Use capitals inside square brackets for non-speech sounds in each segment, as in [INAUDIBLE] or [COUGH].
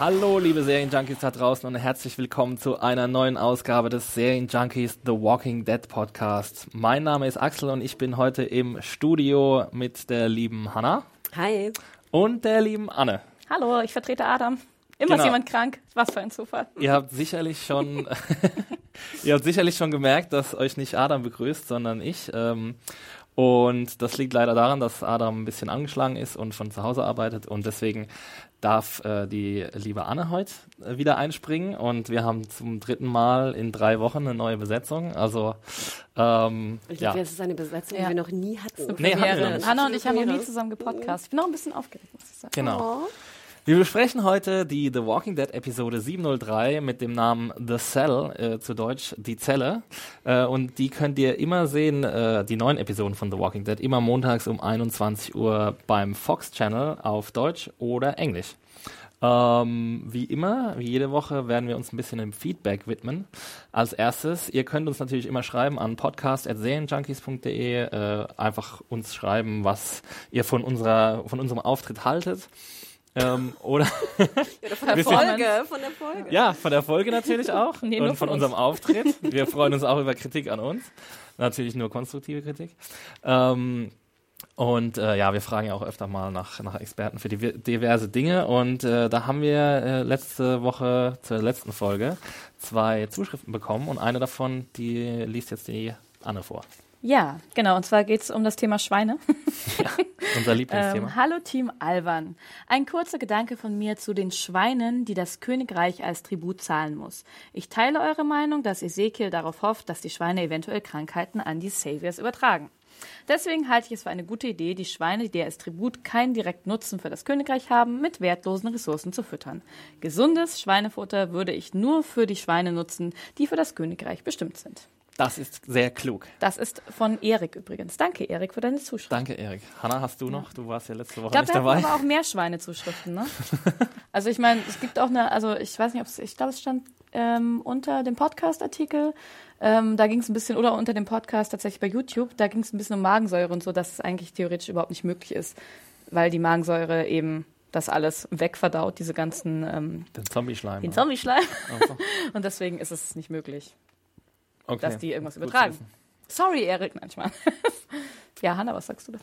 Hallo, liebe Serienjunkies da draußen und herzlich willkommen zu einer neuen Ausgabe des Serienjunkies The Walking Dead Podcast. Mein Name ist Axel und ich bin heute im Studio mit der lieben Hanna. Hi. Und der lieben Anne. Hallo, ich vertrete Adam. Immer genau. ist jemand krank. Was für ein Zufall. Ihr habt sicherlich schon, [LAUGHS] ihr habt sicherlich schon gemerkt, dass euch nicht Adam begrüßt, sondern ich. Ähm, und das liegt leider daran, dass Adam ein bisschen angeschlagen ist und von zu Hause arbeitet. Und deswegen darf äh, die liebe Anne heute äh, wieder einspringen. Und wir haben zum dritten Mal in drei Wochen eine neue Besetzung. Also, ähm, ich glaube, ja. das ist eine Besetzung, ja. die wir noch nie hatten. Nee, hatten wir Anna und ich haben noch nie zusammen gepodcast. Ich bin auch ein bisschen aufgeregt, muss ich sagen. Genau. Oh. Wir besprechen heute die The Walking Dead Episode 703 mit dem Namen The Cell, äh, zu Deutsch die Zelle. Äh, und die könnt ihr immer sehen, äh, die neuen Episoden von The Walking Dead, immer montags um 21 Uhr beim Fox Channel auf Deutsch oder Englisch. Ähm, wie immer, wie jede Woche, werden wir uns ein bisschen dem Feedback widmen. Als erstes, ihr könnt uns natürlich immer schreiben an podcast.serienjunkies.de, äh, einfach uns schreiben, was ihr von, unserer, von unserem Auftritt haltet. Ähm, oder [LAUGHS] ja, von der Folge, von der Folge. Ja, von der Folge natürlich auch. nee, und von, von unserem Auftritt. Wir freuen uns auch über Kritik an uns. Natürlich nur konstruktive Kritik. Ähm, und äh, ja, wir fragen ja auch öfter mal nach, nach Experten für die, diverse Dinge. Und äh, da haben wir äh, letzte Woche zur letzten Folge zwei Zuschriften bekommen. Und eine davon, die liest jetzt die Anne vor. Ja, genau. Und zwar geht es um das Thema Schweine. [LAUGHS] Ja, unser Lieblingsthema. ähm, hallo Team Alban. Ein kurzer Gedanke von mir zu den Schweinen, die das Königreich als Tribut zahlen muss. Ich teile eure Meinung, dass Ezekiel darauf hofft, dass die Schweine eventuell Krankheiten an die Saviors übertragen. Deswegen halte ich es für eine gute Idee, die Schweine, die als Tribut keinen direkten Nutzen für das Königreich haben, mit wertlosen Ressourcen zu füttern. Gesundes Schweinefutter würde ich nur für die Schweine nutzen, die für das Königreich bestimmt sind. Das ist sehr klug. Das ist von Erik übrigens. Danke, Erik, für deine Zuschrift. Danke, Erik. Hanna, hast du noch? Du warst ja letzte Woche ich glaub, nicht dabei. Ich glaube, aber auch mehr Schweinezuschriften, ne? [LAUGHS] also ich meine, es gibt auch eine, also ich weiß nicht, ob es, ich glaube, es stand ähm, unter dem Podcast-Artikel, ähm, da ging es ein bisschen, oder unter dem Podcast tatsächlich bei YouTube, da ging es ein bisschen um Magensäure und so, dass es eigentlich theoretisch überhaupt nicht möglich ist, weil die Magensäure eben das alles wegverdaut, diese ganzen ähm, den Zombie-Schleim. Den Zombie-Schleim. Also. [LAUGHS] und deswegen ist es nicht möglich okay. dass die irgendwas übertragen. Sorry, Erik, manchmal. [LAUGHS] ja, Hanna, was sagst du da?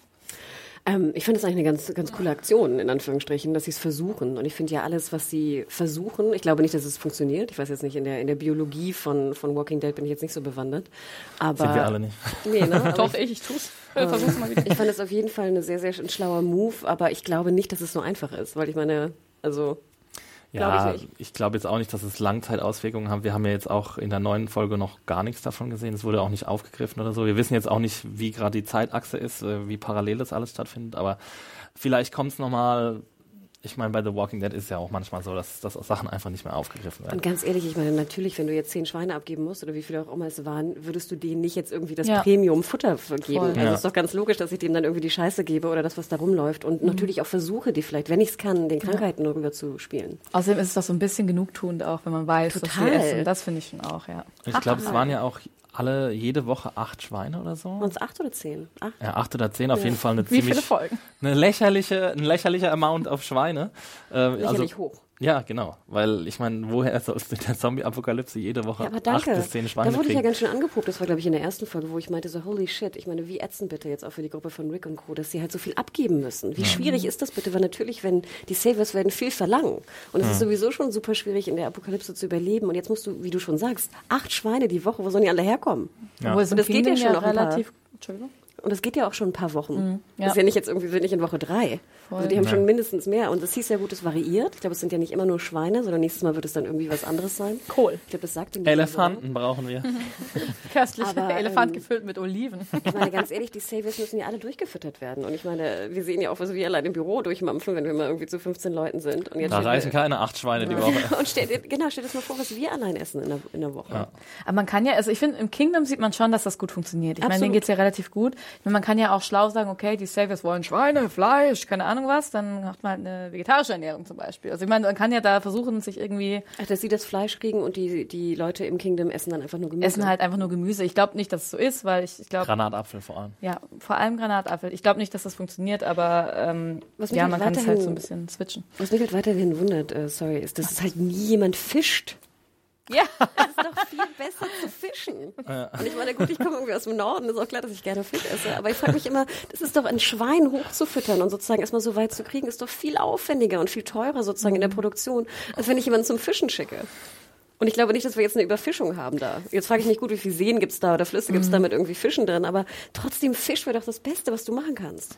Ähm, ich finde es eigentlich eine ganz, ganz coole Aktion, in Anführungsstrichen, dass sie es versuchen. Und ich finde ja alles, was sie versuchen, ich glaube nicht, dass es funktioniert. Ich weiß jetzt nicht, in der, in der Biologie von, von Walking Dead bin ich jetzt nicht so bewandert. Aber, Sind wir alle nicht. [LAUGHS] Nee, ne? Doch, ich, ich tue es. Versuch's mal wieder. Ich fand es auf jeden Fall ein sehr, sehr schlauer Move, aber ich glaube nicht, dass es so einfach ist, weil ich meine, also ja, ich, ich glaube jetzt auch nicht, dass es Langzeitauswirkungen haben. Wir haben ja jetzt auch in der neuen Folge noch gar nichts davon gesehen. Es wurde auch nicht aufgegriffen oder so. Wir wissen jetzt auch nicht, wie gerade die Zeitachse ist, äh, wie parallel das alles stattfindet. Aber vielleicht kommt es nochmal ich meine, bei The Walking Dead ist ja auch manchmal so, dass, dass Sachen einfach nicht mehr aufgegriffen werden. Und ganz ehrlich, ich meine, natürlich, wenn du jetzt zehn Schweine abgeben musst oder wie viele auch immer es waren, würdest du denen nicht jetzt irgendwie das ja. Premium-Futter geben. Voll. Also ja. ist doch ganz logisch, dass ich dem dann irgendwie die Scheiße gebe oder das, was da rumläuft. Und mhm. natürlich auch versuche, die vielleicht, wenn ich es kann, den Krankheiten ja. rüber zu spielen. Außerdem ist es doch so ein bisschen genugtuend auch, wenn man weiß, Total. dass sie essen. Das finde ich schon auch, ja. Ich glaube, es waren ja auch alle jede Woche acht Schweine oder so. Uns acht oder zehn? Acht. Ja, acht oder zehn, auf ja. jeden Fall eine Wie ziemlich, viele Folgen? Eine lächerliche, ein lächerlicher Amount auf Schweine. Äh, Lächerlich also, hoch. Ja, genau. Weil ich meine, woher sollst du in der Zombie-Apokalypse jede Woche ja, aber danke. acht bis zehn Schweine Da wurde kriegen? ich ja ganz schön angeprobt. Das war, glaube ich, in der ersten Folge, wo ich meinte so, holy shit. Ich meine, wie ätzend bitte jetzt auch für die Gruppe von Rick und Co., dass sie halt so viel abgeben müssen. Wie ja. schwierig ist das bitte? Weil natürlich, wenn die Savers werden viel verlangen. Und es ja. ist sowieso schon super schwierig, in der Apokalypse zu überleben. Und jetzt musst du, wie du schon sagst, acht Schweine die Woche, wo sollen die alle herkommen? Ja. Und das geht ja schon noch relativ... Entschuldigung. Und das geht ja auch schon ein paar Wochen. Mhm, ja. Das ist ja nicht jetzt irgendwie, wir sind nicht in Woche drei. Voll. Also die haben Ja. schon mindestens mehr. Und es hieß ja gut, es variiert. Ich glaube, es sind ja nicht immer nur Schweine, sondern nächstes Mal wird es dann irgendwie was anderes sein. Kohl. Ich glaube, das sagte mir Elefanten brauchen wir. [LAUGHS] Köstlich. Aber, Elefant ähm, gefüllt mit Oliven. Ich meine, ganz ehrlich, die Saviors müssen ja alle durchgefüttert werden. Und ich meine, wir sehen ja auch, was wir allein im Büro durchmampfen, wenn wir mal irgendwie zu 15 Leuten sind. Und jetzt Da reißen keine acht Schweine die Woche. [LAUGHS] Und steht, genau, stell dir das mal vor, was wir allein essen in der, in der Woche. Ja. Aber man kann ja, also ich finde, im Kingdom sieht man schon, dass das gut funktioniert. Ich meine, denen Absolut. geht's ja relativ gut. Man kann ja auch schlau sagen, okay, die Saviors wollen Schweine, Fleisch, keine Ahnung was, dann macht man halt eine vegetarische Ernährung zum Beispiel. Also ich meine, man kann ja da versuchen, sich irgendwie, Ach, dass sie das Fleisch kriegen und die, die Leute im Kingdom essen dann einfach nur Gemüse. essen halt einfach nur Gemüse. Ich glaube nicht, dass es so ist, weil ich, ich glaube, Granatapfel vor allem. ja, vor allem Granatapfel. Ich glaube nicht, dass das funktioniert, aber ähm, Was mich ja, halt man kann es halt weiterhin- so ein bisschen switchen. Was mich halt weiterhin wundert, äh, sorry, ist, dass es halt nie jemand fischt. Ja. [LAUGHS] Es ist doch viel besser zu fischen. Und ich meine, gut, ich komme irgendwie aus dem Norden, ist auch klar, dass ich gerne Fisch esse. Aber ich frage mich immer, das ist doch ein Schwein hochzufüttern und sozusagen erstmal so weit zu kriegen, ist doch viel aufwendiger und viel teurer sozusagen in der Produktion, als wenn ich jemanden zum Fischen schicke. Und ich glaube nicht, dass wir jetzt eine Überfischung haben da. Jetzt frage ich mich gut, wie viele Seen gibt's da oder Flüsse gibt's da mit irgendwie Fischen drin, aber trotzdem Fisch wäre doch das Beste, was du machen kannst.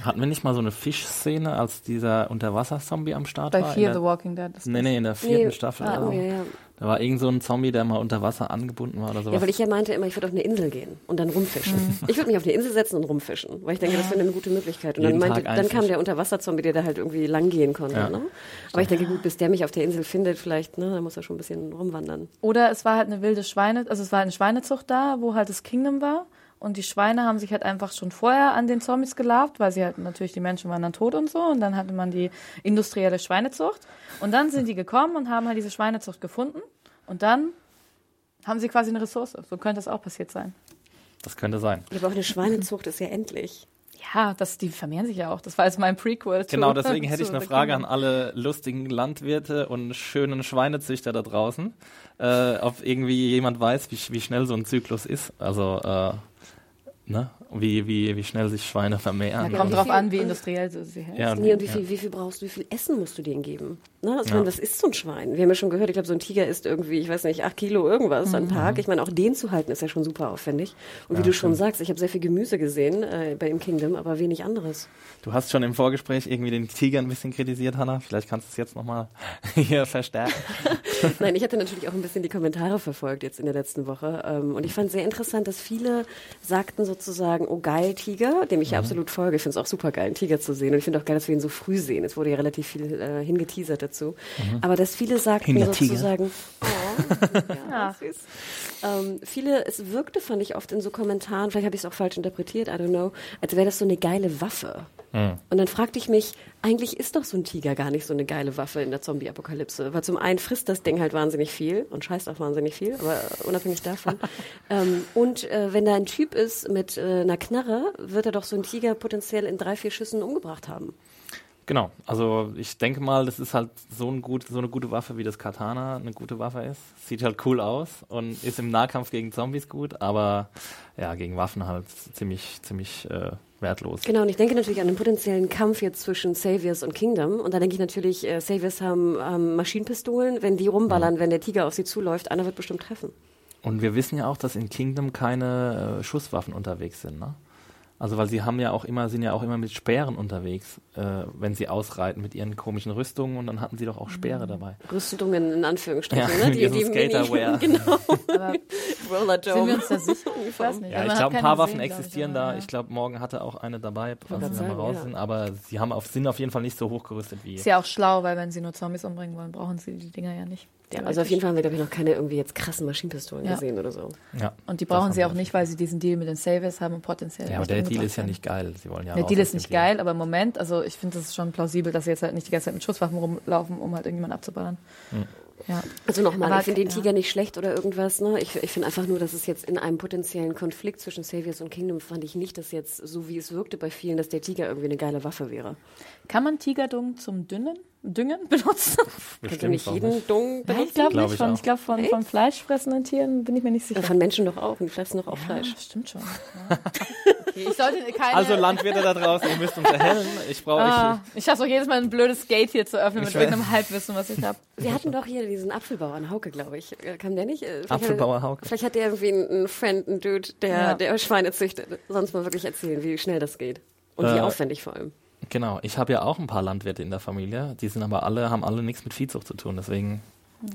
Hatten wir nicht mal so eine Fischszene, als dieser Unterwasser-Zombie am Start Bei war? Fear In the der, Walking Dead. ist nee, das. nee, in der vierten Nee, Staffel. hatten oder so. wir, ja. Da war irgend so ein Zombie, der mal unter Wasser angebunden war oder sowas. Ja, weil ich ja meinte immer, ich würde auf eine Insel gehen und dann rumfischen. Ich würde mich auf eine Insel setzen und rumfischen, weil ich denke, das wäre eine gute Möglichkeit. Und dann, Jeden meinte, Tag ein dann kam der Unterwasserzombie, der da halt irgendwie lang gehen konnte. Ja. Ne? Aber ich denke, gut, bis der mich auf der Insel findet, vielleicht, ne, dann muss er schon ein bisschen rumwandern. Oder es war halt eine wilde Schweine, also es war eine Schweinezucht da, wo halt das Kingdom war. Und die Schweine haben sich halt einfach schon vorher an den Zombies gelabt, weil sie halt natürlich, die Menschen waren dann tot und so. Und dann hatte man die industrielle Schweinezucht. Und dann sind die gekommen und haben halt diese Schweinezucht gefunden. Und dann haben sie quasi eine Ressource. So könnte es auch passiert sein. das könnte sein. Aber auch eine Schweinezucht ist ja endlich. Ja, das, die vermehren sich ja auch. Das war jetzt mein Prequel. zu- Genau, deswegen hätte ich eine Frage an alle lustigen Landwirte und schönen Schweinezüchter da draußen, äh, ob irgendwie jemand weiß, wie, wie schnell so ein Zyklus ist. Also, äh, ne? wie, wie, wie schnell sich Schweine vermehren. Ja, kommt drauf an, wie industriell sie hält. Ja, Nee, und wie ja. viel, wie viel brauchst du, wie viel Essen musst du denen geben? Ne? Also, Ja. meine, das ist so ein Schwein. Wir haben ja schon gehört, ich glaube, so ein Tiger isst irgendwie, ich weiß nicht, acht Kilo irgendwas am Tag. Ich meine, auch den zu halten ist ja schon super aufwendig. Und wie du schon sagst, ich habe sehr viel Gemüse gesehen äh, bei im Kingdom, aber wenig anderes. Du hast schon im Vorgespräch irgendwie den Tiger ein bisschen kritisiert, Hanna. Vielleicht kannst du es jetzt nochmal [LAUGHS] hier verstärken. [LAUGHS] Nein, ich hatte natürlich auch ein bisschen die Kommentare verfolgt jetzt in der letzten Woche. Ähm, und ich fand sehr interessant, dass viele sagten sozusagen, oh geil, Tiger, dem ich Mhm. ja absolut folge. Ich finde es auch super geil, einen Tiger zu sehen. Und ich finde auch geil, dass wir ihn so früh sehen. Es wurde ja relativ viel äh, hingeteasert dazu. Aber dass viele sagten sozusagen, oh, [LAUGHS] ja, süß. Ähm, viele, es wirkte, fand ich oft in so Kommentaren, vielleicht habe ich es auch falsch interpretiert, I don't know, als wäre das so eine geile Waffe. Und dann fragte ich mich, eigentlich ist doch so ein Tiger gar nicht so eine geile Waffe in der Zombie-Apokalypse. Weil zum einen frisst das Ding halt wahnsinnig viel und scheißt auch wahnsinnig viel, aber unabhängig davon. [LAUGHS] ähm, und äh, wenn da ein Typ ist mit äh, einer Knarre, wird er doch so ein Tiger potenziell in drei, vier Schüssen umgebracht haben. Genau, also ich denke mal, das ist halt so, ein gut, so eine gute Waffe, wie das Katana eine gute Waffe ist. Sieht halt cool aus und ist im Nahkampf gegen Zombies gut, aber ja, gegen Waffen halt ziemlich, ziemlich äh, wertlos. Genau, und ich denke natürlich an den potenziellen Kampf jetzt zwischen Saviors und Kingdom. Und da denke ich natürlich, äh, Saviors haben ähm, Maschinenpistolen. Wenn die rumballern, wenn der Tiger auf sie zuläuft, einer wird bestimmt treffen. Und wir wissen ja auch, dass in Kingdom keine äh, Schusswaffen unterwegs sind, ne? Also weil sie haben ja auch immer, sind ja auch immer mit Speeren unterwegs, äh, wenn sie ausreiten mit ihren komischen Rüstungen und dann hatten sie doch auch Speere dabei. Rüstungen in Anführungsstrichen, Ja, ne? mit diesem Skaterwear. [LAUGHS] genau. [LAUGHS] Roller sind wir Dome. uns da sicher? Ich weiß nicht. Ja, ich glaube, ein paar Waffen glaub existieren ich, da. ja. Ich glaube, morgen hatte auch eine dabei, was sie nochmal sagen, raus ja. sind. Aber sie haben auf, sind auf jeden Fall nicht so hochgerüstet wie. Ist ja auch schlau, weil wenn sie nur Zombies umbringen wollen, brauchen sie die Dinger ja nicht. Ja, also auf jeden Fall haben wir, glaube ich, noch keine irgendwie jetzt krassen Maschinenpistolen Ja. gesehen oder so. Ja, Und die brauchen sie auch nicht, weil sie diesen Deal mit den Saviors haben und potenziell. Ja, aber der Deal ist ja nicht geil. Sie wollen ja Der Deal ist nicht geil, aber im Moment, also ich finde es ist schon plausibel, dass sie jetzt halt nicht die ganze Zeit mit Schusswaffen rumlaufen, um halt irgendjemanden abzuballern. Ja. Also nochmal, Aber ich finde den ja. Tiger nicht schlecht oder irgendwas. Ne? Ich, ich finde einfach nur, dass es jetzt in einem potenziellen Konflikt zwischen Saviors und Kingdom fand ich nicht, dass jetzt, so wie es wirkte bei vielen, dass der Tiger irgendwie eine geile Waffe wäre. Kann man Tigerdung zum Dünnen Düngen benutzen? [LAUGHS] Kannst du nicht jeden Dung Ja, ich benutzen? glaube Glaub nicht. ich Von, auch. ich glaube, von, von fleischfressenden Tieren bin ich mir nicht sicher. Ja, von Menschen doch auch. Und die fressen doch auch Fleisch. Ja, stimmt schon. Ja. [LAUGHS] Okay, ich sollte keine. Also Landwirte da draußen, ihr müsst uns erhellen. Ich brauche ah, ich schaffe auch jedes Mal ein blödes Gate hier zu öffnen mit Ich irgendeinem Halbwissen, was ich habe. Wir hatten doch hier diesen Apfelbauer in Hauke, glaube ich. Äh, Kam der nicht? Äh, vielleicht Apfelbauer hat- Hauke. Vielleicht hat der irgendwie einen, Friend, einen Dude, der, Ja. der Schweine züchtet. Sonst mal wirklich erzählen, wie schnell das geht. Und wie Äh, aufwendig vor allem. Genau, ich habe ja auch ein paar Landwirte in der Familie. Die sind aber alle, haben alle nichts mit Viehzucht zu tun. Deswegen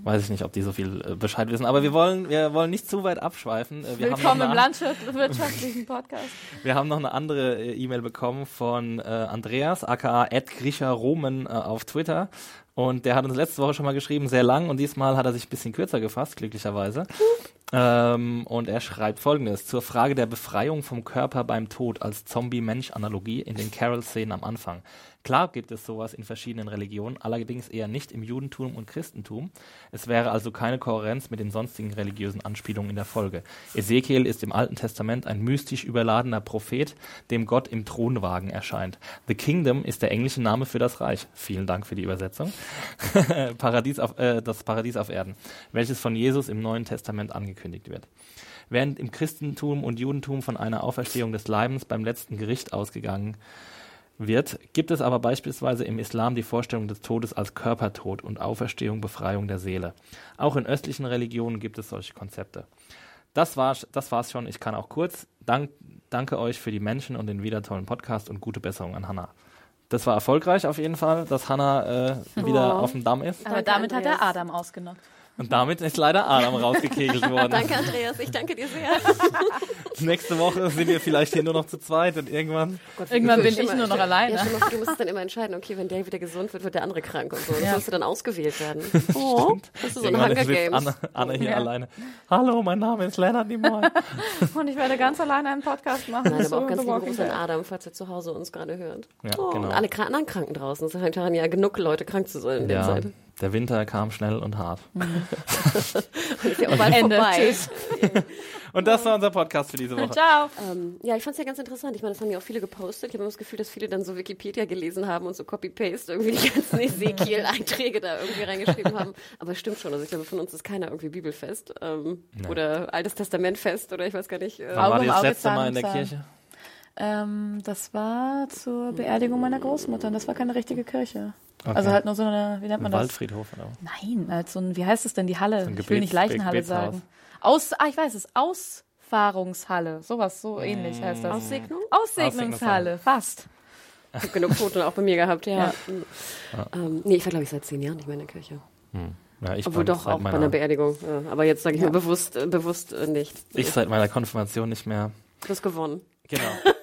weiß ich nicht, ob die so viel äh, Bescheid wissen. Aber wir wollen, wir wollen nicht zu weit abschweifen. Äh, wir, Willkommen im landwirtschaftlichen Podcast. [LAUGHS] wir haben noch eine andere äh, E-Mail bekommen von äh, Andreas, aka Grisha Roman äh, auf Twitter. Und der hat uns letzte Woche schon mal geschrieben, sehr lang. Und diesmal hat er sich ein bisschen kürzer gefasst, glücklicherweise. Ähm, und er schreibt folgendes: Zur Frage der Befreiung vom Körper beim Tod als Zombie-Mensch-Analogie in den Carol-Szenen am Anfang. Klar gibt es sowas in verschiedenen Religionen, allerdings eher nicht im Judentum und Christentum. Es wäre also keine Kohärenz mit den sonstigen religiösen Anspielungen in der Folge. Ezekiel ist im Alten Testament ein mystisch überladener Prophet, dem Gott im Thronwagen erscheint. The Kingdom ist der englische Name für das Reich. Vielen Dank für die Übersetzung. [LAUGHS] Paradies auf, äh, das Paradies auf Erden, welches von Jesus im Neuen Testament angekündigt wird. Während im Christentum und Judentum von einer Auferstehung des Leibens beim letzten Gericht ausgegangen gibt es aber beispielsweise im Islam die Vorstellung des Todes als Körpertod und Auferstehung, Befreiung der Seele. Auch in östlichen Religionen gibt es solche Konzepte. Das war's, das war's schon. Ich kann auch kurz. Dank, danke euch für die Menschen und den wieder tollen Podcast und gute Besserung an Hannah. Das war erfolgreich auf jeden Fall, dass Hannah äh, wieder Oh. auf dem Damm ist. Aber damit hat er. Adam ausgenockt. Und damit ist leider Adam rausgekegelt [LAUGHS] worden. Danke, Andreas. Ich danke dir sehr. [LAUGHS] Nächste Woche sind wir vielleicht hier nur noch zu zweit und irgendwann. Gott, Irgendwann bin ich mal- nur noch Ja, alleine. stell mal du musst dann immer entscheiden, okay, wenn der wieder gesund wird, wird der andere krank und so. Das Ja. musst du dann ausgewählt werden. [LAUGHS] Oh, das ist so ein Hunger Games. Anne, Anne hier Ja. alleine. Hallo, mein Name ist Leonard Nimoy. Und ich werde ganz alleine einen Podcast machen. Nein, aber auch ganz liebe Grüße an. Adam, falls er zu Hause uns gerade hört. Ja, oh, genau. Und alle anderen Kranken draußen. Es scheint daran ja genug Leute krank zu sein in der Ja, Zeit. Der Winter kam schnell und hart. [LAUGHS] [LAUGHS] Und ist ja auch vorbei. [LAUGHS] Und das war unser Podcast für diese Woche. Ciao. Ähm, ja, ich fand es ja ganz interessant. Ich meine, das haben ja auch viele gepostet. Ich habe immer das Gefühl, dass viele dann so Wikipedia gelesen haben und so Copy-Paste irgendwie die ganzen Ezekiel-Einträge da irgendwie reingeschrieben haben. Aber es stimmt schon. Also ich glaube, von uns ist keiner irgendwie bibelfest ähm, Nee. oder Altes Testament fest oder ich weiß gar nicht. Äh, Wann war die das Auge, letzte Mal in der. Kirche? Ähm, das war zur Beerdigung meiner Großmutter. Und das war keine richtige Kirche. Okay. Also halt nur so eine, wie nennt man Ein das? Waldfriedhof. Oder? Nein, halt so ein, wie heißt es denn, die Halle? So ein ich will nicht Gebets- Leichenhalle Gebetshaus. sagen. Aus, ah, ich weiß es, Ausfahrungshalle. Sowas, so ähnlich heißt das. Aussegnung? Aussegnungshalle, fast. Ich habe genug Fotos auch bei mir gehabt, ja. Ja. Ähm, nee, ich war, glaube ich, seit zehn Jahren nicht mehr in der Kirche. Ja, ich Obwohl doch auch bei einer Beerdigung. Ja. Aber jetzt sage ich Ja. mir bewusst, äh, bewusst äh, nicht. Ich seit meiner Konfirmation nicht mehr. Du hast gewonnen. Genau. [LAUGHS]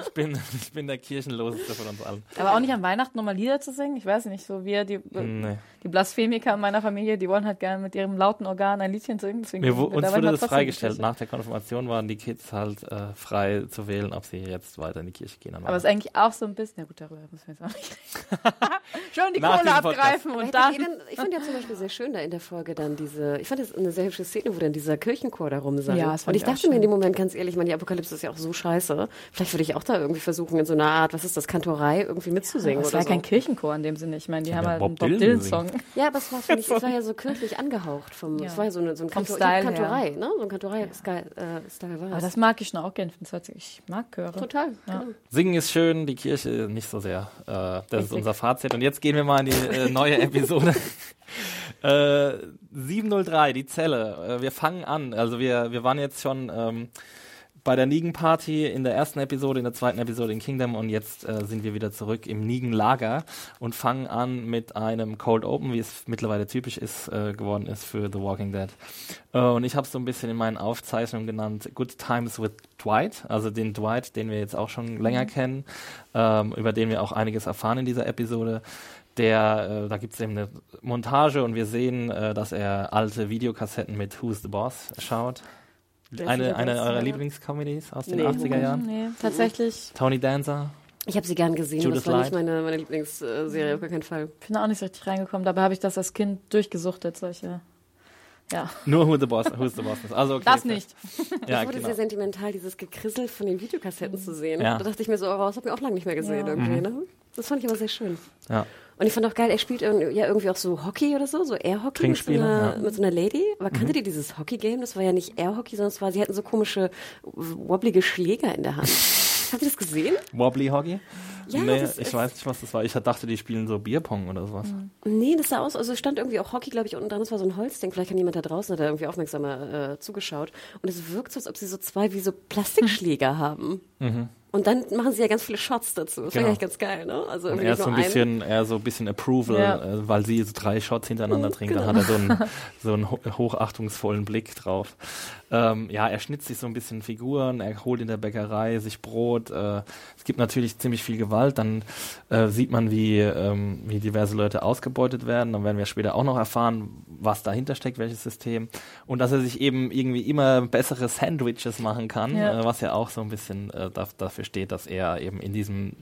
ich, bin, [LAUGHS] ich bin der Kirchenloseste von uns allen. Aber auch nicht an Weihnachten nochmal Lieder zu singen. Ich weiß nicht, so wir, die, Nee. die Blasphemiker in meiner Familie, die wollen halt gerne mit ihrem lauten Organ ein Liedchen singen. Deswegen Mir, uns wurde das freigestellt. Nach der Konfirmation waren die Kids halt äh, frei zu wählen, ob sie jetzt weiter in die Kirche gehen. Aber es ist eigentlich auch so ein bisschen, ja gut, darüber müssen wir jetzt auch nicht reden. [LAUGHS] Schon die Nach Kohle Podcast. abgreifen und dann. denn, ich fand ja zum Beispiel sehr schön da in der Folge dann diese, ich fand das eine sehr hübsche Szene, wo dann dieser Kirchenchor da rumsang. Ja, und ich dachte mir in schön. dem Moment ganz ehrlich, ich meine, die Apokalypse ist ja auch so scheiße. Vielleicht würde ich auch da irgendwie versuchen, in so einer Art, was ist das, Kantorei irgendwie mitzusingen Das oder war so. kein Kirchenchor in dem Sinne. Ich meine, die haben ja halt Bob einen Bob Dylan Dylan-Song. Ja, aber es war, finde ich, es war ja so [LAUGHS] kirchlich angehaucht vom, Ja. es war ja so, eine, so ein Vom Kantor, Style Kantorei, ne? So ein Kantorei-Style äh, Style war Aber das mag ich schon auch gerne. Ich Ich mag Chöre. Total, Ja. genau. Singen ist schön, die Kirche nicht so sehr. Äh, das ist unser Fazit. Und jetzt gehen wir mal in die äh, neue [LAUGHS] Episode. äh, 703, die Zelle. Äh, wir fangen an. Also wir, wir waren jetzt schon ähm, bei der Negan-Party in der ersten Episode, in der zweiten Episode in Kingdom und jetzt äh, sind wir wieder zurück im Negan-Lager und fangen an mit einem Cold Open, wie es mittlerweile typisch ist, äh, geworden ist für The Walking Dead. Äh, und ich habe es so ein bisschen in meinen Aufzeichnungen genannt Good Times with Dwight, also den Dwight, den wir jetzt auch schon länger kennen, ähm, über den wir auch einiges erfahren in dieser Episode. Der, äh, da gibt es eben eine Montage und wir sehen, äh, dass er alte Videokassetten mit Who's the Boss schaut. Eine, eine eurer? Lieblingscomedies aus den Nee. 80er Jahren? Nee, tatsächlich. Tony Danza. Ich habe sie gern gesehen, Judith das war nicht Light. meine, meine Lieblingsserie, auf gar keinen Fall. Ich bin da auch nicht so richtig reingekommen. Dabei habe ich das als Kind durchgesuchtet, solche. Ja, Nur Who the Boss, Who's the Boss ist. Also okay, das nicht. Ja, das wurde genau. sehr sentimental, dieses Gekrissel von den Videokassetten zu sehen. Ja. Da dachte ich mir so, oh, das habe ich auch lange nicht mehr gesehen Ja. irgendwie. Ne? Das fand ich aber sehr schön. Ja. Und ich fand auch geil, er spielt irg- ja irgendwie auch so Hockey oder so, so Airhockey mit so, einer, ja. mit so einer Lady. Aber kanntet ihr dieses Hockey-Game? Das war ja nicht Airhockey, sondern es war, sie hatten so komische, wobblige Schläger in der Hand. [LAUGHS] Habt ihr das gesehen? Wobbly Hockey? Ja, nee, das ich weiß nicht, was das war. Ich dachte, die spielen so Bierpong oder sowas. Nee, das sah aus, also es stand irgendwie auch Hockey, glaube ich, unten dran. Das war so ein Holzding. Vielleicht kann jemand da draußen, hat da irgendwie aufmerksamer äh, zugeschaut. Und es wirkt so, als ob sie so zwei wie so Plastikschläger [LAUGHS] haben. Und dann machen sie ja ganz viele Shots dazu. Das Genau. wäre eigentlich ganz geil, ne? Also irgendwie er ist so ein einen. bisschen, eher so ein bisschen Approval, Ja. äh, weil sie so drei Shots hintereinander trinkt. Dann hat er so einen, [LAUGHS] so einen ho hochachtungsvollen Blick drauf. Ähm, ja, er schnitzt sich so ein bisschen Figuren, er holt in der Bäckerei sich Brot. Äh, es gibt natürlich ziemlich viel Gewalt. Dann äh, sieht man, wie, ähm, wie diverse Leute ausgebeutet werden. Dann werden wir später auch noch erfahren, was dahinter steckt, welches System. Und dass er sich eben irgendwie immer bessere Sandwiches machen kann, Ja. äh, was ja auch so ein bisschen äh, da, dafür steht, dass er eben in diesem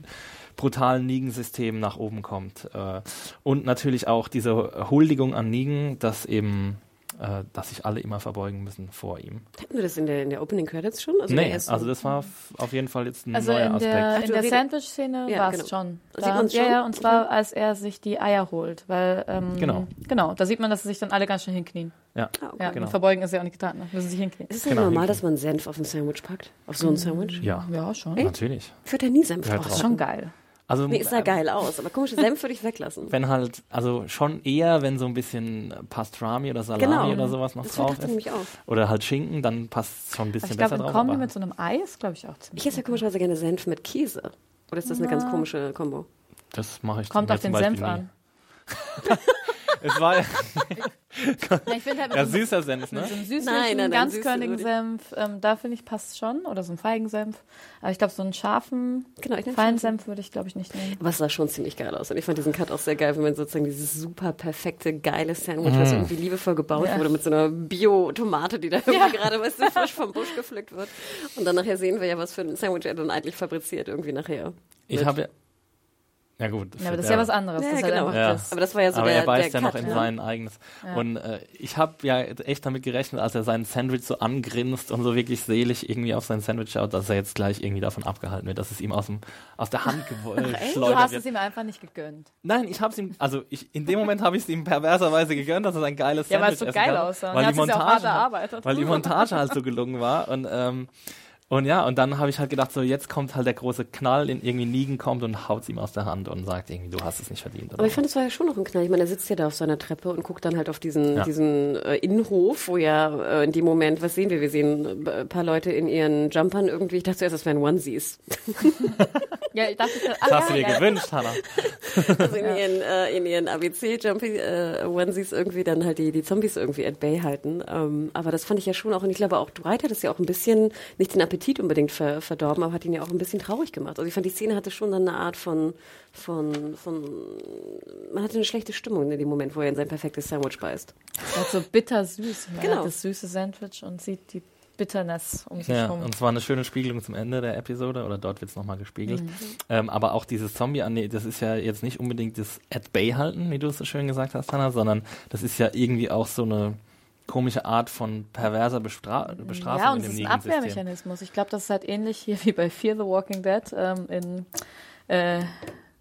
brutalen Nigen-System nach oben kommt. Äh, und natürlich auch diese Huldigung an Nigen, dass eben, äh, dass sich alle immer verbeugen müssen vor ihm. Hatten wir das in der, in der Opening Credits schon? Also nee, also das war auf jeden Fall jetzt ein Also neuer in Aspekt. der, Ach, in der Sandwich-Szene Ja, war es genau. schon. Sieht man's ja, schon? ja, und zwar als er sich die Eier holt, weil ähm, Genau. genau, da sieht man, dass sie sich dann alle ganz schön hinknien. Ja, Ah, okay. Ja, Genau. Verbeugen ist ja auch nicht getan, ne? müssen sich hinknien. Ist es nicht Genau, normal, hinten. dass man Senf auf ein Sandwich packt? Auf so ein Sandwich? ja, Ja, schon. natürlich. Ich würde da nie Senf drauf. drauf. Ist schon geil. Also Nee, es sah ähm, geil aus, aber komische Senf würde ich weglassen. wenn halt, also schon eher, wenn so ein bisschen Pastrami oder Salami Genau. oder sowas noch Das drauf ist. nämlich auch. Oder halt Schinken, dann passt es schon ein bisschen Also ich glaube, besser drauf. Kombi aber- mit so einem Ei ist, glaube ich, auch ziemlich Ich esse ja komischerweise gerne Senf mit Käse. Oder ist das eine ganz komische Kombo? das mache ich Kommt zum- auf den Senf nie. an. [LAUGHS] Es war [LAUGHS] ja, Ja, ich finde halt ja süßer Senf, ne? mit so einem süßlichen, Nein, nein, nein, ganzkörnigen Senf, ähm, da finde ich passt schon. Oder so ein Feigensenf. Aber ich glaube, so einen scharfen, Genau, feinen Senf. Würde ich, glaube ich, nicht nehmen. Aber es sah schon ziemlich geil aus. Und ich fand diesen Cut auch sehr geil, wenn man sozusagen dieses super perfekte, geile Sandwich, was irgendwie liebevoll gebaut Ja. wurde, mit so einer Bio-Tomate, die da irgendwie gerade, weißt du, [LAUGHS] frisch vom Busch gepflückt wird. Und dann nachher sehen wir ja, was für ein Sandwich er dann eigentlich fabriziert, irgendwie nachher. Ich habe ja. Ja, gut. Ja, aber das ist ja was anderes. Ja, das ist halt genau. einfach Ja. das. Aber das war ja so aber der, er beißt der ja noch Cut, in ne? sein eigenes. Und äh, ich habe ja echt damit gerechnet, als er sein Sandwich so angrinst und so wirklich selig irgendwie auf sein Sandwich schaut, dass er jetzt gleich irgendwie davon abgehalten wird, dass es ihm aus, dem, aus der Hand [LAUGHS] Du geschleudert hast wird. es ihm einfach nicht gegönnt. Nein, ich habe es ihm, also ich, in dem Moment habe ich es ihm perverserweise gegönnt, dass er sein geiles Ja, weil es Sandwich so geil aussah. Weil die ja Montage, halt- weil die Montage halt so gelungen war und ähm, und ja, und dann habe ich halt gedacht, so jetzt kommt halt der große Knall, in irgendwie Nigen kommt und haut ihm aus der Hand und sagt irgendwie, du hast es nicht verdient. Aber ich fand, es war ja schon noch ein Knall. Ich meine, er sitzt ja da auf seiner Treppe und guckt dann halt auf diesen, Ja. diesen äh, Innenhof, wo ja äh, in dem Moment, was sehen wir? Wir sehen äh, ein paar Leute in ihren Jumpern irgendwie. Ich dachte zuerst, das wären Onesies. [LAUGHS] Ja, ich dachte, das hast du dir ja. gewünscht, Hannah. [LAUGHS] Also in ihren, äh, in ihren ABC-Jumpy-Onesies irgendwie dann halt die, die Zombies irgendwie at bay halten. Ähm, aber das fand ich ja schon auch, und ich glaube auch Dwight hat es ja auch ein bisschen, nicht den Appetit unbedingt ver, verdorben, aber hat ihn ja auch ein bisschen traurig gemacht. Also ich fand, die Szene hatte schon dann eine Art von, von, von, man hatte eine schlechte Stimmung in dem Moment, wo er in sein perfektes Sandwich beißt. Das ist so bittersüß. Man Genau. hat das süße Sandwich und sieht die Bitterness um sich Ja, herum. und zwar eine schöne Spiegelung zum Ende der Episode, oder dort wird es nochmal gespiegelt. Mhm. Ähm, aber auch dieses Zombie, ah, nee, das ist ja jetzt nicht unbedingt das at bay halten, wie du es so schön gesagt hast, Hannah, sondern das ist ja irgendwie auch so eine komische Art von perverser Bestra Bestrafung ja, und in es dem ist ein. Abwehrmechanismus. Ich glaube, das ist halt ähnlich hier wie bei Fear the Walking Dead ähm, in äh,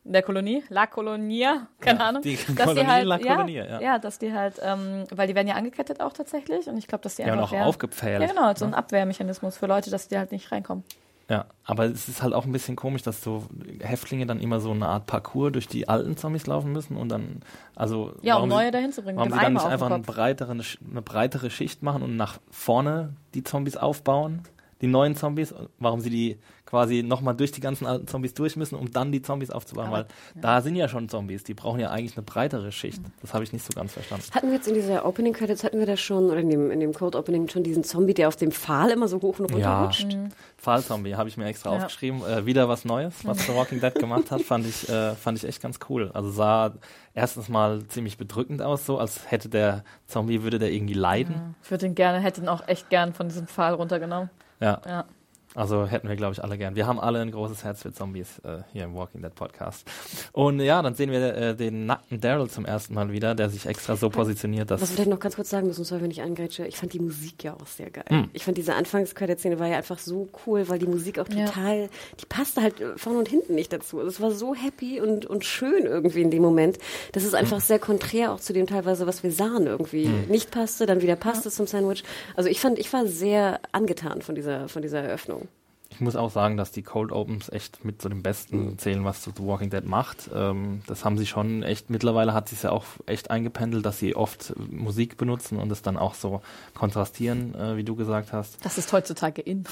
der Kolonie, La Colonia, keine Ja, Ahnung. die dass Kolonie die halt, La ja, Colonia, ja. ja. dass die halt, ähm, weil die werden ja angekettet auch tatsächlich und ich glaube, dass die Ja, einfach auch ja, aufgepfählt. Ja, genau, so ein ne? Abwehrmechanismus für Leute, dass die halt nicht reinkommen. Ja, aber es ist halt auch ein bisschen komisch, dass so Häftlinge dann immer so eine Art Parcours durch die alten Zombies laufen müssen und dann, also Ja, um neue sie, dahin zu bringen. warum sie dann nicht einfach eine breitere, eine breitere Schicht machen und nach vorne die Zombies aufbauen, die neuen Zombies, warum sie die quasi nochmal durch die ganzen alten Zombies durch müssen, um dann die Zombies aufzubauen, Aber- weil da sind ja schon Zombies, die brauchen ja eigentlich eine breitere Schicht. Das habe ich nicht so ganz verstanden. Hatten wir jetzt in dieser Opening Credits, hatten wir da schon, oder in dem, in dem Code Opening schon diesen Zombie, der auf dem Pfahl immer so hoch und runter Ja, rutscht? Pfahlzombie habe ich mir extra Ja. aufgeschrieben. Äh, wieder was Neues, was The Walking Dead gemacht hat, fand ich, äh, fand ich echt ganz cool. Also sah erstens mal ziemlich bedrückend aus, so als hätte der Zombie, würde der irgendwie leiden. Ich würde ihn gerne, hätte ihn auch echt gern von diesem Pfahl runtergenommen. Ja, Ja. Also hätten wir, glaube ich, alle gern. Wir haben alle ein großes Herz für Zombies äh, hier im Walking Dead Podcast. Und ja, dann sehen wir äh, den nackten Daryl zum ersten Mal wieder, der sich extra so positioniert, dass. Was wir vielleicht noch ganz kurz sagen müssen, sorry, wenn ich eingrätsche, ich fand die Musik ja auch sehr geil. Hm. Ich fand diese Anfangscredit-Szene war ja einfach so cool, weil die Musik auch Ja. total, die passte halt äh, vorne und hinten nicht dazu. Also es war so happy und, und schön irgendwie in dem Moment. Das ist einfach sehr konträr auch zu dem teilweise, was wir sahen irgendwie. Nicht passte, dann wieder passte zum Sandwich. Also ich fand, ich war sehr angetan von dieser, von dieser Eröffnung. Ich muss auch sagen, dass die Cold Opens echt mit zu den besten zählen, was The Walking Dead macht. Ähm, das haben sie schon echt, mittlerweile hat sie es ja auch echt eingependelt, dass sie oft Musik benutzen und es dann auch so kontrastieren, äh, wie du gesagt hast. Das ist heutzutage in.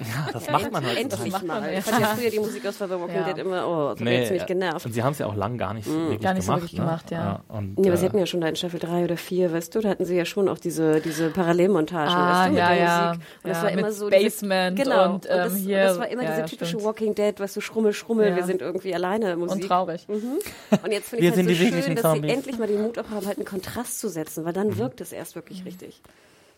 Ja, das macht man halt. Endlich macht man mal. ja. Ich fand ja früher die Musik aus The Walking Ja. Dead immer, oh, das hat mich genervt. Und sie haben es ja auch lang gar nicht wirklich Gar nicht so gemacht. wirklich ne? gemacht, ja. und, Ja, aber sie äh, hatten ja schon da in Staffel 3 oder 4, weißt du, da hatten sie ja schon auch diese, diese Parallelmontagen, Ah, weißt du, mit ja, der ja. Musik. Und das Ja, war immer so Basement diese, genau, und, ähm, das, hier- das war immer ja, diese ja, typische stimmt. Walking Dead, weißt du, Schrummel, Schrummel, Ja. wir sind irgendwie alleine Musik. Und traurig. Und jetzt finde [LAUGHS] ich sind halt so schön, dass sie endlich mal den Mut auch haben, halt einen Kontrast zu setzen, weil Mhm. dann wirkt es erst wirklich richtig.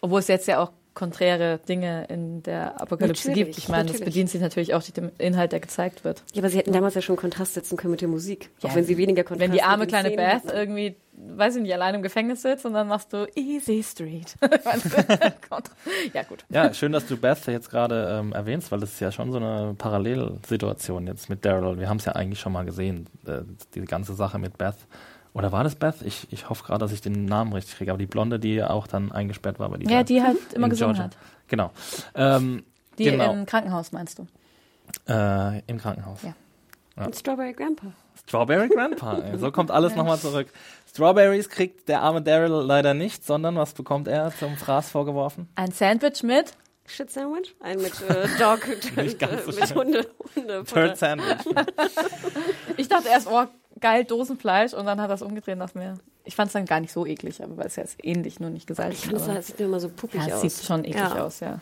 Obwohl es jetzt ja auch konträre Dinge in der Apokalypse Natürlich, gibt. Ich meine, das natürlich. bedient sich natürlich auch dem Inhalt, der gezeigt wird. Ja, aber sie hätten damals ja schon Kontrast setzen können mit der Musik, auch Ja, wenn sie weniger Kontrast Wenn die arme kleine Szenen Beth hatten. irgendwie, weiß ich nicht, allein im Gefängnis sitzt und dann machst du Easy Street. [LAUGHS] ja, gut. Ja, schön, dass du Beth jetzt gerade ähm, erwähnst, weil das ist ja schon so eine Parallelsituation jetzt mit Daryl. Wir haben es ja eigentlich schon mal gesehen, äh, die ganze Sache mit Beth. Oder war das Beth? Ich, ich hoffe gerade, dass ich den Namen richtig kriege. Aber die Blonde, die auch dann eingesperrt war bei dieser Ja, die halt immer gesungen Georgia. hat. Genau. Ähm, Die genau. im Krankenhaus, meinst du? äh, Im Krankenhaus. Ja. Und Strawberry Grandpa. Strawberry Grandpa. ey. So kommt alles [LAUGHS] nochmal zurück. Strawberries kriegt der arme Daryl leider nicht, sondern was bekommt er zum Fraß vorgeworfen? Ein Sandwich mit Shit Sandwich? Ein mit äh, Dog, [LAUGHS] Nicht ganz [LAUGHS] so mit. Hunde, Hunde Turd Sandwich. Ich dachte erst, oh, geil, Dosenfleisch und dann hat er es umgedreht und dachte mir, ich fand es dann gar nicht so eklig, aber weil es ja ist ähnlich, nur nicht Ich gesalzen. finde, aber- es sieht immer so puppig ja, es aus. sieht schon eklig Ja. aus, ja.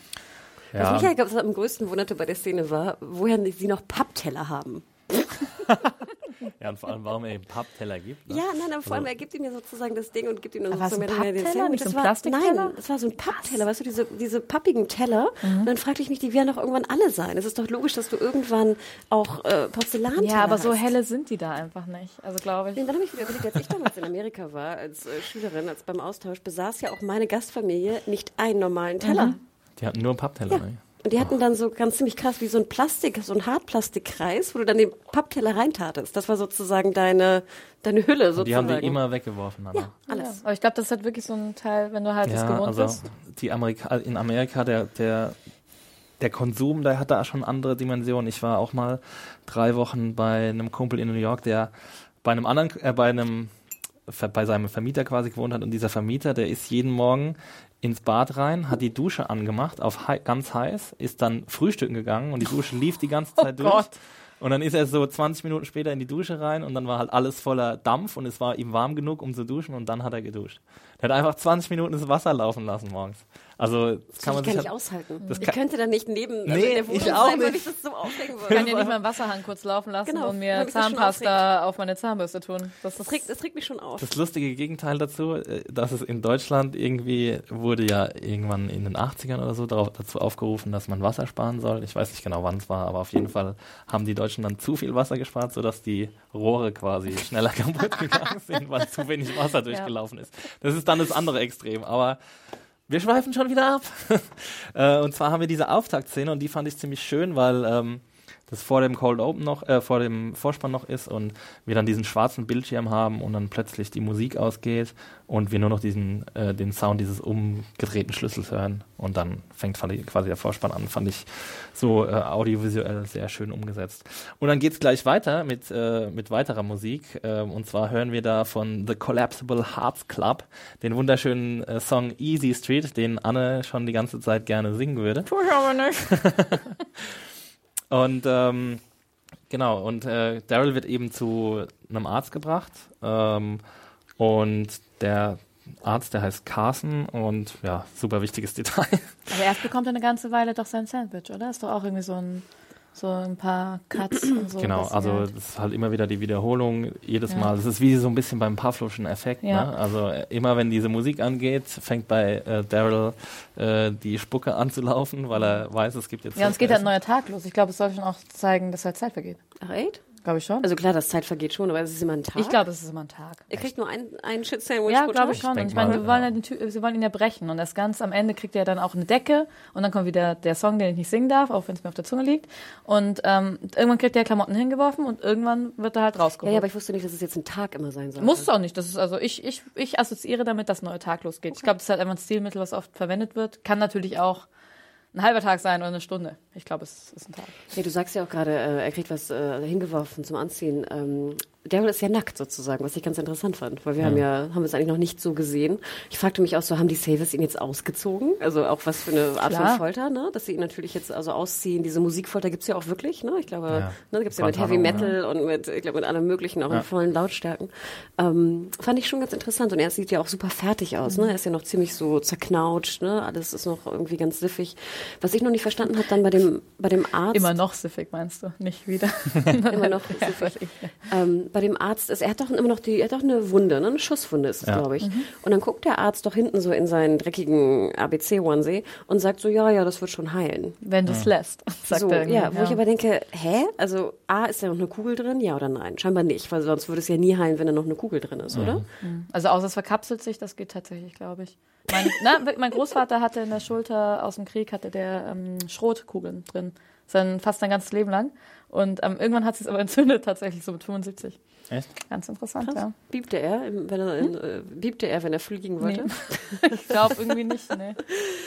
Was mich ja was am größten wunderte bei der Szene war, woher sie noch Pappteller haben. [LAUGHS] ja, und vor allem, warum er ihm Pappteller gibt. Ne? Ja, nein, aber vor allem, er gibt ihm ja sozusagen das Ding und gibt ihm dann Aber sozusagen ein Pappteller, nicht Das so ein Plastikteller? Nein, das war so ein Pappteller, weißt du, diese, diese pappigen Teller. Mhm. Und dann fragte ich mich, die werden doch irgendwann alle sein. Es ist doch logisch, dass du irgendwann auch äh, Porzellanteller Ja, aber so hast. helle sind die da einfach nicht. Also glaube ich. Nee, dann habe ich wieder überlegt, als ich damals in Amerika war, als äh, Schülerin, als beim Austausch, besaß ja auch meine Gastfamilie nicht einen normalen Teller. Mhm. Die hatten nur Pappteller. Ja. Und die hatten dann so ganz ziemlich krass wie so ein Plastik, so ein Hartplastikkreis, wo du dann den Pappteller reintatest. Das war sozusagen deine, deine Hülle sozusagen. Die haben die immer weggeworfen. Anna. Ja, alles. Ja, aber ich glaube, das ist halt wirklich so ein Teil, wenn du halt das Ja, gewohnt also bist. die Amerika in Amerika, der, der, der Konsum, der hat da schon andere Dimensionen. Ich war auch mal drei Wochen bei einem Kumpel in New York, der bei einem anderen, äh, bei einem, bei seinem Vermieter quasi gewohnt hat und dieser Vermieter, der ist jeden Morgen ins Bad rein, hat die Dusche angemacht auf hei ganz heiß, ist dann frühstücken gegangen und die Dusche lief die ganze [LAUGHS] Oh Zeit durch. Gott. Und dann ist er so 20 Minuten später in die Dusche rein und dann war halt alles voller Dampf und es war ihm warm genug, um zu duschen und dann hat er geduscht. Er hat einfach 20 Minuten das Wasser laufen lassen morgens. Also das kann man kann ich sich gar halt, nicht aushalten. das ich kann- könnte da nicht neben also Nee, in der Wohnung ich auch sein, weil nicht. ich das so aufregen Ich würde. kann ja nicht mal einen Wasserhahn kurz laufen lassen Genau, und mir ich Zahnpasta auf meine Zahnbürste tun. Das Das regt, das regt mich schon auf. das lustige Gegenteil dazu, äh, dass es in Deutschland irgendwie wurde ja irgendwann in den 80ern oder so darauf, dazu aufgerufen, dass man Wasser sparen soll. Ich weiß nicht genau, wann es war, aber auf jeden Fall haben die Deutschen dann zu viel Wasser gespart, sodass die Rohre quasi [LAUGHS] schneller kaputt gegangen sind, weil zu wenig Wasser durchgelaufen ist. Das ist dann das andere Extrem, aber wir schweifen schon wieder ab. [LAUGHS] äh, und zwar haben wir diese Auftaktszene und die fand ich ziemlich schön, weil ähm, das vor dem Cold Open noch, äh, vor dem Vorspann noch ist und wir dann diesen schwarzen Bildschirm haben und dann plötzlich die Musik ausgeht und wir nur noch diesen, äh, den Sound dieses umgedrehten Schlüssels hören und dann fängt quasi der Vorspann an. Fand ich so äh, audiovisuell sehr schön umgesetzt. Und dann geht's gleich weiter mit, äh, mit weiterer Musik äh, und zwar hören wir da von The Collapsible Hearts Club den wunderschönen äh, Song Easy Street, den Anne schon die ganze Zeit gerne singen würde. Tue ich aber nicht. [LAUGHS] Und ähm, genau, und äh, Daryl wird eben zu einem Arzt gebracht. Ähm, und der Arzt, der heißt Carson und ja, super wichtiges [LAUGHS] Detail. Aber erst bekommt er eine ganze Weile doch sein Sandwich, oder? Ist doch auch irgendwie so ein So ein paar Cuts und so. Genau, also halt- das ist halt immer wieder die Wiederholung, jedes Ja. Mal. Das ist wie so ein bisschen beim Pavlovschen Effekt. Ja. Ne? Also äh, immer wenn diese Musik angeht, fängt bei äh, Daryl äh, die Spucke an zu laufen, weil er weiß, es gibt jetzt. ja, und es geht halt halt ein neuer Tag los. Ich glaube, es soll schon auch zeigen, dass halt Zeit vergeht. Ach, echt? Glaube ich schon. Also klar, das Zeit vergeht schon, aber es ist immer ein Tag. ich glaube, es ist immer ein Tag. Er kriegt nur ein, ein Shit-Sandwich Ja, pro glaube Tag. ich schon. Und ich meine, wir wollen, ja. ja den Ty- sie wollen ihn ja brechen. Und erst ganz am Ende kriegt er dann auch eine Decke. Und dann kommt wieder der Song, den ich nicht singen darf, auch wenn es mir auf der Zunge liegt. Und ähm, irgendwann kriegt er Klamotten hingeworfen und irgendwann wird er halt Ja, rausgeholt. ja, aber ich wusste nicht, dass es jetzt ein Tag immer sein soll. Muss es auch nicht. Das ist also ich, ich, ich assoziiere damit, dass ein neuer Tag losgeht. Ich glaube, das ist halt einfach ein Stilmittel, was oft verwendet wird. Kann natürlich auch ein halber Tag sein oder eine Stunde. Ich glaube, es ist ein Tag. Ja, du sagst ja auch gerade, äh, er kriegt was äh, hingeworfen zum Anziehen. Ähm, Daryl ist ja nackt sozusagen, was ich ganz interessant fand, weil wir haben ja, haben es eigentlich noch nicht so gesehen. Ich fragte mich auch so, haben die Savers ihn jetzt ausgezogen? Also auch was für eine Art Klar. von Folter, ne? Dass sie ihn natürlich jetzt also ausziehen. Diese Musikfolter gibt's ja auch wirklich, ne? Ich glaube, Ja. ne, gibt's ja mit Heavy Guantanamo, Metal und mit, ich glaube, mit allem möglichen, auch Ja. in vollen Lautstärken. Ähm, fand ich schon ganz interessant. Und er sieht ja auch super fertig aus, ne? Er ist ja noch ziemlich so zerknautscht, ne? Alles ist noch irgendwie ganz siffig. Was ich noch nicht verstanden habe, dann bei dem, bei dem Arzt. Immer noch siffig, meinst du? Nicht wieder. [LAUGHS] Immer noch [LAUGHS] Ja, siffig. Ähm, bei dem Arzt ist, er hat doch immer noch die, er hat doch eine Wunde, ne? eine Schusswunde ist es, Ja. glaube ich. Und dann guckt der Arzt doch hinten so in seinen dreckigen ABC-Onesie und sagt so, ja, ja, das wird schon heilen. Wenn du es lässt, [LAUGHS] sagt so, er. irgendwie, ja, wo ich aber denke, hä? Also A, ist da noch eine Kugel drin? Ja oder nein? Scheinbar nicht, weil sonst würde es ja nie heilen, wenn da noch eine Kugel drin ist, oder? Also außer es verkapselt sich, das geht tatsächlich, glaube ich. Mein, [LAUGHS] na, mein Großvater hatte in der Schulter aus dem Krieg hatte der ähm, Schrotkugeln drin. Sein, fast sein ganzes Leben lang. Und ähm, irgendwann hat es aber entzündet, tatsächlich so mit 75. Echt? Ganz interessant, Krass. ja. Biebte er, wenn er, in, äh, biebte er, wenn er fliegen wollte? Nee. [LAUGHS] Ich glaube irgendwie nicht, ne.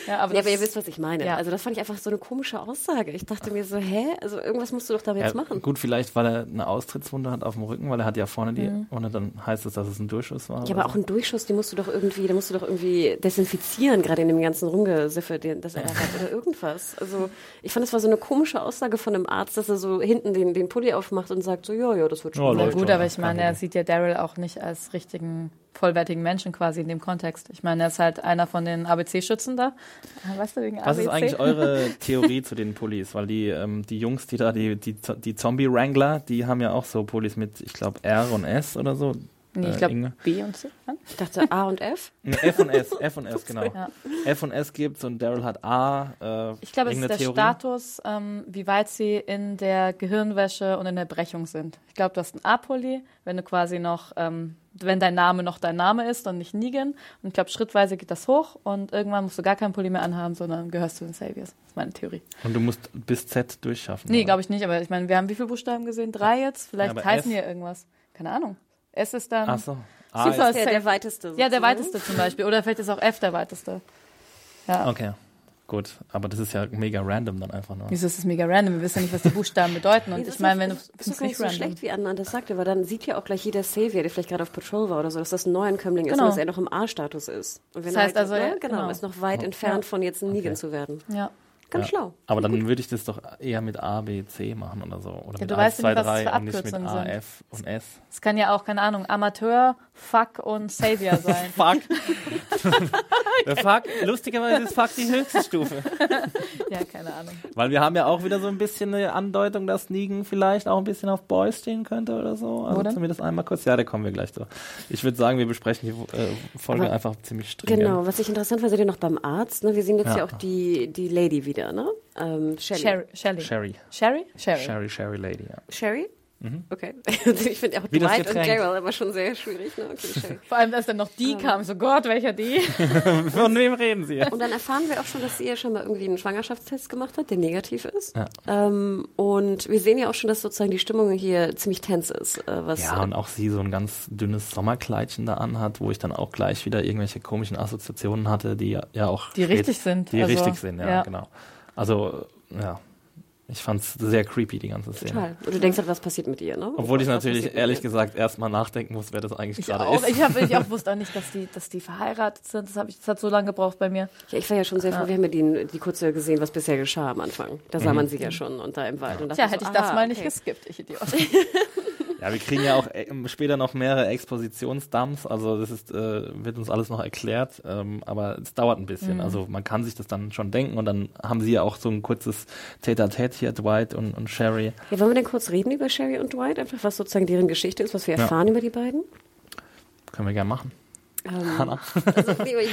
Ja, aber, Ja, das, aber ihr wisst, was ich meine. Ja. Also das fand ich einfach so eine komische Aussage. Ich dachte mir so, hä? Also irgendwas musst du doch damit Ja, jetzt machen. gut, vielleicht, weil er eine Austrittswunde hat auf dem Rücken, weil er hat ja vorne die Wunde, dann heißt es, dass es ein Durchschuss war. Ja, aber so. auch ein Durchschuss, den musst du doch irgendwie, den musst du doch irgendwie desinfizieren, gerade in dem ganzen Rumgesiffe, den, das er hat oder irgendwas. Also ich fand, es war so eine komische Aussage von einem Arzt, dass er so hinten den, den Pulli aufmacht und sagt so, ja, ja, das wird schon. Ja, gut, aber ich meine, er sieht ja Daryl auch nicht als richtigen, vollwertigen Menschen quasi in dem Kontext. Ich meine, er ist halt einer von den ABC-Schützen da. Ah, Weißt du, wegen Was ABC? ist eigentlich eure [LAUGHS] Theorie zu den Pullis? Weil die, ähm, die Jungs, die da, die, die, die Zombie-Wrangler, die haben ja auch so Pullis mit, ich glaube, R und S oder so. Nee, Äh, ich glaube? B und C. Ja? Ich dachte A und F. Nee, F und S, F und S, [LAUGHS] genau. Ja. F und S gibt's und Daryl hat A. Äh, Ich glaube, es ist der Theorie? Status, ähm, wie weit sie in der Gehirnwäsche und in der Brechung sind. Ich glaube, du hast einen A-Pulli, wenn du quasi noch, ähm, wenn dein Name noch dein Name ist und nicht Negan. Und ich glaube, schrittweise geht das hoch und irgendwann musst du gar keinen Pulli mehr anhaben, sondern gehörst zu den Saviors. Das ist meine Theorie. Und du musst bis Z durchschaffen. Nee, glaube ich nicht, aber ich meine, wir haben wie viele Buchstaben gesehen? Drei jetzt? Vielleicht aber heißen die ja irgendwas. Keine Ahnung. S ist dann. Ach so. A Super. ist, ist safe. der weiteste. Ja, der sozusagen. weiteste zum Beispiel. Oder vielleicht ist auch F der weiteste. Ja. okay. Gut, aber das ist ja mega random dann einfach nur. Wieso ist das mega random? Wir wissen ja nicht, was die Buchstaben bedeuten. Und Nee, das ich meine, ist wenn du das ist nicht so schlecht, wie Anna das sagte, weil dann sieht ja auch gleich jeder Savior, der vielleicht gerade auf Patrol war oder so, dass das ein Neuankömmling ist Genau. und dass er noch im A-Status ist. Und wenn Das heißt er also, ne, ja, genau, genau. ist noch weit entfernt von jetzt ein Negan zu werden. Ja. Ganz Ja. schlau. Aber dann würde ich das doch eher mit A, B, C machen oder so. Oder Ja, mit du 1, weißt ja 2, nicht, was es 3 für und nicht mit A. F und S. Es kann ja auch, keine Ahnung, Amateur, Fuck und Savior [LAUGHS] sein. Fuck. [LAUGHS] Fuck, lustigerweise ist Fuck die höchste Stufe. [LAUGHS] ja, keine Ahnung. Weil wir haben ja auch wieder so ein bisschen eine Andeutung, dass Negan vielleicht auch ein bisschen auf Boys stehen könnte oder so. Also Wo zumindest einmal kurz. Ja, da kommen wir gleich zu. Ich würde sagen, wir besprechen die äh, Folge Aber- einfach ziemlich stringent. Genau, was ich interessant war, seid ihr noch beim Arzt. Ne? Wir sehen jetzt Ja. ja, auch die, die Lady wieder, ne? Ähm, Shelly. Sherry. Shelly. Sherry. Sherry? Sherry. Sherry, Sherry Lady, ja. Sherry? Mhm. Okay. [LAUGHS] ich finde auch Wie das Dwight und. Daryl aber schon sehr schwierig. Ne? Okay. [LAUGHS] Vor allem, als dann noch die kam, so Gott, welcher die? [LAUGHS] Von wem reden Sie? Und dann erfahren wir auch schon, dass sie ja schon mal irgendwie einen Schwangerschaftstest gemacht hat, der negativ ist. Ja. Ähm, und wir sehen ja auch schon, dass sozusagen die Stimmung hier ziemlich tense ist. Äh, was, Ja, und auch sie so ein ganz dünnes Sommerkleidchen da anhat, wo ich dann auch gleich wieder irgendwelche komischen Assoziationen hatte, die ja- ja auch Die spät- richtig sind, Die also, richtig sind, ja, ja. genau. Also, ja, ich fand's sehr creepy, die ganze Szene. Total. Und du denkst halt, was passiert mit ihr, ne? Obwohl ich Was natürlich passiert mit ehrlich gesagt erstmal nachdenken muss, wer das eigentlich Ich gerade ist. Ich, hab, ich auch [LAUGHS] wusste auch nicht, dass die, dass die verheiratet sind. Das, hab ich, das hat so lange gebraucht bei mir. Ja, ich war ja schon sehr froh, wir haben ja die, die kurze gesehen, was bisher geschah am Anfang. Da Mhm. sah man sie ja schon und da im Wald. Und dachte Tja, so, hätte ich aha, das mal nicht okay. geskippt, ich Idiot. [LAUGHS] Ja, Ja, wir kriegen ja auch äh, später noch mehrere Expositionsdumps, also das ist, äh, wird uns alles noch erklärt, ähm, aber es dauert ein bisschen. Mhm. Also man kann sich das dann schon denken und dann haben sie ja auch so ein kurzes Tete-a-Tete hier, Dwight und, und Sherry. Ja, wollen wir denn kurz reden über Sherry und Dwight? Einfach, was sozusagen deren Geschichte ist, was wir Ja. erfahren über die beiden? Können wir gerne machen. Ähm, Hanna. Also, ich, ich,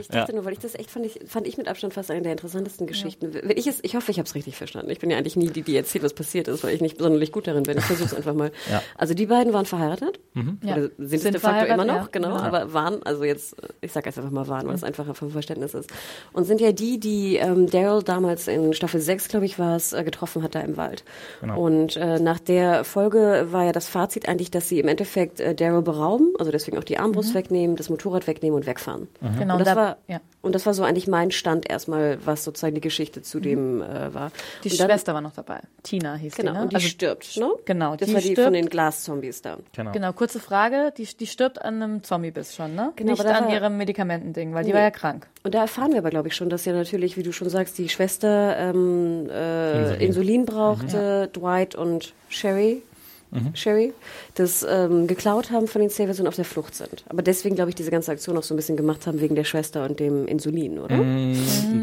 ich [LAUGHS] dachte Ja. nur, weil ich das echt fand, ich, fand ich mit Abstand fast eine der interessantesten Geschichten. Wenn ich es, ich hoffe, ich habe es richtig verstanden. Ich bin ja eigentlich nie die, die erzählt, was passiert ist, weil ich nicht sonderlich gut darin bin. Ich versuche es einfach mal. Ja. Also die beiden waren verheiratet. Ja. Oder sind, es Sind de facto immer noch, ja. genau, Ja. aber waren, also jetzt, ich sage jetzt einfach mal waren, weil es einfacher vom Verständnis ist. Und sind ja die, die ähm, Daryl damals in Staffel 6, glaube ich, war es, äh, getroffen hat da im Wald. Genau. Und äh, nach der Folge war ja das Fazit eigentlich, dass sie im Endeffekt äh, Daryl berauben, also deswegen auch die Armbrust wegnehmen, das Motorrad wegnehmen und wegfahren. Genau, Und das, da- war, ja. und das war so eigentlich mein Stand erstmal, was sozusagen die Geschichte zu dem äh, war. Die und dann, Schwester war noch dabei. Tina hieß Genau, die, ne? und die stirbt, ne? Genau, Das die war die stirbt. von den Glaszombies da. Genau. Genau, kurze Frage. Die, die stirbt an einem Zombie-Biss schon, ne? Genau, Nicht an war- ihrem Medikamenten-Ding, weil die Nee. war ja krank. Und da erfahren wir aber, glaube ich, schon, dass ja natürlich, wie du schon sagst, die Schwester ähm, äh, Insulin. Insulin. brauchte, Dwight und Sherry, Mhm. Sherry, das ähm, geklaut haben von den Saviors und auf der Flucht sind. Aber deswegen, glaube ich, diese ganze Aktion auch so ein bisschen gemacht haben wegen der Schwester und dem Insulin, oder? Mm,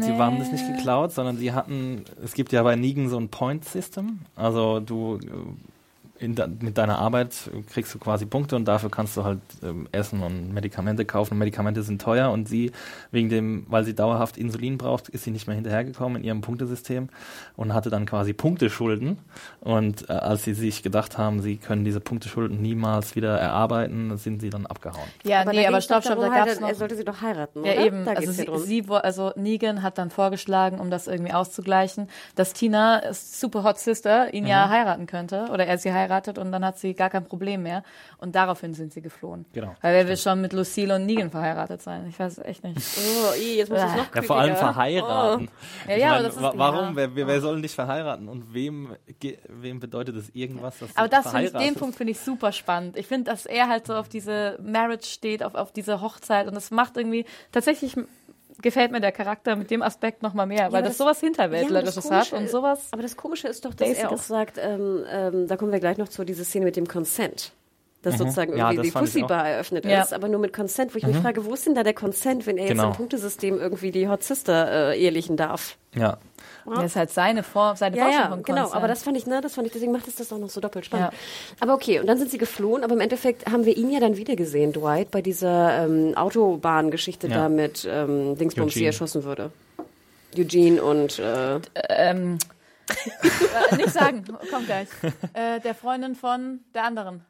Sie haben das nicht geklaut, sondern sie hatten, es gibt ja bei Negan so ein Point-System. Also du äh, de, mit deiner Arbeit kriegst du quasi Punkte und dafür kannst du halt ähm, Essen und Medikamente kaufen. Und Medikamente sind teuer und sie, wegen dem, weil sie dauerhaft Insulin braucht, ist sie nicht mehr hinterhergekommen in ihrem Punktesystem und hatte dann quasi Punkteschulden. Und äh, als sie sich gedacht haben, sie können diese Punkteschulden niemals wieder erarbeiten, sind sie dann abgehauen. Ja, da nee, aber stopp, stopp, da gab's noch... Er sollte sie doch heiraten, Ja, oder? eben. Da Also, ja sie, sie, also Negan hat dann vorgeschlagen, um das irgendwie auszugleichen, dass Tina, ist Super Hot Sister, ihn Mhm. ja heiraten könnte. Oder er sie heiratet und dann hat sie gar kein Problem mehr. Und daraufhin sind sie geflohen. Genau. Weil wer will schon mit Lucille und Negan verheiratet sein? Ich weiß echt nicht. Oh, ih, jetzt muss ich noch Ja, vor allem verheiraten. Ja, Ich ja, meine, das ist- wa warum? ja. Wer, wer, wer soll dich verheiraten? Und wem, ge- wem bedeutet das irgendwas, dass du Aber das finde ich, den? Punkt finde ich super spannend. Ich finde, dass er halt so auf diese Marriage steht, auf, auf diese Hochzeit und das macht irgendwie, tatsächlich gefällt mir der Charakter mit dem Aspekt nochmal mehr, weil aber das, das- sowas Ja, Hinterwäldlerisches das hat und sowas. Aber das Komische ist doch, dass er auch sagt, ähm, ähm, da kommen wir gleich noch zu, diese Szene mit dem Consent. Dass sozusagen Ja, irgendwie das die fand ich Pussy Bar eröffnet Ja. ist, aber nur mit Consent, wo ich mich frage, wo ist denn da der Consent, wenn er jetzt Genau. im Punktesystem irgendwie die Hot Sister äh, ehelichen darf? Ja. Das ist halt seine Form, seine Ja, Vorstellung ja, von genau. Aber das fand ich, ne, das fand ich, deswegen macht es das auch noch so doppelt spannend. Ja. Aber okay, und dann sind sie geflohen, aber im Endeffekt haben wir ihn ja dann wieder gesehen, Dwight, bei dieser ähm, Autobahngeschichte Ja. da mit ähm, Dingsbums, die Eugene. erschossen wurde. Eugene und äh, ähm, äh, [LAUGHS] nicht sagen, kommt gleich. Äh, der Freundin von der anderen.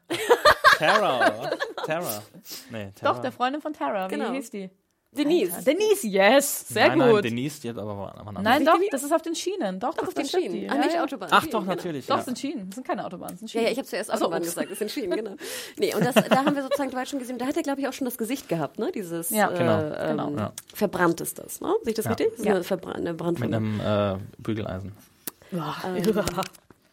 Tara. Tara. Nee, Tara. Doch, der Freundin von Tara. Wie Genau. hieß die? Denise. Denise, yes. Sehr nein, gut. Nein, Denise, die hat aber Nein, doch, Denise? das ist auf den Schienen. Doch, Doch, das auf den Schienen. die. Ah, Ja, nicht ja. Autobahn. Ach Schienen, doch, genau. natürlich. Doch, ja. es sind Schienen. Das sind keine Autobahnen, das sind Ja, Schienen. ja, ich habe zuerst Autobahn ups. gesagt, das sind Schienen, [LAUGHS] genau. Nee, und das, da haben wir sozusagen Dwight schon gesehen, da hat er, glaube ich, auch schon das Gesicht gehabt, ne? Dieses Ja, genau, äh, genau. ähm, Ja. verbrannt ist das, ne? Sehe ich das Ja. richtig? Das ist Ja. eine, verbra eine Mit einem äh, Bügeleisen. [LAUGHS]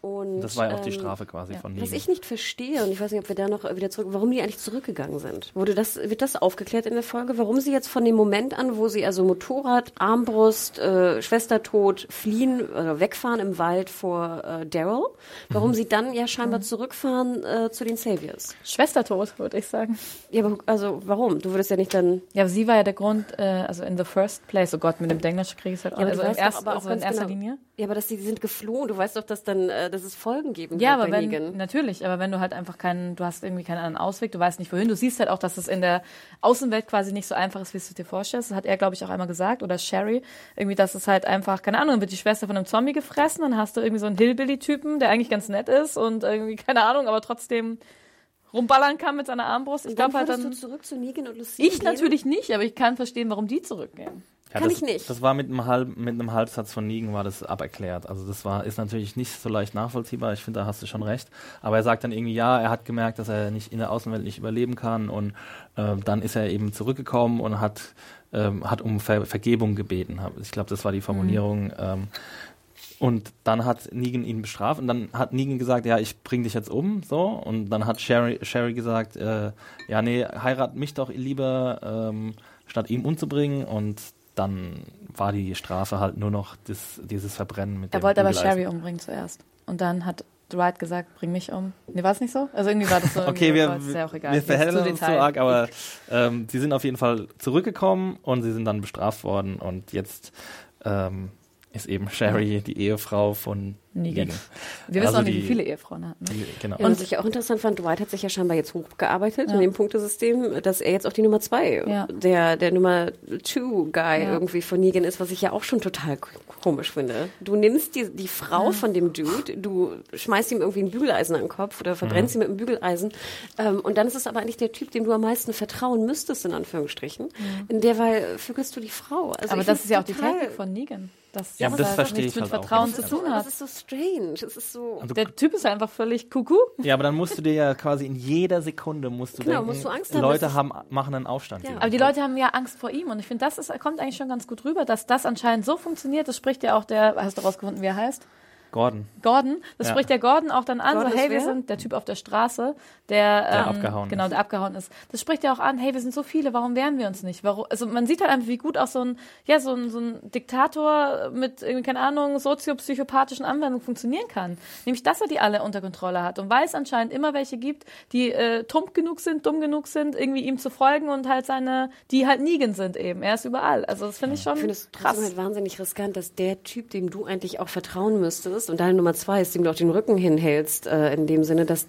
Und, Das war ja auch die ähm, Strafe quasi von Was Negan. ich nicht verstehe, und ich weiß nicht, ob wir da noch wieder zurück, warum die eigentlich zurückgegangen sind. Wurde das, wird das aufgeklärt in der Folge? Warum sie jetzt von dem Moment an, wo sie also Motorrad, Armbrust, äh, Schwestertod fliehen, oder wegfahren im Wald vor äh, Daryl, warum sie dann ja scheinbar zurückfahren äh, zu den Saviors? Schwestertod, würde ich sagen. Ja, aber also warum? Du würdest ja nicht dann. Ja, aber sie war ja der Grund, äh, also in the first place, oh Gott, mit dem Denglisch kriege ich es halt auch, Ja, aber also, erst, doch aber auch also in erster genau- Linie. Ja, aber dass die, die sind geflohen. Du weißt doch, dass dann, äh, dass es Folgen geben Ja, wird aber bei wenn, Negan. natürlich, aber wenn du halt einfach keinen, du hast irgendwie keinen anderen Ausweg, du weißt nicht wohin, du siehst halt auch, dass es in der Außenwelt quasi nicht so einfach ist, wie du es dir vorstellst. Das hat er, glaube ich, auch einmal gesagt, oder Sherry, irgendwie, dass es halt einfach, keine Ahnung, dann wird die Schwester von einem Zombie gefressen, dann hast du irgendwie so einen Hillbilly-Typen, der eigentlich ganz nett ist und irgendwie, keine Ahnung, aber trotzdem rumballern kann mit seiner Armbrust. Ich glaube halt dann, du zurück zu Negan und Lucille ich gehen? natürlich nicht, aber ich kann verstehen, warum die zurückgehen. Ja, Kann das, ich nicht. Das war mit einem, halb, mit einem Halbsatz von Negan war das aberklärt. Also das war ist natürlich nicht so leicht nachvollziehbar. Ich finde, da hast du schon recht. Aber er sagt dann irgendwie, ja, er hat gemerkt, dass er nicht in der Außenwelt nicht überleben kann und äh, dann ist er eben zurückgekommen und hat ähm, hat um Ver Vergebung gebeten. Ich glaube, das war die Formulierung. Ähm, und dann hat Negan ihn bestraft und dann hat Negan gesagt, ja, ich bring dich jetzt um, so. Und dann hat Sherry, Sherry gesagt, äh, ja, nee, heirat mich doch lieber, ähm, statt ihm umzubringen. Und dann war die Strafe halt nur noch das, dieses Verbrennen mit Er wollte aber. Sherry umbringen zuerst. Und dann hat Dwight gesagt, bring mich um. Nee, war es nicht so? Also irgendwie war das so. [LAUGHS] Okay, wir, ist ja auch egal. wir zu verhellen uns Detail. arg, aber ähm, sie sind auf jeden Fall zurückgekommen und sie sind dann bestraft worden und jetzt ähm, ist eben Sherry die Ehefrau von Negan. Negan. Wir wissen Also auch nicht, die- wie viele Ehefrauen er hat. Ne? Genau. Ja, was ich auch interessant fand, Dwight hat sich ja scheinbar jetzt hochgearbeitet Ja. in dem Punktesystem, dass er jetzt auch die Nummer zwei, Ja. der, der Nummer two Guy Ja. irgendwie von Negan ist, was ich ja auch schon total komisch finde. Du nimmst die, die Frau von dem Dude, du schmeißt ihm irgendwie ein Bügeleisen an den Kopf oder verbrennst ihn mit einem Bügeleisen ähm, und dann ist es aber eigentlich der Typ, dem du am meisten vertrauen müsstest, in Anführungsstrichen. In der Weil vögelst du die Frau. Also Aber ich das ist ja auch die Technik von Negan. Dass Ja, aber das halt verstehe nichts ich mit halt auch Vertrauen nicht. zu Das tun das hat. ist so strange. Es ist so. Also Der Typ ist einfach völlig kuckuck. ja, aber dann musst du dir ja quasi in jeder Sekunde musst du Genau, denken, musst du Angst haben, Leute haben, machen einen Aufstand. Ja. Aber die. Leute haben ja Angst vor ihm und ich finde, das ist, kommt eigentlich schon ganz gut rüber, dass das anscheinend so funktioniert. Das spricht ja auch der, hast du rausgefunden, wie er heißt? Gordon. Gordon. Das Ja. spricht der Gordon auch dann an, Gordon so hey, ist wir sind der Typ auf der Straße, der, Der ähm, abgehauen genau, ist. der abgehauen ist. Das spricht ja auch an, hey, wir sind so viele, warum wehren wir uns nicht? Warum, also man sieht halt einfach, wie gut auch so ein, ja, so ein, so ein Diktator mit, irgendwie, keine Ahnung, soziopsychopathischen Anwendungen funktionieren kann. Nämlich, dass er die alle unter Kontrolle hat und weil es anscheinend immer welche gibt, die äh, tump genug sind, dumm genug sind, irgendwie ihm zu folgen und halt seine, die halt Negan sind eben. Er ist überall. Also das finde ich schon Ich finde es krass. trotzdem halt wahnsinnig riskant, dass der Typ, dem du eigentlich auch vertrauen müsstest und deine Nummer zwei ist, dem du auch den Rücken hinhältst, äh, in dem Sinne, dass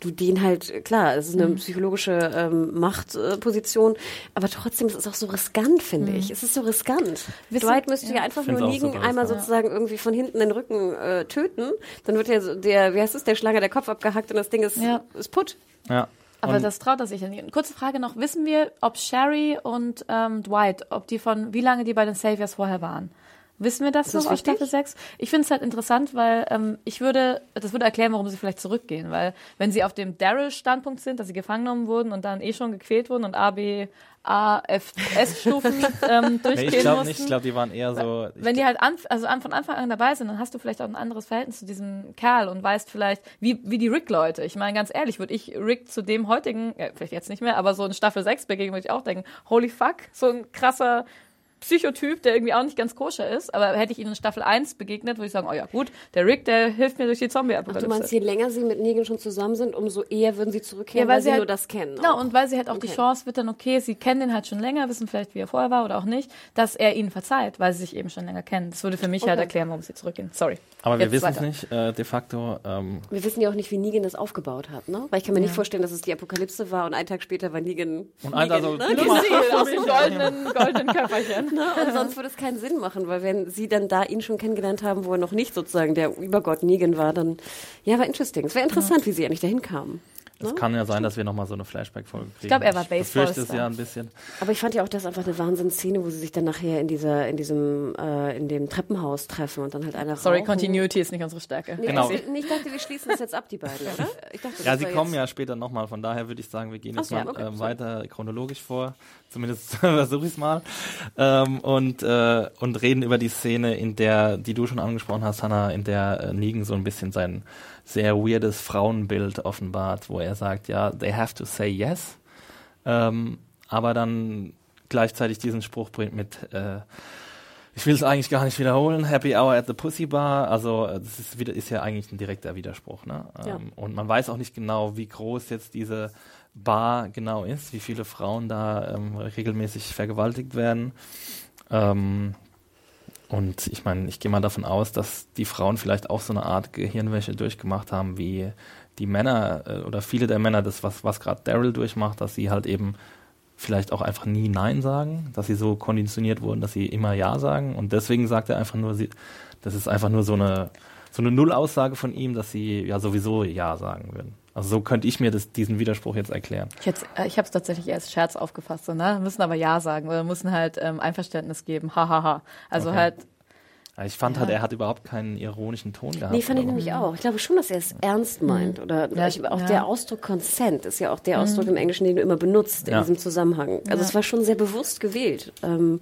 du den halt, klar, es ist Mhm. eine psychologische ähm, Machtposition, äh, Position, aber trotzdem ist es auch so riskant, finde Mhm. ich. Es ist so riskant. Wissen- Dwight müsste ja, ja. einfach nur liegen, super einmal sozusagen irgendwie von hinten den Rücken äh, töten, dann wird ja so der, wie heißt es, der Schlange der Kopf abgehackt und das Ding ist, Ja. ist putt. Ja. Aber Und das traut er sich ja nicht. Kurze Frage noch. Wissen wir, ob Sherry und ähm, Dwight, ob die von, wie lange die bei den Saviors vorher waren? Wissen wir das das noch aus? Staffel 6? Ich finde es halt interessant, weil ähm, ich würde, das würde erklären, warum sie vielleicht zurückgehen. Weil wenn sie auf dem Daryl-Standpunkt sind, dass sie gefangen genommen wurden und dann eh schon gequält wurden und A, B, A, F, S-Stufen [LAUGHS] ähm, nee, durchgehen ich glaube mussten. nicht, ich glaube, die waren eher so. Wenn die halt anf also an, von Anfang an dabei sind, dann hast du vielleicht auch ein anderes Verhältnis zu diesem Kerl und weißt vielleicht, wie, wie die Rick-Leute. Ich meine, ganz ehrlich, würde ich Rick zu dem heutigen, ja, vielleicht jetzt nicht mehr, aber so in Staffel 6 begegnen, würde ich auch denken, holy fuck, so ein krasser Psychotyp, der irgendwie auch nicht ganz koscher ist. Aber hätte ich ihm in Staffel 1 begegnet, würde ich sagen, oh ja, gut, der Rick, der hilft mir durch die Ach, du meinst, Zombie-Apokalypse. je länger sie mit Negan schon zusammen sind, umso eher würden sie zurückkehren, Ja, weil weil, sie halt- nur das kennen. Genau, auch. und weil sie halt auch die Okay. Chance wird dann, okay, sie kennen den halt schon länger, wissen vielleicht, wie er vorher war oder auch nicht, dass er ihnen verzeiht, weil sie sich eben schon länger kennen. Das würde für mich halt Okay. erklären, warum sie zurückgehen. Sorry. aber wir wissen es nicht, äh, de facto. Ähm, Wir wissen ja auch nicht, wie Negan das aufgebaut hat, ne? Weil ich kann mir Ja. nicht vorstellen, dass es die Apokalypse war und einen Tag später war Negan. Und einer Negan, so, ne? guck mal. Lucille aus dem goldenen, goldenen Köfferchen. Ne? Und sonst würde es keinen Sinn machen, weil wenn sie dann da ihn schon kennengelernt haben, wo er noch nicht sozusagen der Übergott Negan war, dann ja, war interesting. Es wäre interessant, wie sie eigentlich dahin kamen. Es Ne? kann ja sein, dass wir nochmal so eine Flashback-Folge kriegen. glaub, er war Ich befürchte es ja ein bisschen. Aber ich fand ja auch das einfach eine Wahnsinnsszene, wo sie sich dann nachher in dieser, in diesem, äh, in dem Treppenhaus treffen und dann halt einer Sorry, rauchen. Continuity ist nicht unsere Stärke. Nee, Genau. nee, ich dachte, wir schließen das jetzt ab, die beiden, oder? Ich dachte, Ja, sie kommen jetzt- ja später nochmal, von daher würde ich sagen, wir gehen jetzt so, mal okay, äh, weiter chronologisch vor. Zumindest [LAUGHS] versuche ich es mal. Ähm, und, äh, und reden über die Szene, in der, die du schon angesprochen hast, Hannah, in der äh, Negan so ein bisschen sein sehr weirdes Frauenbild offenbart, wo er sagt, ja, they have to say yes. Ähm, aber dann gleichzeitig diesen Spruch bringt mit, äh, ich will es eigentlich gar nicht wiederholen. Happy Hour at the Pussy Bar. Also äh, das ist, wieder, ist ja eigentlich ein direkter Widerspruch. Ne? Ja. Ähm, und man weiß auch nicht genau, wie groß jetzt diese Bar genau ist, wie viele Frauen da ähm, regelmäßig vergewaltigt werden. Ähm, und ich meine, ich gehe mal davon aus, dass die Frauen vielleicht auch so eine Art Gehirnwäsche durchgemacht haben, wie die Männer äh, oder viele der Männer, das was, was gerade Daryl durchmacht, dass sie halt eben vielleicht auch einfach nie Nein sagen, dass sie so konditioniert wurden, dass sie immer Ja sagen. Und deswegen sagt er einfach nur, sie, das ist einfach nur so eine, so eine Nullaussage von ihm, dass sie ja sowieso Ja sagen würden. Also so könnte ich mir das, diesen Widerspruch jetzt erklären. Ich, äh, ich habe es tatsächlich erst Scherz aufgefasst, so, ne? müssen aber Ja sagen oder müssen halt ähm, Einverständnis geben. Hahaha. Also Okay. halt, Ich fand Ja. halt, er hat überhaupt keinen ironischen Ton gehabt. Nee, fand ich nämlich auch. Ich glaube schon, dass er es ernst meint. Oder Mhm. Ja, ich, auch ja. der Ausdruck Consent ist ja auch der Ausdruck im Englischen, den du immer benutzt in diesem Zusammenhang. Also Ja. es war schon sehr bewusst gewählt. Ähm,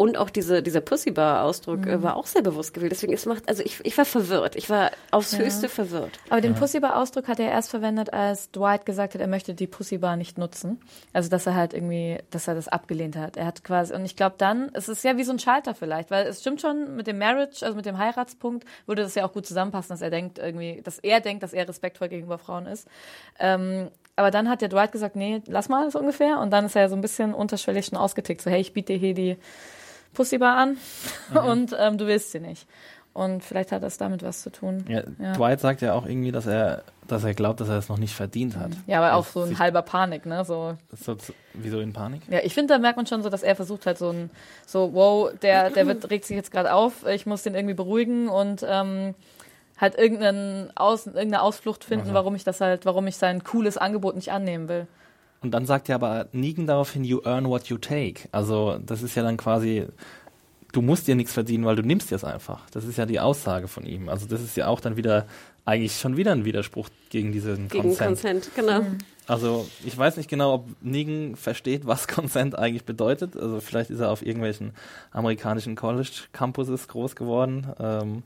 Und auch diese, dieser Pussy-Bar-Ausdruck äh, war auch sehr bewusst gewählt. Deswegen, es macht, also ich, ich war verwirrt. Ich war aufs Höchste verwirrt. Aber den Pussy-Bar-Ausdruck hat er erst verwendet, als Dwight gesagt hat, er möchte die Pussy-Bar nicht nutzen. Also, dass er halt irgendwie, dass er das abgelehnt hat. Er hat quasi, und ich glaube dann, es ist ja wie so ein Schalter vielleicht, weil es stimmt schon mit dem Marriage, also mit dem Heiratspunkt, würde das ja auch gut zusammenpassen, dass er denkt irgendwie, dass er denkt, dass er respektvoll gegenüber Frauen ist. Ähm, aber dann hat der Dwight gesagt, nee, lass mal so ungefähr. Und dann ist er so ein bisschen unterschwellig schon ausgetickt. So, hey, ich biete dir hier die Pussybar an [LAUGHS] und ähm, du willst sie nicht. Und vielleicht hat das damit was zu tun. Ja, Ja. Dwight sagt ja auch irgendwie, dass er, dass er glaubt, dass er es noch nicht verdient hat. Ja, aber auch so in sich- halber Panik, ne? So, So, so, wieso in Panik? ja, ich finde, da merkt man schon so, dass er versucht halt so ein, so, wow, der, der wird, regt sich jetzt gerade auf, ich muss den irgendwie beruhigen und ähm, halt irgendeinen Aus, irgendeine Ausflucht finden, warum ich das halt, warum ich sein cooles Angebot nicht annehmen will. Und dann sagt ja aber Negan daraufhin, you earn what you take. Also das ist ja dann quasi, du musst dir nichts verdienen, weil du nimmst es einfach. Das ist ja die Aussage von ihm. Also das ist ja auch dann wieder, eigentlich schon wieder ein Widerspruch gegen diesen Gegen Consent. Consent, genau. Also ich weiß nicht genau, ob Negan versteht, was [LAUGHS] Consent eigentlich bedeutet. Also vielleicht ist er auf irgendwelchen amerikanischen College-Campuses groß geworden, ähm,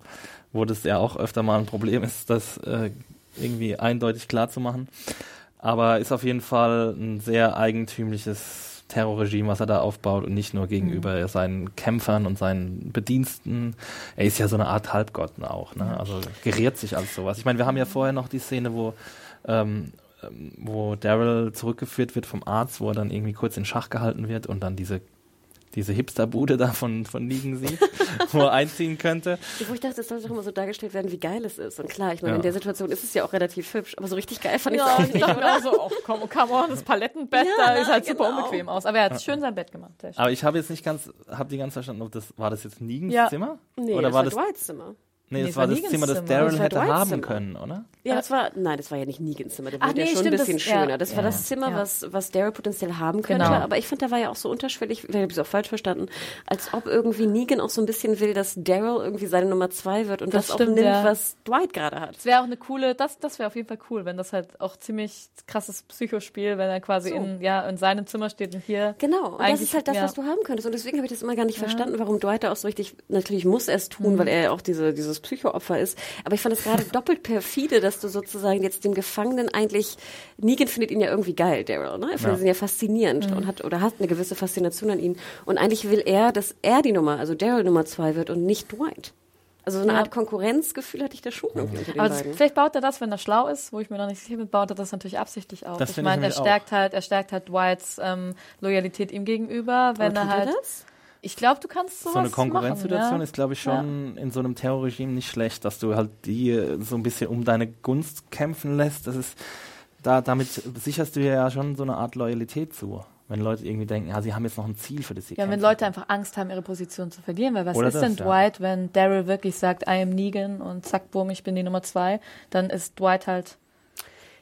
wo das ja auch öfter mal ein Problem ist, das äh, irgendwie eindeutig klar zu machen. Aber ist auf jeden Fall ein sehr eigentümliches Terrorregime, was er da aufbaut und nicht nur gegenüber seinen Kämpfern und seinen Bediensten. Er ist ja so eine Art Halbgott auch, ne? Also geriert sich als sowas. Ich meine, wir haben ja vorher noch die Szene, wo ähm, ähm, wo Daryl zurückgeführt wird vom Arzt, wo er dann irgendwie kurz in Schach gehalten wird und dann diese diese Hipsterbude da von, von sieht, [LAUGHS] wo er einziehen könnte. Wo ich dachte, es soll doch immer so dargestellt werden, wie geil es ist. Und klar, ich meine, Ja. in der Situation ist es ja auch relativ hübsch, aber so richtig geil fand ich es Ja, auch nicht, oder? auch so, oh, come, come on, das Palettenbett Ja, da ist halt super genau. unbequem aus. Aber er hat schön sein Bett gemacht. Aber ich habe jetzt nicht ganz, habe die ganz verstanden, ob das, war das jetzt Negans Ja. Zimmer? Nee, Oder das war war das, Dwights Zimmer. Nee, Nee, das war war das Negans Zimmer, das Zimmer. Daryl Das war hätte Dwights haben Zimmer. können, oder? Ja, das war, nein, das war ja nicht Negans Zimmer. Der Ach wurde ja nee, schon stimmt, ein bisschen das- ja. schöner. Das war Ja. das Zimmer, Ja. was, was Daryl potenziell haben könnte. Genau. Aber ich fand, da war ja auch so unterschwellig, vielleicht habe ich es auch falsch verstanden, als ob irgendwie Negan auch so ein bisschen will, dass Daryl irgendwie seine Nummer zwei wird und Das das, auch stimmt, nimmt, ja. was Dwight gerade hat. Das wäre auch eine coole, das, das wäre auf jeden Fall cool, wenn das halt auch ziemlich krasses Psychospiel, wenn er quasi So. in, ja, in seinem Zimmer steht und hier. Genau, und das ist halt das, ja. was du haben könntest. Und deswegen habe ich das immer gar nicht verstanden, warum Dwight da auch so richtig, natürlich muss er es tun, Mhm. weil er ja auch diese, dieses Psychoopfer ist. Aber ich fand es gerade [LAUGHS] doppelt perfide, dass du sozusagen jetzt dem Gefangenen eigentlich, Negan findet ihn ja irgendwie geil, Daryl, ne? Er findet ihn ja faszinierend Mhm. und hat, oder hat eine gewisse Faszination an ihn. Und eigentlich will er, dass er die Nummer, also Daryl Nummer zwei wird und nicht Dwight. Also so eine Ja. Art Konkurrenzgefühl hatte ich da schon den Aber das, vielleicht baut er das, wenn er schlau ist, wo ich mir noch nicht sicher bin, baut er das natürlich absichtlich auf. Das ich meine, er nämlich auch. stärkt halt, er stärkt halt Dwights ähm, Loyalität ihm gegenüber, wenn Aber er tut halt. das? Ich glaube, du kannst sowas So eine Konkurrenzsituation machen, ja. ist, glaube ich, schon in so einem Terrorregime nicht schlecht, dass du halt die äh, so ein bisschen um deine Gunst kämpfen lässt. Das ist, da, damit sicherst du ja schon so eine Art Loyalität zu. Wenn Leute irgendwie denken, ja, sie haben jetzt noch ein Ziel, für das sie Ja, wenn. Leute einfach Angst haben, ihre Position zu verlieren, weil was Oder ist das, denn ja. Dwight, wenn Daryl wirklich sagt, I am Negan und zack, bumm, ich bin die Nummer zwei, dann ist Dwight halt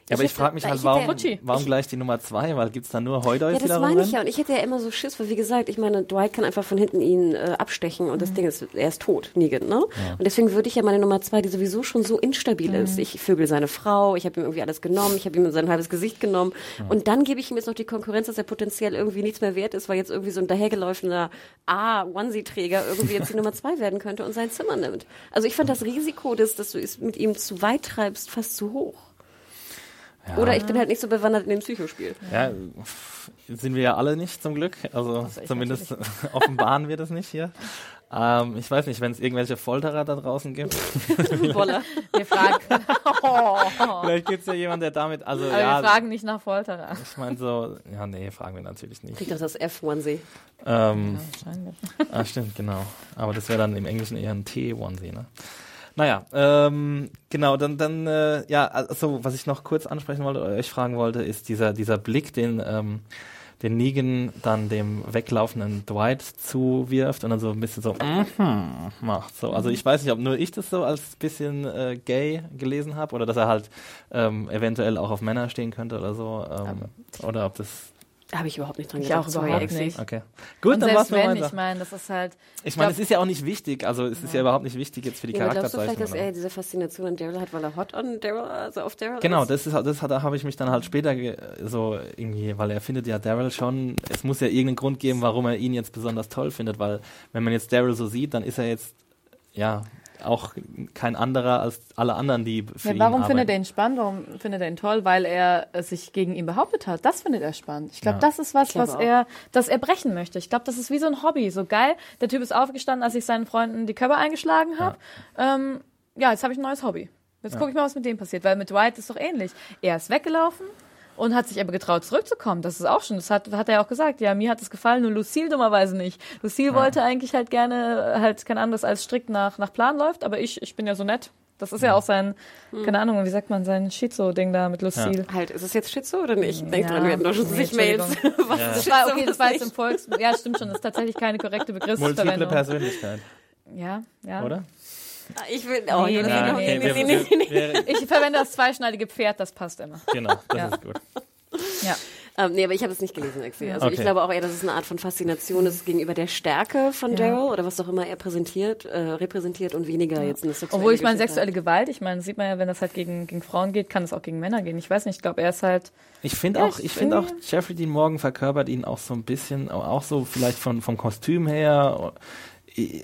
Ja, aber Ich ich frage mich ich halt, warum, Futschi. warum gleich die Nummer zwei? Weil gibt's da nur Heudeus, Ja, das da meine ich ja. Und ich hätte ja immer so Schiss, weil wie gesagt, ich meine, Dwight kann einfach von hinten ihn äh, abstechen und das Ding ist, er ist tot, Negan, ne? Und deswegen würde ich ja meine Nummer zwei, die sowieso schon so instabil ist. Ich vögel seine Frau, ich habe ihm irgendwie alles genommen, ich habe ihm sein halbes Gesicht genommen und dann gebe ich ihm jetzt noch die Konkurrenz, dass er potenziell irgendwie nichts mehr wert ist, weil jetzt irgendwie so ein dahergelaufener A-Onesie-Träger irgendwie jetzt die Nummer zwei werden könnte und sein Zimmer nimmt. Also ich fand das Risiko, dass, dass du es mit ihm zu weit treibst, fast zu hoch. Ja. Oder ich bin halt nicht so bewandert in dem Psychospiel. Ja, sind wir ja alle nicht zum Glück. Also ich zumindest [LAUGHS] offenbaren wir das nicht hier. Ähm, ich weiß nicht, wenn es irgendwelche Folterer da draußen gibt. [LAUGHS] Wir fragen, [LAUGHS] oh, Vielleicht gibt es ja jemanden, der damit, also aber ja, wir fragen nicht nach Folterer. ich meine so, ja, nee, fragen wir natürlich nicht. Kriegt doch das F-Onesie. Ähm, Wahrscheinlich. ah, stimmt, genau. Aber das wäre dann im Englischen eher ein T-Onesie, ne? Naja, ähm, genau, dann, dann, äh, ja, also was ich noch kurz ansprechen wollte, oder euch fragen wollte, ist dieser, dieser Blick, den, ähm, den Negan dann dem weglaufenden Dwight zuwirft und dann so ein bisschen so mhm, macht. So, also ich weiß nicht, ob nur ich das so als bisschen äh, gay gelesen habe oder dass er halt ähm, eventuell auch auf Männer stehen könnte oder so. Ähm, oder ob das Habe ich überhaupt nicht dran Ich gedacht. auch Sorry, überhaupt Exi. nicht. Okay. Gut, Und dann war's wenn, mein ich meine, das ist halt. Ich meine, es ist ja auch nicht wichtig. Also es ist ja überhaupt nicht wichtig jetzt für die Ja, aber glaubst du vielleicht, Charakterzeichnung. dass er diese Faszination an Daryl hat, weil er hot on Daryl, also auf Daryl Genau, ist? das ist das hat, da habe ich mich dann halt später so irgendwie, weil er findet ja Daryl schon, es muss ja irgendeinen Grund geben, warum er ihn jetzt besonders toll findet, weil wenn man jetzt Daryl so sieht, dann ist er jetzt ja auch kein anderer als alle anderen, die für Ja, ihn warum arbeiten. findet er ihn spannend? Warum findet er ihn toll? Weil er äh, sich gegen ihn behauptet hat. Das findet er spannend. Ich glaube, Ja. das ist was, was auch. er, das er brechen möchte. Ich glaube, das ist wie so ein Hobby. So geil. Der Typ ist aufgestanden, als ich seinen Freunden die Körper eingeschlagen habe. Ja. Ähm, ja, jetzt habe ich ein neues Hobby. Jetzt gucke ich mal, was mit dem passiert. Weil mit White ist doch ähnlich. Er ist weggelaufen und hat sich aber getraut, zurückzukommen. Das ist auch schon, das hat, hat er auch gesagt. Ja, mir hat es gefallen, nur Lucille dummerweise nicht. Lucille wollte eigentlich halt gerne, halt kein anderes als strikt nach, nach Plan läuft, aber ich, ich bin ja so nett. Das ist ja auch sein, keine Ahnung, wie sagt man, sein Schizo-Ding da mit Lucille. Halt, ist es jetzt Schizo oder nicht? Denk Ja. dran, wir hatten doch schon Nee, zig Mails. [LAUGHS] Was Das ist war okay, das war jetzt im Volks... Ja, stimmt schon, das ist tatsächlich keine korrekte [LAUGHS] Multiple Begriffsverwendung. Persönlichkeit, Ja, ja. oder? Ich will, oh, Nee, nee, nee, nee, nee, nee, Ich verwende das zweischneidige Pferd, das passt immer. Genau, das Ja. ist gut. Ja. Ähm, nee, aber ich habe es nicht gelesen, Exi. Also ich Okay. glaube auch eher, dass es eine Art von Faszination ist gegenüber der Stärke von Ja. Daryl oder was auch immer er präsentiert, äh, repräsentiert und weniger jetzt eine sexuelle Obwohl ich meine, sexuelle Gewalt, ich meine, sieht man ja, wenn das halt gegen, gegen Frauen geht, kann es auch gegen Männer gehen. Ich weiß nicht, ich glaube, er ist halt. Ich finde Ja, auch, ich ich finde auch, Jeffrey Dean Morgan verkörpert ihn auch so ein bisschen, auch so vielleicht von, vom Kostüm her,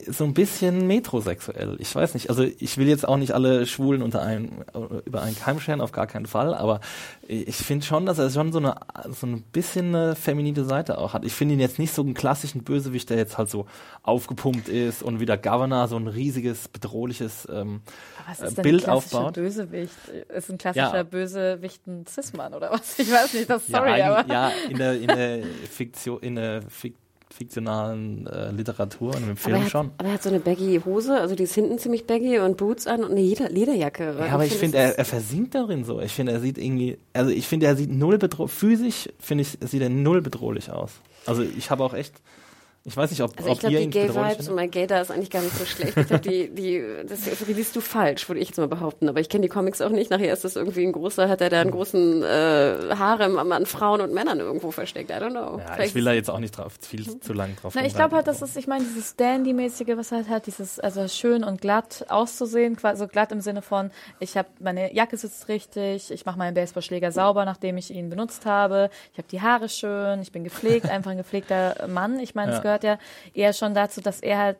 so ein bisschen metrosexuell. Ich weiß nicht, also ich will jetzt auch nicht alle Schwulen unter einen, über einen Keim scheren, auf gar keinen Fall, aber ich finde schon, dass er schon so eine, so ein bisschen eine feminine Seite auch hat. Ich finde ihn jetzt nicht so einen klassischen Bösewicht, der jetzt halt so aufgepumpt ist und wie der Governor so ein riesiges, bedrohliches ähm, Was äh, ist denn Bild ein klassischer aufbaut. Bösewicht? Ist ein klassischer Ja. Bösewicht ein Cis-Mann oder was? Ich weiß nicht, das sorry, ja, aber. ja, in der, in der Fiktion, in der Fik fiktionalen äh, Literatur und im Aber Film er, hat, schon. aber er hat so eine baggy Hose, also die ist hinten ziemlich baggy und Boots an und eine Leder Lederjacke. Ja, aber ich finde, das er, er versinkt darin so. Ich finde, er sieht irgendwie, also ich finde, er sieht null bedrohlich, physisch finde ich, sieht er null bedrohlich aus. Also ich habe auch echt, ich weiß nicht, ob, Also ich ob glaube, ihr die Gay-Vibes findet. und mein Gay da ist eigentlich gar nicht so schlecht. Ich glaube, die, die, das liest du falsch, würde ich jetzt mal behaupten. Aber ich kenne die Comics auch nicht. Nachher ist das irgendwie ein großer, hat er da einen großen äh, Harem an- Frauen und Männern irgendwo versteckt. I don't know. Ja, Vielleicht ich will da jetzt auch nicht drauf, viel zu lang drauf Na, ich glaube halt, das ist, ich meine, dieses Dandy-mäßige, was halt hat, dieses, also schön und glatt auszusehen, quasi so glatt im Sinne von, ich habe meine Jacke sitzt richtig, ich mache meinen Baseballschläger sauber, nachdem ich ihn benutzt habe, ich habe die Haare schön, ich bin gepflegt, [LAUGHS] einfach ein gepflegter Mann. Ich meine, es Ja. gehört ja eher schon dazu, dass er halt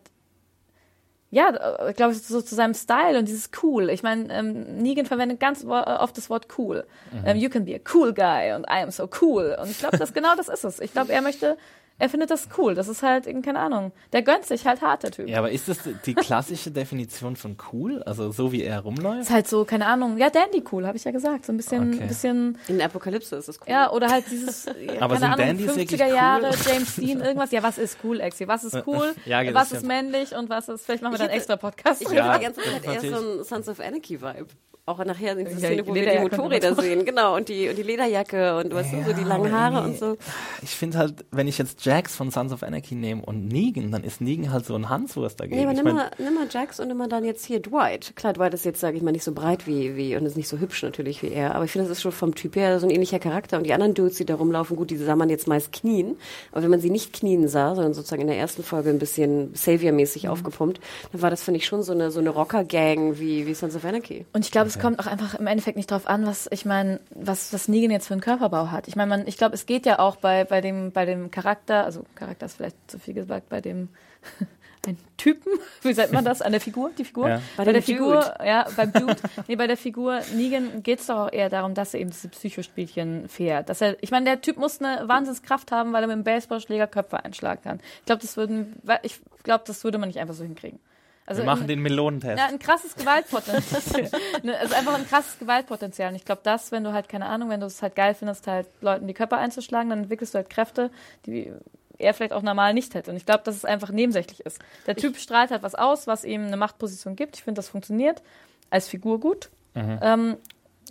ja, glaube ich, so zu seinem Style und dieses cool. Ich meine, ähm, Negan verwendet ganz wo- oft das Wort cool. Ähm, you can be a cool guy und I am so cool. Und ich glaube, das genau das ist es. Ich glaube, er möchte, er findet das cool. Das ist halt, keine Ahnung. Der gönnt sich halt hart, der Typ. Ja, aber ist das die klassische Definition von cool? Also so wie er rumläuft? Ist halt so, keine Ahnung. Ja, Dandy cool, habe ich ja gesagt. So ein bisschen, Okay. bisschen, in Apokalypse ist es cool. ja, oder halt dieses, [LAUGHS] ja, Aber keine sind Ahnung, Dandys wirklich 50er Jahre, cool? James Dean, irgendwas. Ja, was ist cool, Exi? Was ist cool? Ja, das was ist männlich und was ist, vielleicht machen wir dann extra Podcast. Ich drüber. habe Ja, die ganze das Zeit ist eher so einen Sons of Anarchy-Vibe. Auch nachher in dieser Ja, Szene, wo wir die Motorräder sehen. Genau, und die, und die Lederjacke und weißt du, so die langen Haare und so. Ich finde halt, wenn ich jetzt Jax von Sons of Anarchy nehme und Negan, dann ist Negan halt so ein Hanswurst dagegen. Nee, aber ich nimm mein, mal, nimm mal Jax und nimm mal dann jetzt hier Dwight. Klar, Dwight ist jetzt, sage ich mal, nicht so breit wie, wie und ist nicht so hübsch natürlich wie er. Aber ich finde, das ist schon vom Typ her so ein ähnlicher Charakter. Und die anderen Dudes, die da rumlaufen, gut, die sah man jetzt meist knien. Aber wenn man sie nicht knien sah, sondern sozusagen in der ersten Folge ein bisschen Savior-mäßig Mhm. aufgepumpt, dann war das, finde ich, schon so eine, so eine Rocker-Gang wie, wie Sons of Anarchy. Und ich glaube, es kommt auch einfach im Endeffekt nicht drauf an, was ich meine, was was Negan jetzt für einen Körperbau hat. Ich meine, man, ich glaube, es geht ja auch bei bei dem bei dem Charakter, also Charakter ist vielleicht zu viel gesagt, bei dem [LAUGHS] ein Typen, [LAUGHS] wie sagt man das, an der Figur, die Figur? Ja. Bei, Bei der dem Figur, Dude. ja, beim Dude, nee, bei der Figur Negan geht es doch auch eher darum, dass er eben diese Psychospielchen fährt. Dass er, ich meine, der Typ muss eine Wahnsinnskraft haben, weil er mit dem Baseballschläger Köpfe einschlagen kann. Ich glaube, das würden, ich glaube, das würde man nicht einfach so hinkriegen. Also wir machen in- den Melonentest. ja, ein krasses Gewaltpotenzial. [LAUGHS] Also einfach ein krasses Gewaltpotenzial. Und ich glaube, das, wenn du halt, keine Ahnung, wenn du es halt geil findest, halt Leuten die Köpfe einzuschlagen, dann entwickelst du halt Kräfte, die er vielleicht auch normal nicht hätte. Und ich glaube, dass es einfach nebensächlich ist. Der Typ strahlt halt was aus, was ihm eine Machtposition gibt. Ich finde, das funktioniert als Figur gut. Ähm,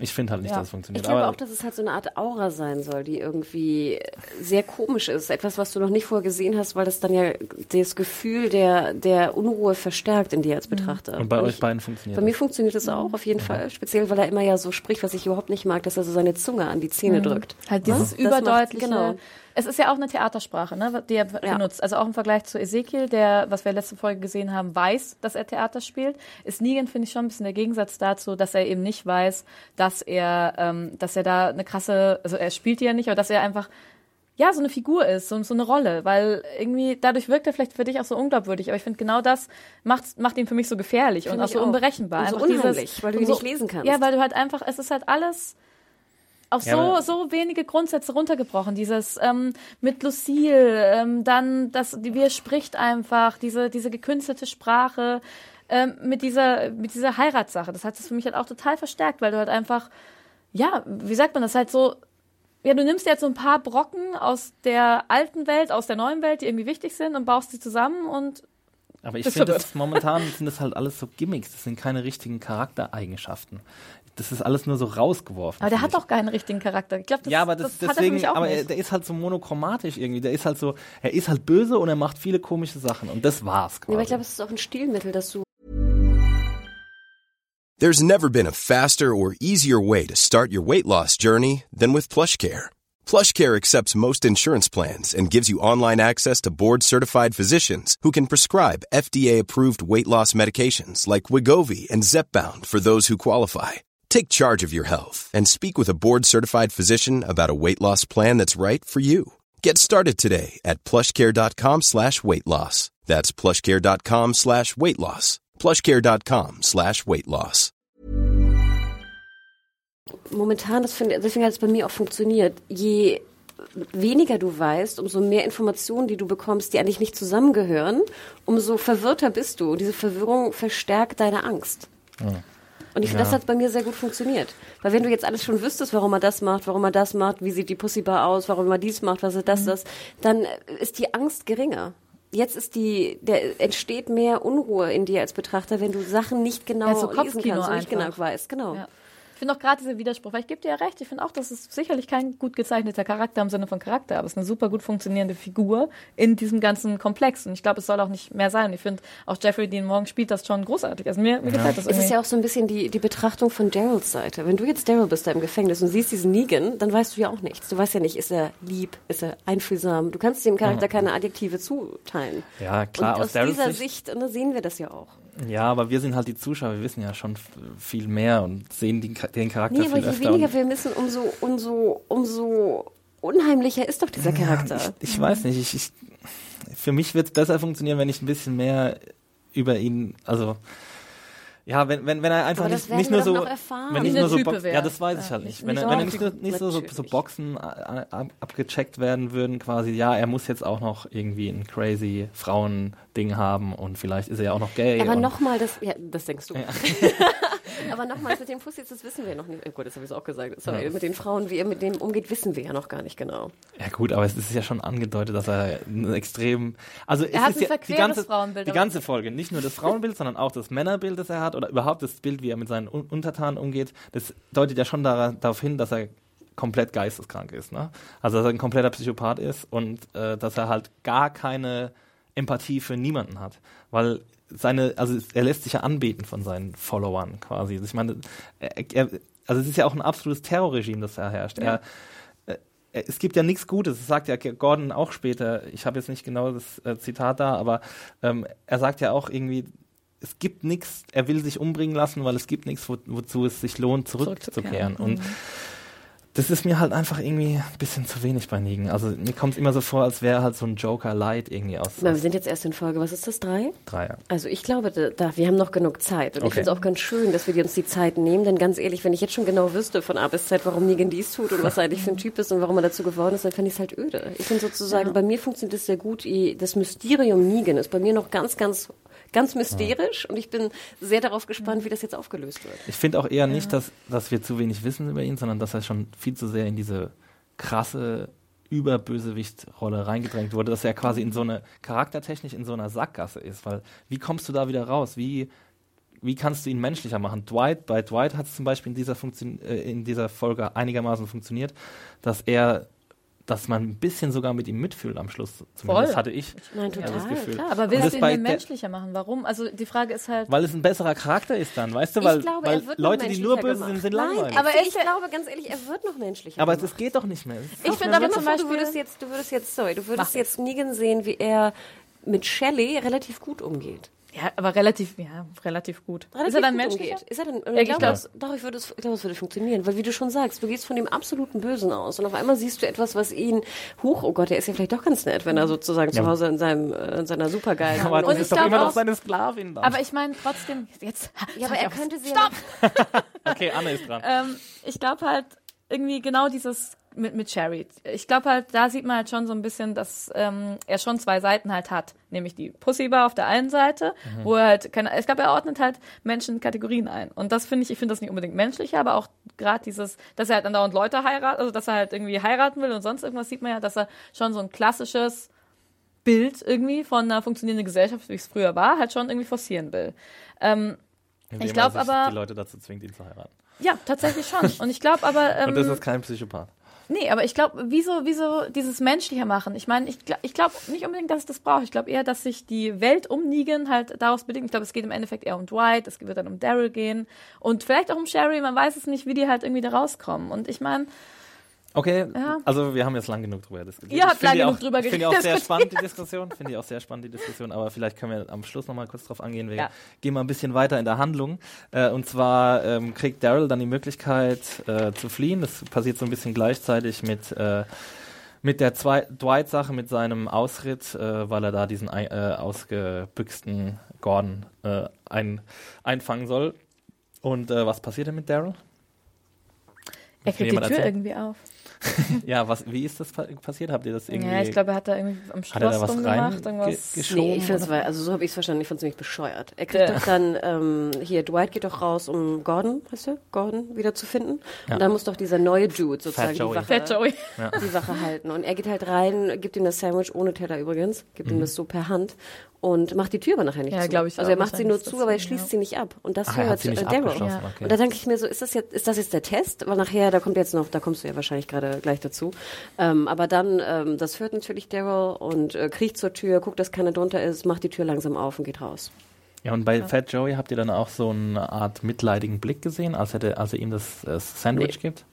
Ich finde halt nicht, Ja. dass es funktioniert. Ich glaube aber auch, dass es halt so eine Art Aura sein soll, die irgendwie sehr komisch ist. Etwas, was du noch nicht vorher gesehen hast, weil das dann ja das Gefühl der, der Unruhe verstärkt in dir als Betrachter. und bei euch ich, beiden funktioniert bei mir das. funktioniert es auch, auf jeden Fall. Speziell, weil er immer ja so spricht, was ich überhaupt nicht mag, dass er so seine Zunge an die Zähne drückt. Halt dieses Das macht- überdeutliche. genau. Es ist ja auch eine Theatersprache, ne, die er Ja. benutzt. Also auch im Vergleich zu Ezekiel, der, was wir letzte Folge gesehen haben, weiß, dass er Theater spielt, ist Negan, finde ich, schon ein bisschen der Gegensatz dazu, dass er eben nicht weiß, dass er, ähm, dass er da eine krasse, also er spielt die ja nicht, aber dass er einfach ja, so eine Figur ist, so, so eine Rolle, weil irgendwie dadurch wirkt er vielleicht für dich auch so unglaubwürdig, aber ich finde genau das macht, macht ihn für mich so gefährlich und Finde auch so auch. unberechenbar. Und so unheimlich, weil du und ihn so, nicht lesen kannst. Ja, weil du halt einfach, es ist halt alles auf Ja, so, so wenige Grundsätze runtergebrochen. Dieses ähm, mit Lucille, ähm, dann das, er spricht einfach, diese, diese gekünstelte Sprache, ähm, mit dieser, mit dieser Heiratssache. Das hat es für mich halt auch total verstärkt, weil du halt einfach, ja, wie sagt man das halt so, ja, du nimmst jetzt so ein paar Brocken aus der alten Welt, aus der neuen Welt, die irgendwie wichtig sind und baust sie zusammen und Aber ich finde, momentan sind das halt alles so Gimmicks. Das sind keine richtigen Charaktereigenschaften. Das ist alles nur so rausgeworfen. aber der hat doch keinen richtigen Charakter. Ich glaube, das, ja, aber das, das hat er für deswegen, mich auch aber er, der ist halt so monochromatisch irgendwie. Der ist halt so, er ist halt böse und er macht viele komische Sachen und das war's quasi. Ja, aber ich glaube, es ist auch ein Stilmittel, dass du There's never been a faster or easier way to start your weight loss journey than with PlushCare. PlushCare accepts most insurance plans and gives you online access to board-certified physicians who can prescribe FDA-approved weight loss medications like Wigovi and Zepbound for those who qualify. Take charge of your health and speak with a board-certified physician about a weight loss plan that's right for you. Get started today at plushcare.com slash weight loss. That's plushcare.com slash weight loss. plushcare.com slash weight loss. momentan, das finde, deswegen hat es bei mir auch funktioniert. Je weniger du weißt, umso mehr Informationen, die du bekommst, die eigentlich nicht zusammengehören, umso verwirrter bist du. Und diese Verwirrung verstärkt deine Angst. Und ich finde, das Ja. hat bei mir sehr gut funktioniert. Weil wenn du jetzt alles schon wüsstest, warum er das macht, warum er das macht, wie sieht die Pussybar aus, warum er dies macht, was er das, das, dann ist die Angst geringer. Jetzt ist die, der entsteht mehr Unruhe in dir als Betrachter, wenn du Sachen nicht genau Ja, so lesen kannst und nicht genau weißt. Genau. Ja. Ich finde auch gerade dieser Widerspruch, weil ich gebe dir ja recht, ich finde auch, das ist sicherlich kein gut gezeichneter Charakter im Sinne von Charakter, aber es ist eine super gut funktionierende Figur in diesem ganzen Komplex. Und ich glaube, es soll auch nicht mehr sein. Und ich finde auch Jeffrey Dean Morgan spielt das schon großartig. Also mir, mir gefällt das Es irgendwie. ist ja auch so ein bisschen die, die Betrachtung von Daryls Seite. Wenn du jetzt Daryl bist da im Gefängnis und siehst diesen Negan, dann weißt du ja auch nichts. Du weißt ja nicht, ist er lieb, ist er einfühlsam. Du kannst dem Charakter keine Adjektive zuteilen. Ja, klar, und aus aus, dieser Sicht- Sicht, ne, sehen wir das ja auch. Ja, aber wir sind halt die Zuschauer, wir wissen ja schon viel mehr und sehen den, den Charakter Nee, aber viel je öfter. weniger und- wir wissen, umso, umso, umso unheimlicher ist doch dieser Charakter. Ich, ich weiß nicht, ich, ich, für mich wird es besser funktionieren, wenn ich ein bisschen mehr über ihn, also ja, wenn, wenn, wenn er einfach nicht, nicht nur so, wenn Wie nicht nur so Box, ja, das weiß Ja, ich halt nicht-. Wenn, nicht er, wenn er nicht, nur- nicht so, so, so. Boxen äh, ab, abgecheckt werden würden, quasi, ja, er muss jetzt auch noch irgendwie ein crazy Frauen-Ding haben und vielleicht ist er ja auch noch gay. Aber nochmal, das, ja, das denkst du. [LAUGHS] [LAUGHS] aber nochmal, mit den Pussys, das wissen wir noch nicht. Oh Gott, das habe ich auch gesagt. Sorry, Ja. mit den Frauen, wie er mit denen umgeht, wissen wir ja noch gar nicht genau. Ja gut, aber es ist ja schon angedeutet, dass er ein extrem, also es hat ist ein ja die ganze, Frauenbild, die ganze Folge, nicht nur das Frauenbild, sondern auch das Männerbild, das er hat oder überhaupt das Bild, wie er mit seinen Un Untertanen umgeht, das deutet ja schon dara- darauf hin, dass er komplett geisteskrank ist, ne? Also dass er ein kompletter Psychopath ist und äh, dass er halt gar keine Empathie für niemanden hat, weil seine, also er lässt sich ja anbeten von seinen Followern quasi. Also ich meine, er, er, also es ist ja auch ein absolutes Terrorregime, das da herrscht. Er, äh, es gibt ja nichts Gutes, das sagt ja Gordon auch später, ich habe jetzt nicht genau das äh, Zitat da, aber ähm, er sagt ja auch irgendwie, es gibt nichts, er will sich umbringen lassen, weil es gibt nichts, wo, wozu es sich lohnt, zurückzukehren. Zurückzukehren. Und das ist mir halt einfach irgendwie ein bisschen zu wenig bei Negan. Also mir kommt es immer so vor, als wäre halt so ein Joker Light irgendwie aus, Na, wir sind jetzt erst in Folge, was ist das, drei? Dreier. Also ich glaube, da, wir haben noch genug Zeit. Und ich Okay. finde es auch ganz schön, dass wir uns die Zeit nehmen. Denn ganz ehrlich, wenn ich jetzt schon genau wüsste von A bis Z, warum Negan dies tut und was er eigentlich für ein Typ ist und warum er dazu geworden ist, dann fände ich es halt öde. Ich finde sozusagen, bei mir funktioniert es sehr gut. Das Mysterium Negan ist bei mir noch ganz, ganz, ganz mysterisch. Und ich bin sehr darauf gespannt, wie das jetzt aufgelöst wird. Ich finde auch eher nicht, dass, dass wir zu wenig wissen über ihn, sondern dass er schon viel zu sehr in diese krasse Überbösewicht-Rolle reingedrängt wurde, dass er quasi in so eine, charaktertechnisch in so einer Sackgasse ist, weil wie kommst du da wieder raus? Wie, wie kannst du ihn menschlicher machen? Dwight, bei Dwight hat es zum Beispiel in dieser, Funktion, äh, in dieser Folge einigermaßen funktioniert, dass er dass man ein bisschen sogar mit ihm mitfühlt am Schluss. Zumindest Voll. hatte ich. Nein, total, das Gefühl. klar. Aber willst du ihn denn menschlicher machen? Warum? Also die Frage ist halt. Weil es ein besserer Charakter ist dann, weißt du? Ich Weil, glaube, weil er Leute, die nur böse sind, gemacht. sind Nein, langweilig. aber aber er ich glaube, ganz ehrlich, er wird noch menschlicher aber es geht doch nicht mehr. Ich finde aber zum Beispiel- du würdest jetzt, du würdest jetzt, sorry, du würdest jetzt Negan sehen, wie er mit Shelley relativ gut umgeht. Ja, aber relativ, ja, relativ gut. Relativ ist er dann gut menschlicher? umgeht. Ist er dann, Ja, ich glaube, glaub- das, doch, ich würde es, ich glaube, es würde funktionieren, weil wie du schon sagst, du gehst von dem absoluten Bösen aus und auf einmal siehst du etwas, was ihn hoch, oh Gott, der ist ja vielleicht doch ganz nett, wenn er sozusagen zu Hause in seinem, äh, in seiner supergeilen [LAUGHS] Aber Handlung das ich ist doch immer noch seine Sklavin dann. Aber ich meine trotzdem, jetzt. Ja, aber er könnte sie Stopp! okay, Anne ist dran. [LAUGHS] Ähm, ich glaube halt irgendwie genau dieses mit, mit Sherry. Ich glaube halt, da sieht man halt schon so ein bisschen, dass ähm, er schon zwei Seiten halt hat. Nämlich die Pussybar auf der einen Seite, wo er halt, keine, ich glaube, er ordnet halt Menschen in Kategorien ein. Und das finde ich, ich finde das nicht unbedingt menschlicher, aber auch gerade dieses, dass er halt andauernd Leute heiratet, also dass er halt irgendwie heiraten will und sonst irgendwas sieht man ja, dass er schon so ein klassisches Bild irgendwie von einer funktionierenden Gesellschaft, wie es früher war, halt schon irgendwie forcieren will. Ähm, ich glaub sich aber- die Leute dazu zwingt, ihn zu heiraten. ja, tatsächlich schon. Und ich glaube aber, ähm, [LAUGHS] Und das ist kein Psychopath. Nee, aber ich glaube, wieso, wieso dieses menschlicher machen? Ich meine, ich, ich glaube nicht unbedingt, dass es das braucht. Ich glaube eher, dass sich die Welt um Negan halt daraus bedingt. Ich glaube, es geht im Endeffekt eher um Dwight, es wird dann um Daryl gehen und vielleicht auch um Sherry. Man weiß es nicht, wie die halt irgendwie da rauskommen. Und ich meine, Okay, Ja. also wir haben jetzt lang genug drüber diskutiert. Ihr habt Ich finde lang die genug drüber Ich finde die auch sehr spannend, die Diskussion. Finde ich auch sehr spannend, die Diskussion. Aber vielleicht können wir am Schluss noch mal kurz drauf angehen. Wir Ja. gehen mal ein bisschen weiter in der Handlung. Äh, und zwar ähm, kriegt Daryl dann die Möglichkeit äh, zu fliehen. Das passiert so ein bisschen gleichzeitig mit äh, mit der Zwei- Dwight-Sache, mit seinem Ausritt, äh, weil er da diesen ei- äh, ausgebüxten Gordon äh, ein, einfangen soll. Und äh, was passiert denn mit Daryl? er kriegt die Tür erzählen? irgendwie auf. [LAUGHS] Ja, was, wie ist das pa passiert? Habt ihr das irgendwie? Ja, ich glaube, er hat da irgendwie am Hat er da Schloss was rumgemacht. rein Irgendwas. ge- geschoben? Nee, ich finde oder? war, also so habe ich es verstanden, ich fand es ziemlich bescheuert. Er kriegt Ja. doch dann, ähm, hier, Dwight geht doch raus, um Gordon, weißt du, Gordon wieder zu finden. Ja. Und dann muss doch dieser neue Dude sozusagen die Joey. Wache, Fat Joey. [LAUGHS] die Wache halten. Und er geht halt rein, gibt ihm das Sandwich ohne Teller übrigens, gibt Mhm. ihm das so per Hand und macht die Tür aber nachher nicht Ja, zu. glaub ich also er macht sie nur zu, aber er schließt ja. sie nicht ab. Und das Ach, hat hört äh, Daryl. abgeschlossen, Ja. okay. Und da denke ich mir so, ist das jetzt, ist das jetzt der Test? Weil nachher, da kommt jetzt noch, da kommst du ja wahrscheinlich gerade gleich dazu. Ähm, aber dann, ähm, das hört natürlich Daryl und äh, kriecht zur Tür, guckt, dass keiner drunter ist, macht die Tür langsam auf und geht raus. Ja, und bei Fat Joey habt ihr dann auch so eine Art mitleidigen Blick gesehen, als, hätte, als er ihm das äh, Sandwich Nee. gibt?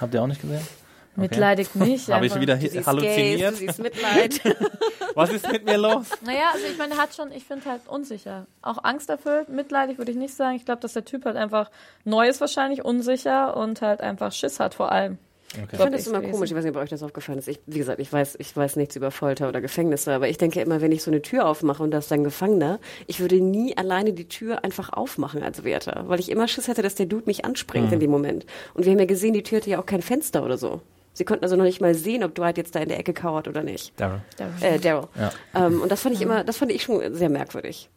Habt ihr auch nicht gesehen? Okay. Mitleidig nicht. Habe ich wieder Du halluziniert? Gays, du Mitleid. [LAUGHS] Was ist mit mir los? Naja, also ich meine, er hat schon, ich finde halt unsicher. Auch angsterfüllt, mitleidig würde ich nicht sagen. Ich glaube, dass der Typ halt einfach neu ist wahrscheinlich, unsicher und halt einfach Schiss hat vor allem. Ich Okay. finde das ich immer komisch, ich weiß nicht, ob euch das aufgefallen ist. Ich, wie gesagt, ich weiß, ich weiß nichts über Folter oder Gefängnisse, aber ich denke immer, wenn ich so eine Tür aufmache und da ist ein Gefangener, ich würde nie alleine die Tür einfach aufmachen als Wärter, weil ich immer Schiss hätte, dass der Dude mich anspringt in dem Moment. Und wir haben ja gesehen, die Tür hatte ja auch kein Fenster oder so. Sie konnten also noch nicht mal sehen, ob Dwight jetzt da in der Ecke kauert oder nicht. Daryl. Äh, Daryl. Ja. Ähm, und das fand ich immer, das fand ich schon sehr merkwürdig.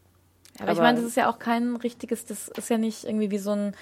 Aber, ich Aber- meine, das ist ja auch kein richtiges, das ist ja nicht irgendwie wie so ein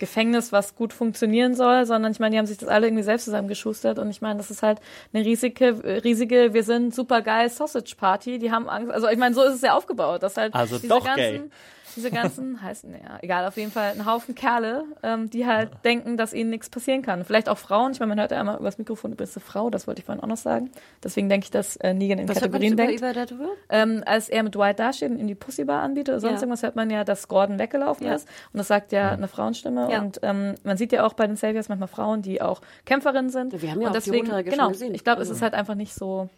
Gefängnis, was gut funktionieren soll, sondern ich meine, die haben sich das alle irgendwie selbst zusammengeschustert und ich meine, das ist halt eine riesige, riesige, wir sind super geil Sausage Party, die haben Angst, also ich meine, so ist es ja aufgebaut, dass halt Also diese ganzen, gay. Diese ganzen, [LAUGHS] heißt, naja, egal, auf jeden Fall ein Haufen Kerle, ähm, die halt denken, dass ihnen nichts passieren kann. Vielleicht auch Frauen, ich meine, man hört ja immer übers Mikrofon, du bist eine Frau, das wollte ich vorhin auch noch sagen. Deswegen denke ich, dass äh, Negan in Was Kategorien über, denkt über darüber? ähm, als er mit Dwight dasteht und ihm die Pussybar anbietet oder sonst Ja. irgendwas, hört man ja, dass Gordon weggelaufen Ja. ist. Und das sagt ja eine Frauenstimme. Ja. Und ähm, man sieht ja auch bei den Saviors manchmal Frauen, die auch Kämpferinnen sind. Wir haben ja und auch die deswegen, schon genau, gesehen. ich glaube, Also. es ist halt einfach nicht so.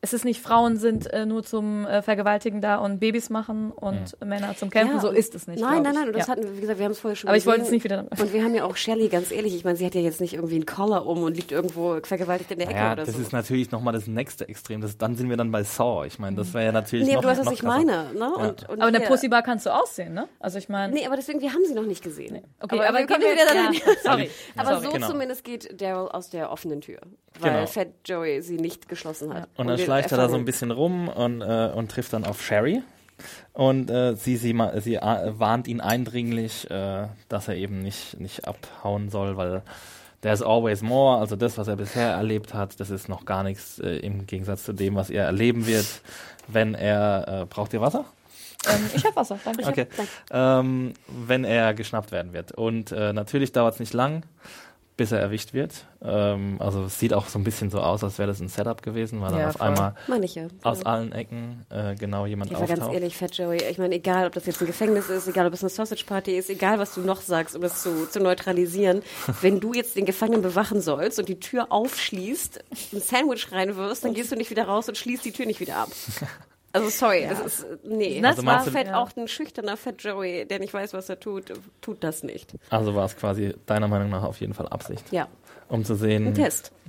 Es ist nicht, Frauen sind äh, nur zum äh, Vergewaltigen da und Babys machen und Männer zum Kämpfen. Ja, so ist es nicht. Nein, nein, ich. nein. Und das ja. hatten wir, wie gesagt, wir haben es vorher schon Aber ich gesehen. wollte es nicht wieder. Und wir haben ja auch Shelley, ganz ehrlich, ich meine, sie hat ja jetzt nicht irgendwie einen Collar um und liegt irgendwo vergewaltigt in der Ecke Naja, oder das so. ist natürlich nochmal das nächste Extrem. Das, dann sind wir dann bei Saw. Ich meine, das wäre ja natürlich nee, noch, aber du weißt, was ich krasser. meine. Ne? Und, und Aber in der Pussybar kannst du aussehen, ne? Also ich meine. Nee, aber deswegen, wir haben sie noch nicht gesehen. Okay, aber, aber wir kommen gehen wir- wieder dahin. ja, [LAUGHS] sorry. Aber Sorry. so Genau. zumindest geht Daryl aus der offenen Tür, weil Genau. Fat Joey sie nicht geschlossen hat. Schleicht er da so ein bisschen rum und, äh, und trifft dann auf Sherry. Und äh, sie, sie, sie äh, warnt ihn eindringlich, äh, dass er eben nicht, nicht abhauen soll, weil there's always more. Also das, was er bisher erlebt hat, das ist noch gar nichts äh, im Gegensatz zu dem, was er erleben wird, wenn er. Äh, braucht ihr Wasser? Ähm, ich hab Wasser, danke. Okay. Ähm, wenn er geschnappt werden wird. Und natürlich dauert es nicht lang, bis er erwischt wird. Ähm, also es sieht auch so ein bisschen so aus, als wäre das ein Setup gewesen, weil Ja, dann auf voll. einmal ich ja. aus allen Ecken äh, genau jemand Ich auftaucht. ganz ehrlich, Fat Joey, ich meine, egal, ob das jetzt ein Gefängnis ist, egal, ob es eine Sausage Party ist, egal, was du noch sagst, um das zu, zu neutralisieren, [LAUGHS] wenn du jetzt den Gefangenen bewachen sollst und die Tür aufschließt, ein Sandwich reinwirfst, dann gehst du nicht wieder raus und schließt die Tür nicht wieder ab. [LAUGHS] Also sorry, es ist, nee. Das Also war du- Fett ja. auch ein schüchterner Fat Joey, der nicht weiß, was er tut, tut das nicht. Also war es quasi deiner Meinung nach auf jeden Fall Absicht, Ja, um zu sehen,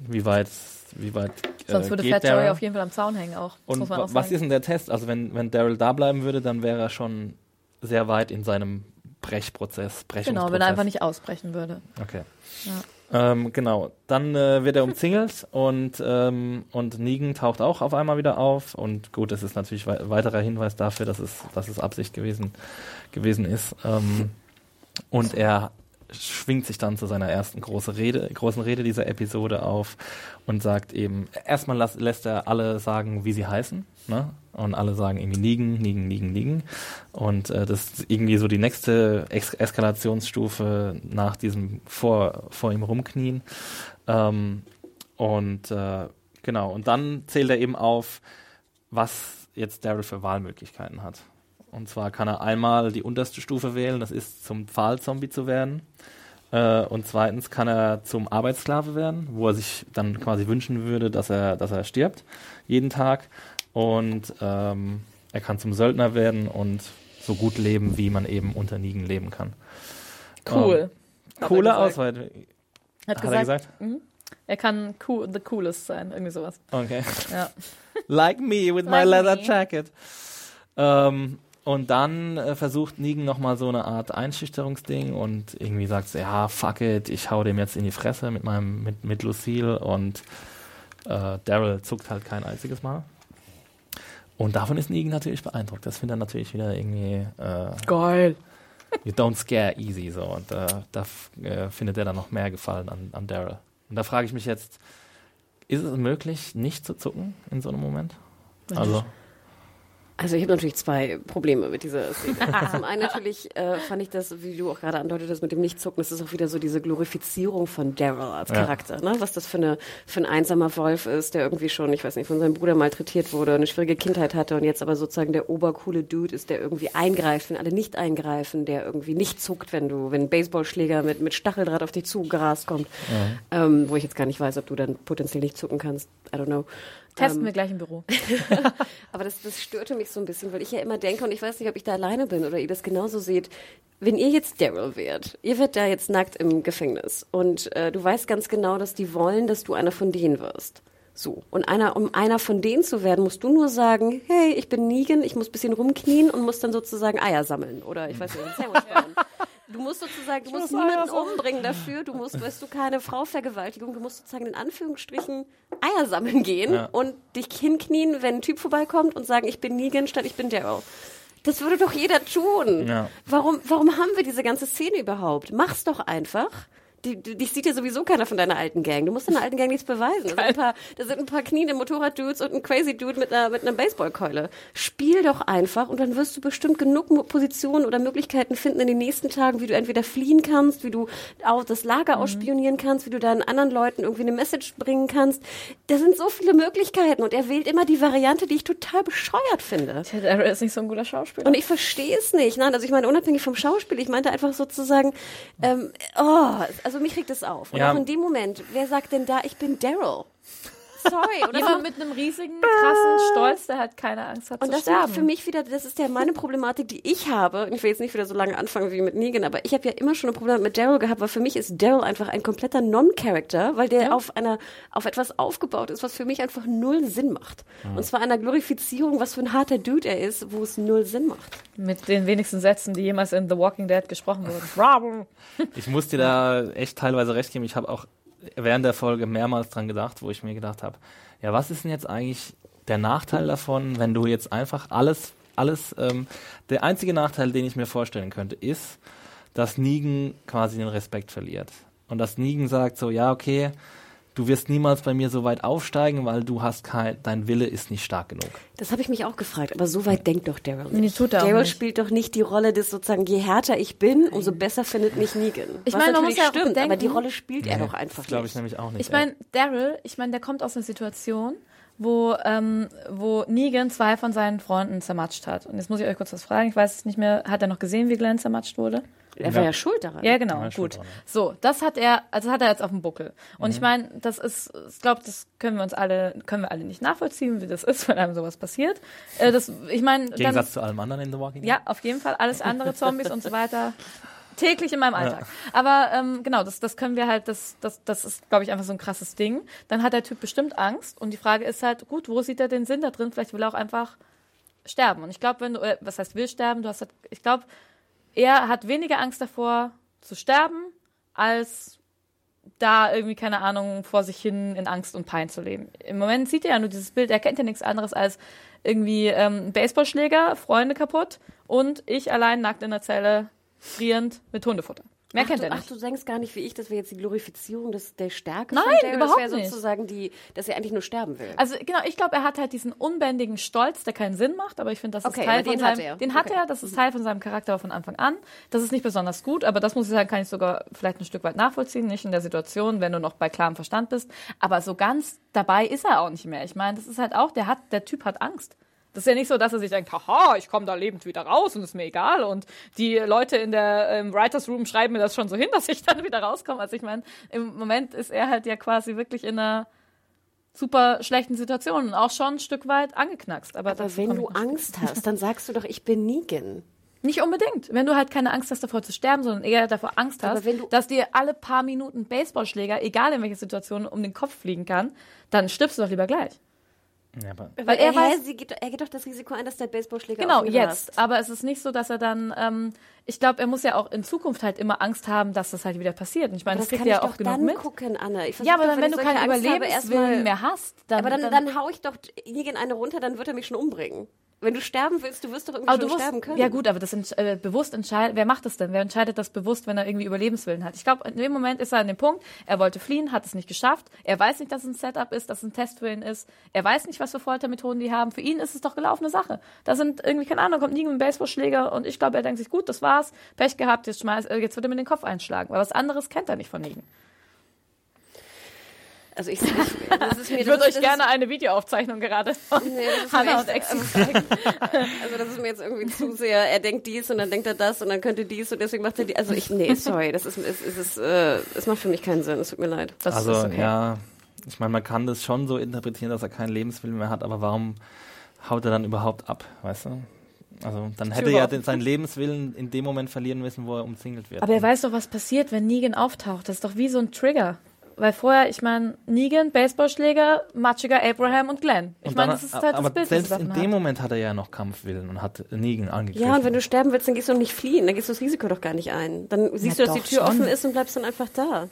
wie weit, wie weit äh, Sonst würde geht Fat Joey Daryl. auf jeden Fall am Zaun hängen auch. Das Und muss man wa- auch was sagen. ist denn der Test? Also wenn, wenn Daryl da bleiben würde, dann wäre er schon sehr weit in seinem Brechprozess, Brechungsprozess. Genau, wenn er einfach nicht ausbrechen würde. Okay. Ähm, genau. Dann äh, wird er umzingelt und, ähm, und Negan taucht auch auf einmal wieder auf. Und gut, das ist natürlich wei weiterer Hinweis dafür, dass es, dass es Absicht gewesen, gewesen ist. Ähm, und er schwingt sich dann zu seiner ersten große Rede, großen Rede dieser Episode auf und sagt eben, erstmal las, lässt er alle sagen, wie sie heißen. Ne? Und alle sagen irgendwie Negan, Negan, Negan, Negan. Und äh, das ist irgendwie so die nächste Ex Eskalationsstufe nach diesem vor, vor ihm rumknien. Ähm, und äh, genau, und dann zählt er eben auf, was jetzt Daryl für Wahlmöglichkeiten hat. Und zwar kann er einmal die unterste Stufe wählen, das ist zum Pfahlzombie zu werden. Äh, und zweitens kann er zum Arbeitssklave werden, wo er sich dann quasi wünschen würde, dass er, dass er stirbt, jeden Tag. Und ähm, er kann zum Söldner werden und so gut leben, wie man eben unter Nigen leben kann. Cool. Ähm, Coole. Auswahl, Hat, hat gesagt, er gesagt? er kann cool, the coolest sein, irgendwie sowas. Okay. Ja. [LAUGHS] like me with my Like leather me. jacket. Ähm, und dann äh, versucht Negan nochmal so eine Art Einschüchterungsding und irgendwie sagt sie, ja, fuck it, ich hau dem jetzt in die Fresse mit meinem, mit, mit Lucille und äh, Daryl zuckt halt kein einziges Mal. Und davon ist Negan natürlich beeindruckt. Das findet er natürlich wieder irgendwie, äh, Geil. you don't scare easy so. Und äh, da äh, findet er dann noch mehr Gefallen an, an Daryl. Und da frage ich mich jetzt, ist es möglich, nicht zu zucken in so einem Moment? Also, Also ich habe natürlich zwei Probleme mit dieser Szene. Zum einen natürlich äh, fand ich das, wie du auch gerade andeutetest, mit dem Nichtzucken, das ist auch wieder so diese Glorifizierung von Daryl als Ja. Charakter, ne? Was das für, eine, für ein einsamer Wolf ist, der irgendwie schon, ich weiß nicht, von seinem Bruder malträtiert wurde, eine schwierige Kindheit hatte und jetzt aber sozusagen der obercoole Dude ist, der irgendwie eingreift, wenn alle nicht eingreifen, der irgendwie nicht zuckt, wenn du, wenn ein Baseballschläger mit, mit Stacheldraht auf dich zugerast kommt. Ähm, wo ich jetzt gar nicht weiß, ob du dann potenziell nicht zucken kannst. I don't know. Testen Ähm, wir gleich im Büro. [LAUGHS] [LAUGHS] aber das, das störte mich so ein bisschen, weil ich ja immer denke, und ich weiß nicht, ob ich da alleine bin oder ihr das genauso seht, wenn ihr jetzt Daryl wärt, ihr werdet da jetzt nackt im Gefängnis und äh, du weißt ganz genau, dass die wollen, dass du einer von denen wirst. So. Und einer, um einer von denen zu werden, musst du nur sagen, hey, ich bin Negan, ich muss ein bisschen rumknien und muss dann sozusagen Eier sammeln oder ich weiß nicht, ein Sandwich bauen. [LAUGHS] Du musst sozusagen, du musst niemanden umbringen dafür, du musst, weißt du, keine Frau Vergewaltigung, du musst sozusagen in Anführungsstrichen Eier sammeln gehen Ja. und dich hinknien, wenn ein Typ vorbeikommt und sagen, ich bin Negan statt ich bin Daryl. Das würde doch jeder tun. Ja. Warum, warum haben wir diese ganze Szene überhaupt? Mach's doch einfach. Die, die, dich sieht ja sowieso keiner von deiner alten Gang. Du musst deiner alten Gang nichts beweisen. Da sind ein paar, da sind ein paar kniende Motorrad-Dudes und ein crazy Dude mit einer, mit einer Baseballkeule. Spiel doch einfach und dann wirst du bestimmt genug Positionen oder Möglichkeiten finden in den nächsten Tagen, wie du entweder fliehen kannst, wie du auch das Lager Mhm. ausspionieren kannst, wie du deinen anderen Leuten irgendwie eine Message bringen kannst. Da sind so viele Möglichkeiten und er wählt immer die Variante, die ich total bescheuert finde. Der Daryl ist nicht so ein guter Schauspieler. Und ich verstehe es nicht. Nein, also ich meine, unabhängig vom Schauspiel, ich meinte einfach sozusagen, ähm, oh, also mich regt es auf. Und Ja. auch in dem Moment, wer sagt denn da, ich bin Daryl? Sorry. Oder Jemand mit einem riesigen, krassen Stolz, der halt keine Angst hat und zu das sterben. für mich wieder, das ist ja meine Problematik, die ich habe. Und ich will jetzt nicht wieder so lange anfangen wie mit Negan, aber ich habe ja immer schon ein Problem mit Daryl gehabt, weil für mich ist Daryl einfach ein kompletter Non-Character, weil der auf einer, auf etwas aufgebaut ist, was für mich einfach null Sinn macht. Und zwar einer Glorifizierung, was für ein harter Dude er ist, wo es null Sinn macht. Mit den wenigsten Sätzen, die jemals in The Walking Dead gesprochen wurden. [LAUGHS] Ich muss dir da echt teilweise recht geben. Ich habe auch während der Folge mehrmals dran gedacht, wo ich mir gedacht habe, ja, was ist denn jetzt eigentlich der Nachteil davon, wenn du jetzt einfach alles, alles, ähm, der einzige Nachteil, den ich mir vorstellen könnte, ist, dass Negan quasi den Respekt verliert. Und dass Negan sagt so, ja, okay, du wirst niemals bei mir so weit aufsteigen, weil du hast kein, dein Wille ist nicht stark genug. Das habe ich mich auch gefragt, aber so weit denkt doch Daryl nicht. Nee, tut er auch Daryl nicht. spielt doch nicht die Rolle des sozusagen, je härter ich bin, umso besser findet mich Negan. Ich meine, man muss ja auch stimmt, aber bedenken- die Rolle spielt er doch einfach Das glaube ich nicht. nämlich auch nicht. Ich meine, Daryl, ich meine, der kommt aus einer Situation, wo, ähm, wo Negan zwei von seinen Freunden zermatscht hat. Und jetzt muss ich euch kurz was fragen. Ich weiß es nicht mehr. Hat er noch gesehen, wie Glenn zermatscht wurde? Er war ja schuld daran. Ja, genau, Ja, gut. So, das hat er, also hat er jetzt auf dem Buckel. Und Mhm. ich meine, das ist, ich glaube, das können wir uns alle, können wir alle nicht nachvollziehen, wie das ist, [LAUGHS] wenn einem sowas passiert. Äh, das, ich meine, Im dann, Gegensatz zu allem anderen in The Walking Dead. ja, auf jeden Fall, alles andere, Zombies und so weiter, täglich in meinem Alltag. Aber ähm, genau, das, das können wir halt, das, das, das ist, glaube ich, einfach so ein krasses Ding. Dann hat der Typ bestimmt Angst und die Frage ist halt, gut, wo sieht er den Sinn da drin? Vielleicht will er auch einfach sterben. Und ich glaube, wenn du, äh, was heißt will sterben? Du hast halt, ich glaube, er hat weniger Angst davor zu sterben, als da irgendwie, keine Ahnung, vor sich hin in Angst und Pein zu leben. Im Moment sieht er ja nur dieses Bild, er kennt ja nichts anderes als irgendwie ähm, Baseballschläger, Freunde kaputt und ich allein nackt in der Zelle, frierend mit Hundefutter. Mehr Ach, kennt du, er ach, nicht. du denkst gar nicht wie ich, das wäre jetzt die Glorifizierung des, der Stärke Nein, von Daryl. überhaupt das wäre nicht. sozusagen die, dass er eigentlich nur sterben will. Also genau, ich glaube, er hat halt diesen unbändigen Stolz, der keinen Sinn macht, aber ich finde, das Okay, ist Teil von den seinem, hat er. den hat Okay. er, das ist Teil von seinem Charakter von Anfang an. Das ist nicht besonders gut, aber das muss ich sagen, kann ich sogar vielleicht ein Stück weit nachvollziehen, nicht in der Situation, wenn du noch bei klarem Verstand bist, aber so ganz dabei ist er auch nicht mehr. Ich meine, das ist halt auch, der hat, der Typ hat Angst. Das ist ja nicht so, dass er sich denkt, haha, ich komme da lebend wieder raus und ist mir egal. Und die Leute in der ähm, Writers Room schreiben mir das schon so hin, [LAUGHS] dass ich dann wieder rauskomme. Also ich meine, im Moment ist er halt ja quasi wirklich in einer super schlechten Situation und auch schon ein Stück weit angeknackst. Aber, aber wenn du Angst [LAUGHS] hast, dann sagst du doch, ich bin Negan. Nicht unbedingt. Wenn du halt keine Angst hast, davor zu sterben, sondern eher davor Angst hast, wenn du- dass dir alle paar Minuten Baseballschläger, egal in welcher Situation, um den Kopf fliegen kann, dann stirbst du doch lieber gleich. Ja, aber Weil er Hä, weiß- sie geht, er geht doch das Risiko ein, dass der Baseballschläger Genau, jetzt. rast. Aber es ist nicht so, dass er dann, ähm, ich glaube, er muss ja auch in Zukunft halt immer Angst haben, dass das halt wieder passiert. Und ich meine, Aber das das kriegt er ja auch genug dann mit. gucken, versuch Ja, aber doch, dann, wenn ich du keinen Überlebenswillen erstmal- mehr hast, dann. Aber dann, dann hau ich doch Negan eine runter, dann wird er mich schon umbringen. Wenn du sterben willst, du wirst doch irgendwie musst, sterben können. ja gut, aber das äh, bewusst entscheidet, wer macht das denn? Wer entscheidet das bewusst, wenn er irgendwie Überlebenswillen hat? Ich glaube, in dem Moment ist er an dem Punkt, er wollte fliehen, hat es nicht geschafft. Er weiß nicht, dass es ein Setup ist, dass es ein Test für ihn ist. Er weiß nicht, was für Foltermethoden die haben. Für ihn ist es doch gelaufene Sache. Da sind irgendwie, keine Ahnung, kommt nie ein Baseballschläger und ich glaube, er denkt sich, gut, das war's, Pech gehabt, jetzt schmeiß, äh, jetzt wird er mir den Kopf einschlagen. Weil was anderes kennt er nicht von Negan. Also ich, ich [LAUGHS] das ist mir Ich würde das euch ist, gerne eine Videoaufzeichnung gerade von [LAUGHS] Nee, ist Hannah und Exi zeigen. [LAUGHS] Also das ist mir jetzt irgendwie zu sehr, er denkt dies und dann denkt er das und dann könnte dies und deswegen macht er die. Also ich, nee, sorry, das ist, es, es, ist, äh, es macht für mich keinen Sinn, es tut mir leid. Das also ist okay. ja, ich meine, man kann das schon so interpretieren, dass er keinen Lebenswillen mehr hat, aber warum haut er dann überhaupt ab, weißt du? Also dann hätte er ja den, seinen Lebenswillen in dem Moment verlieren müssen, wo er umzingelt wird. Aber er weiß doch, was passiert, wenn Negan auftaucht. Das ist doch wie so ein Trigger. Weil vorher, ich meine, Negan, Baseballschläger, matschiger Abraham und Glenn. Ich meine, das ist halt aber das Bild, selbst in dem hat. Moment hat er ja noch Kampfwillen und hat Negan angegriffen. Ja, und wenn du sterben willst, dann gehst du nicht fliehen, dann gehst du das Risiko doch gar nicht ein. Dann siehst Ja, du, dass die Tür schon. offen ist und bleibst dann einfach da.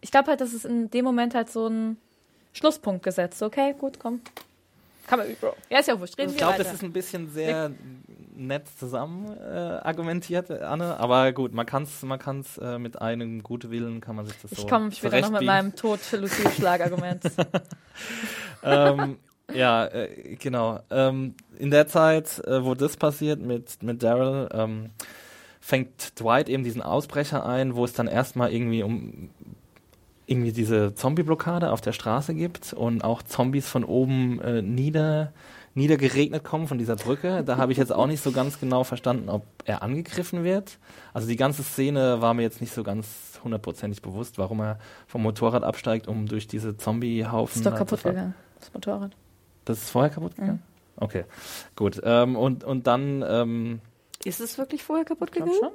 Ich glaube halt, das ist in dem Moment halt so ein Schlusspunkt gesetzt. Okay, gut, komm. Kann man, Bro. Ja, ist ja wurscht. Reden ich glaube, das ist ein bisschen sehr nett zusammen äh, argumentiert, Anne. Aber gut, man kann es man kann's, äh, mit einem guten Willen kann man sich das so ich komme später noch mit meinem Tod-Lucille-Schlagargument. [LAUGHS] ähm, ja, äh, genau. Ähm, in der Zeit, äh, wo das passiert mit, mit Daryl, ähm, fängt Dwight eben diesen Ausbrecher ein, wo es dann erstmal irgendwie um irgendwie diese Zombie-Blockade auf der Straße gibt und auch Zombies von oben äh, nieder niedergeregnet kommen von dieser Brücke. Da habe ich jetzt auch nicht so ganz genau verstanden, ob er angegriffen wird. Also die ganze Szene war mir jetzt nicht so ganz hundertprozentig bewusst, warum er vom Motorrad absteigt, um durch diese Zombie-Haufen ist doch da kaputt gegangen, das Motorrad. Das ist vorher kaputt gegangen? Okay, gut. Ähm, und, und dann, ähm, Ist es wirklich vorher kaputt gegangen? schon.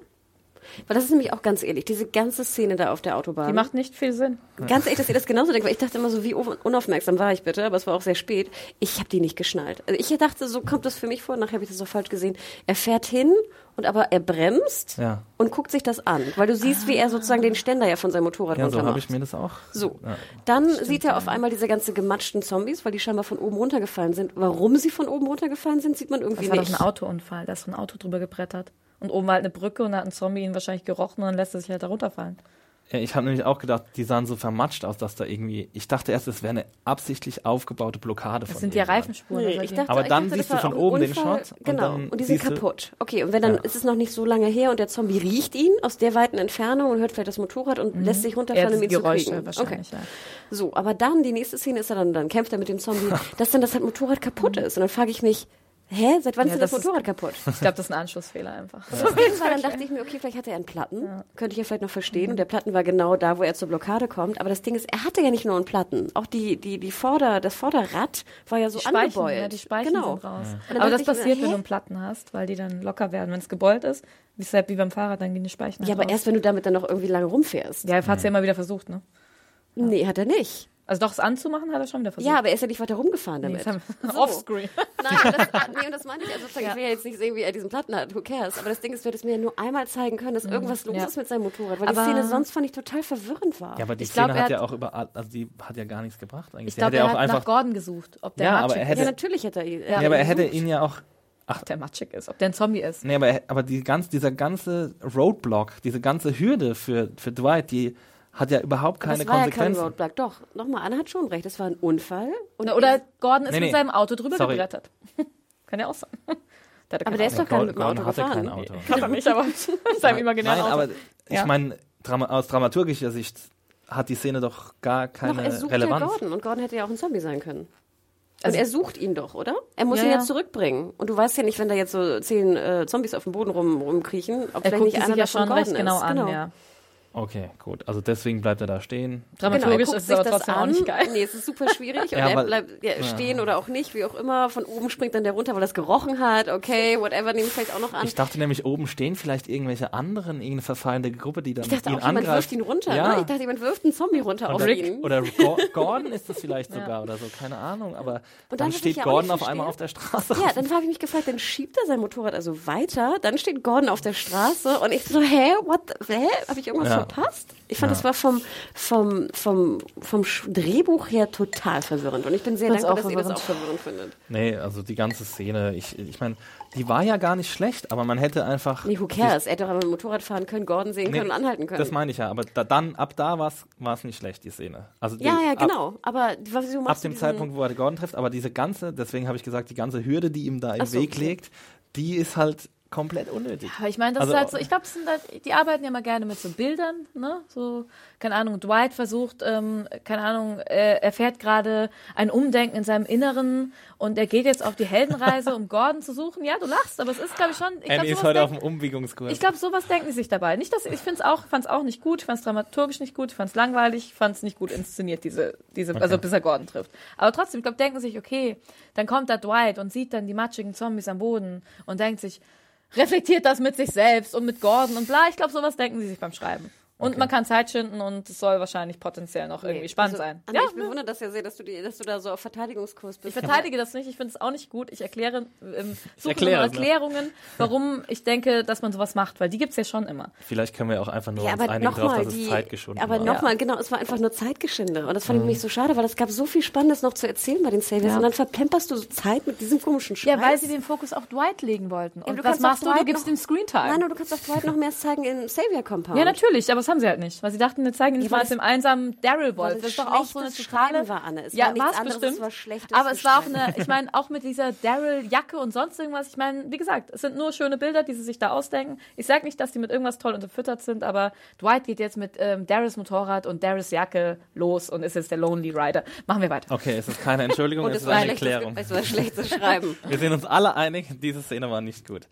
Weil das ist nämlich auch ganz ehrlich, diese ganze Szene da auf der Autobahn. Die macht nicht viel Sinn. Ganz ehrlich, dass ihr das genauso denkt, weil ich dachte immer so, wie un- unaufmerksam war ich bitte, aber es war auch sehr spät. Ich habe die nicht geschnallt. Also ich dachte, so kommt das für mich vor, nachher habe ich das auch falsch gesehen. Er fährt hin und aber er bremst ja, und guckt sich das an, weil du siehst, wie er sozusagen den Ständer ja von seinem Motorrad ja so runter habe ich mir das auch. So, Ja. dann sieht er auf einmal diese ganze gematschten Zombies, weil die scheinbar von oben runtergefallen sind. Warum sie von oben runtergefallen sind, sieht man irgendwie Das war doch nicht. ein Autounfall. Da ist so ein Auto drüber gebrettert. Und oben war halt eine Brücke und da hat ein Zombie ihn wahrscheinlich gerochen und dann lässt er sich halt da runterfallen. Ja, ich habe nämlich auch gedacht, die sahen so vermatscht aus, dass da irgendwie. Ich dachte erst, es wäre eine absichtlich aufgebaute Blockade Das von sind ja. Reifenspuren. Nee, also dachte, Aber ich dann dachte, siehst das du von oben den. Shot und Genau, dann und die sind kaputt. Okay, und wenn dann Ja. ist es noch nicht so lange her und der Zombie riecht ihn aus der weiten Entfernung und hört vielleicht das Motorrad und lässt sich Mhm. Ja, runterfallen, um ihn zu Geräusche kriegen. wahrscheinlich, okay. ja. So, aber dann, die nächste Szene ist ja dann, dann kämpft er mit dem Zombie, [LAUGHS] dass dann das halt Motorrad kaputt ist. Und dann frage ich mich, hä, seit wann Ja, ist denn das das ist- Motorrad kaputt? Ich glaube, das ist ein Anschlussfehler einfach. Jeden Fall, dann dachte ich mir, okay, vielleicht hatte er einen Platten. Könnte ich ja vielleicht noch verstehen. Und der Platten war genau da, wo er zur Blockade kommt. Aber das Ding ist, er hatte ja nicht nur einen Platten. Auch die, die, die Vorder, das Vorderrad war ja so Die Speichen, angebeult. ja, die Speichen genau. sind raus. Aber das mir, passiert, hä? wenn du einen Platten hast, weil die dann locker werden. Wenn es gebeult ist, wie, es halt wie beim Fahrrad, dann gehen die Speichen Ja, halt aber raus. erst wenn du damit dann noch irgendwie lange rumfährst. Ja, er hat es ja immer wieder versucht, ne? Nee, hat er nicht. Also doch, es anzumachen hat er schon wieder versucht. Ja, aber er ist ja nicht weiter rumgefahren Nee, damit. haben- So. Offscreen. Nein, das, ah, nee, und das meine ich. Also sozusagen, ich will ja jetzt nicht sehen, wie er diesen Platten hat. Who cares? Aber das Ding ist, du hättest mir ja nur einmal zeigen können, dass irgendwas los ja. ist mit seinem Motorrad. Weil Aber- die Szene sonst fand ich total verwirrend war. Ja, aber die Ich Szene glaub, hat ja auch überall, also die hat ja gar nichts gebracht eigentlich. Ich glaube, hätte er ja hat auch einfach. nach Gordon gesucht, ob der Ja, aber er ist. hätte- ja, natürlich hätte er ihn. ja, aber er hätte gesucht. ihn ja auch. Ob der matschig ist, ob der ein Zombie ist. Nee, aber, er- aber die ganz, dieser ganze Roadblock, diese ganze Hürde für, für Dwight, die hat ja überhaupt keine das war ja kein. Roadblock. Doch, nochmal, Anna hat schon recht. Es war ein Unfall. Und Oder Gordon ist Nee, mit nee. seinem Auto drüber Sorry. gebrettert. [LAUGHS] Kann ja auch sein. [LAUGHS] Aber kein der ist doch gar nicht mit dem Gordon Auto hatte kein gefahren. Auto. [LAUGHS] Kann er nicht, aber seinem imaginären Nein, Auto. aber ich Ja. meine, Drama, aus dramaturgischer Sicht hat die Szene doch gar keine Doch, er sucht Relevanz. ja Gordon. Und Gordon hätte ja auch ein Zombie sein können. Also- und er sucht ihn doch, oder? Er muss Ja, ihn ja ja. zurückbringen. Und du weißt ja nicht, wenn da jetzt so zehn äh, Zombies auf dem Boden rum, rumkriechen, ob er vielleicht nicht einer sich ja davon schon Gordon recht genau ist. an, genau. ja. Okay, gut. Also deswegen bleibt er da stehen. Genau, er Dramaturgisch guckt ist es sich aber das trotzdem an. auch nicht geil. Nee, es ist super schwierig. [LAUGHS] Und Ja, er bleibt ja, stehen oder auch nicht, wie auch immer. Von oben springt dann der runter, weil er es gerochen hat. Okay, whatever, nehme ich vielleicht auch noch an. Ich dachte nämlich, oben stehen vielleicht irgendwelche anderen, irgendeine verfeindete Gruppe, die dann Ich dachte ihn auch, jemand angreift. wirft ihn runter. Ja. Ne? Ich dachte, jemand wirft einen Zombie runter auf oder, ihn. oder Go- [LAUGHS] Gordon ist das vielleicht sogar oder so, keine Ahnung. Aber Und dann, dann steht ja Gordon auf einmal auf der Straße. Ja, dann habe ich mich gefragt, dann schiebt er sein Motorrad also weiter, dann steht Gordon auf der Straße und ich so, hä, what, the, hä, habe ich irgendwas Ja. Verpasst? Ich fand, Ja. das war vom, vom, vom, vom Drehbuch her total verwirrend und ich bin sehr Fand's dankbar, auch dass ihr das auch verwirrend. verwirrend findet. Nee, also die ganze Szene, ich, ich meine, die war ja gar nicht schlecht, aber man hätte einfach. Nee, who cares? Er hätte doch einmal mit dem Motorrad fahren können, Gordon sehen Nee, können und anhalten können. Das meine ich ja, aber da, dann, ab da war es nicht schlecht, die Szene. Also die, ja, ja, ab- genau. Aber Ab, machst dem du diesen, Zeitpunkt, wo er Gordon trifft, aber diese ganze, deswegen habe ich gesagt, die ganze Hürde, die ihm da im Ach so, Weg okay. legt, die ist halt komplett unnötig. Aber ich meine, das Also- ist halt so, ich glaube, halt, die arbeiten ja mal gerne mit so Bildern, ne? So, keine Ahnung, Dwight versucht, ähm, keine Ahnung, er erfährt gerade ein Umdenken in seinem Inneren und er geht jetzt auf die Heldenreise, um [LAUGHS] Gordon zu suchen. Ja, du lachst, aber es ist, glaube ich, schon. Ich glaub, ist heute auf denk- dem Umbiegungskurs. Ich glaube, sowas denken sie sich dabei. Nicht, dass ich finde es auch, fand es auch nicht gut, ich fand es dramaturgisch nicht gut, ich fand es langweilig, ich fand es nicht gut inszeniert, diese, diese, also bis er Gordon trifft. Aber trotzdem, ich glaube, denken sich, okay, dann kommt da Dwight und sieht dann die matschigen Zombies am Boden und denkt sich, reflektiert das mit sich selbst und mit Gordon und bla. Ich glaube, sowas denken sie sich beim Schreiben. Und man kann Zeit schinden und es soll wahrscheinlich potenziell noch irgendwie spannend also, sein. Anna, Ja, ich bewundere das ja sehr, dass du, die, dass du da so auf Verteidigungskurs bist. ich verteidige das nicht, ich finde es auch nicht gut. Ich erkläre, ähm, suche erkläre es, ne? Erklärungen, warum ich denke, dass man sowas macht, weil die gibt's ja schon immer. Vielleicht können wir auch einfach nur Ja, uns aber einigen drauf, nochmal, dass es die, Zeit geschunden aber nochmal, genau, es war einfach nur Zeitgeschinde. Und das Mhm. fand ich nämlich so schade, weil es gab so viel Spannendes noch zu erzählen bei den Saviors. Ja. Und dann verplemperst du so Zeit mit diesem komischen Scheiß. Ja, weil sie den Fokus auf Dwight legen wollten. Und du was machst du? Du Dwight gibst noch- ihm Screentime. Nein, aber du kannst auch Dwight noch mehr zeigen im Savior Compound. ja, natürlich, aber haben sie halt nicht. Weil sie dachten, wir zeigen nicht Ja, mal das dem einsamen Daryl Wolf. Das ist doch auch so eine totale. War, Anne. Es ja, war nichts anderes, bestimmt. es war schlechtes aber es war auch eine, ich meine, auch mit dieser Daryl-Jacke und sonst irgendwas. Ich meine, wie gesagt, es sind nur schöne Bilder, die sie sich da ausdenken. Ich sage nicht, dass die mit irgendwas toll unterfüttert sind, aber Dwight geht jetzt mit ähm, Daryls Motorrad und Daryls Jacke los und ist jetzt der Lonely Rider. Machen wir weiter. Okay, es ist keine Entschuldigung, [LAUGHS] es es ist war, eine Erklärung. es war schlechtes Schreiben. [LAUGHS] Wir sind uns alle einig, diese Szene war nicht gut.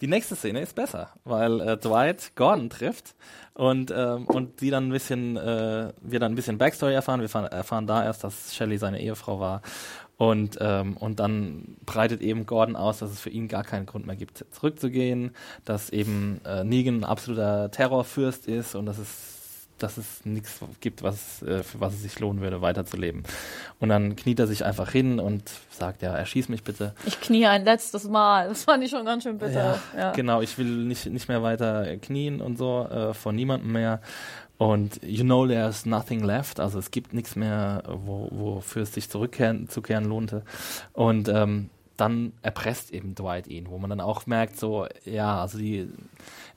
Die nächste Szene ist besser, weil äh, Dwight Gordon trifft und, ähm, und sie dann ein bisschen, äh, wir dann ein bisschen Backstory erfahren. Wir erfahren, erfahren da erst, dass Shelley seine Ehefrau war. Und, ähm, und dann breitet eben Gordon aus, dass es für ihn gar keinen Grund mehr gibt, zurückzugehen, dass eben äh, Negan ein absoluter Terrorfürst ist und dass es dass es nichts gibt, was, äh, für was es sich lohnen würde, weiterzuleben. Und dann kniet er sich einfach hin und sagt, ja, erschieß mich bitte. Ich knie ein letztes Mal. Das fand ich schon ganz schön bitter. Ja. Genau, ich will nicht, nicht mehr weiter knien und so, äh, von niemandem mehr. Und you know there's nothing left, also es gibt nichts mehr, wo, wofür es sich zurückkehren zu kehren lohnte. Und ähm, dann erpresst eben Dwight ihn, wo man dann auch merkt, so, ja, also die,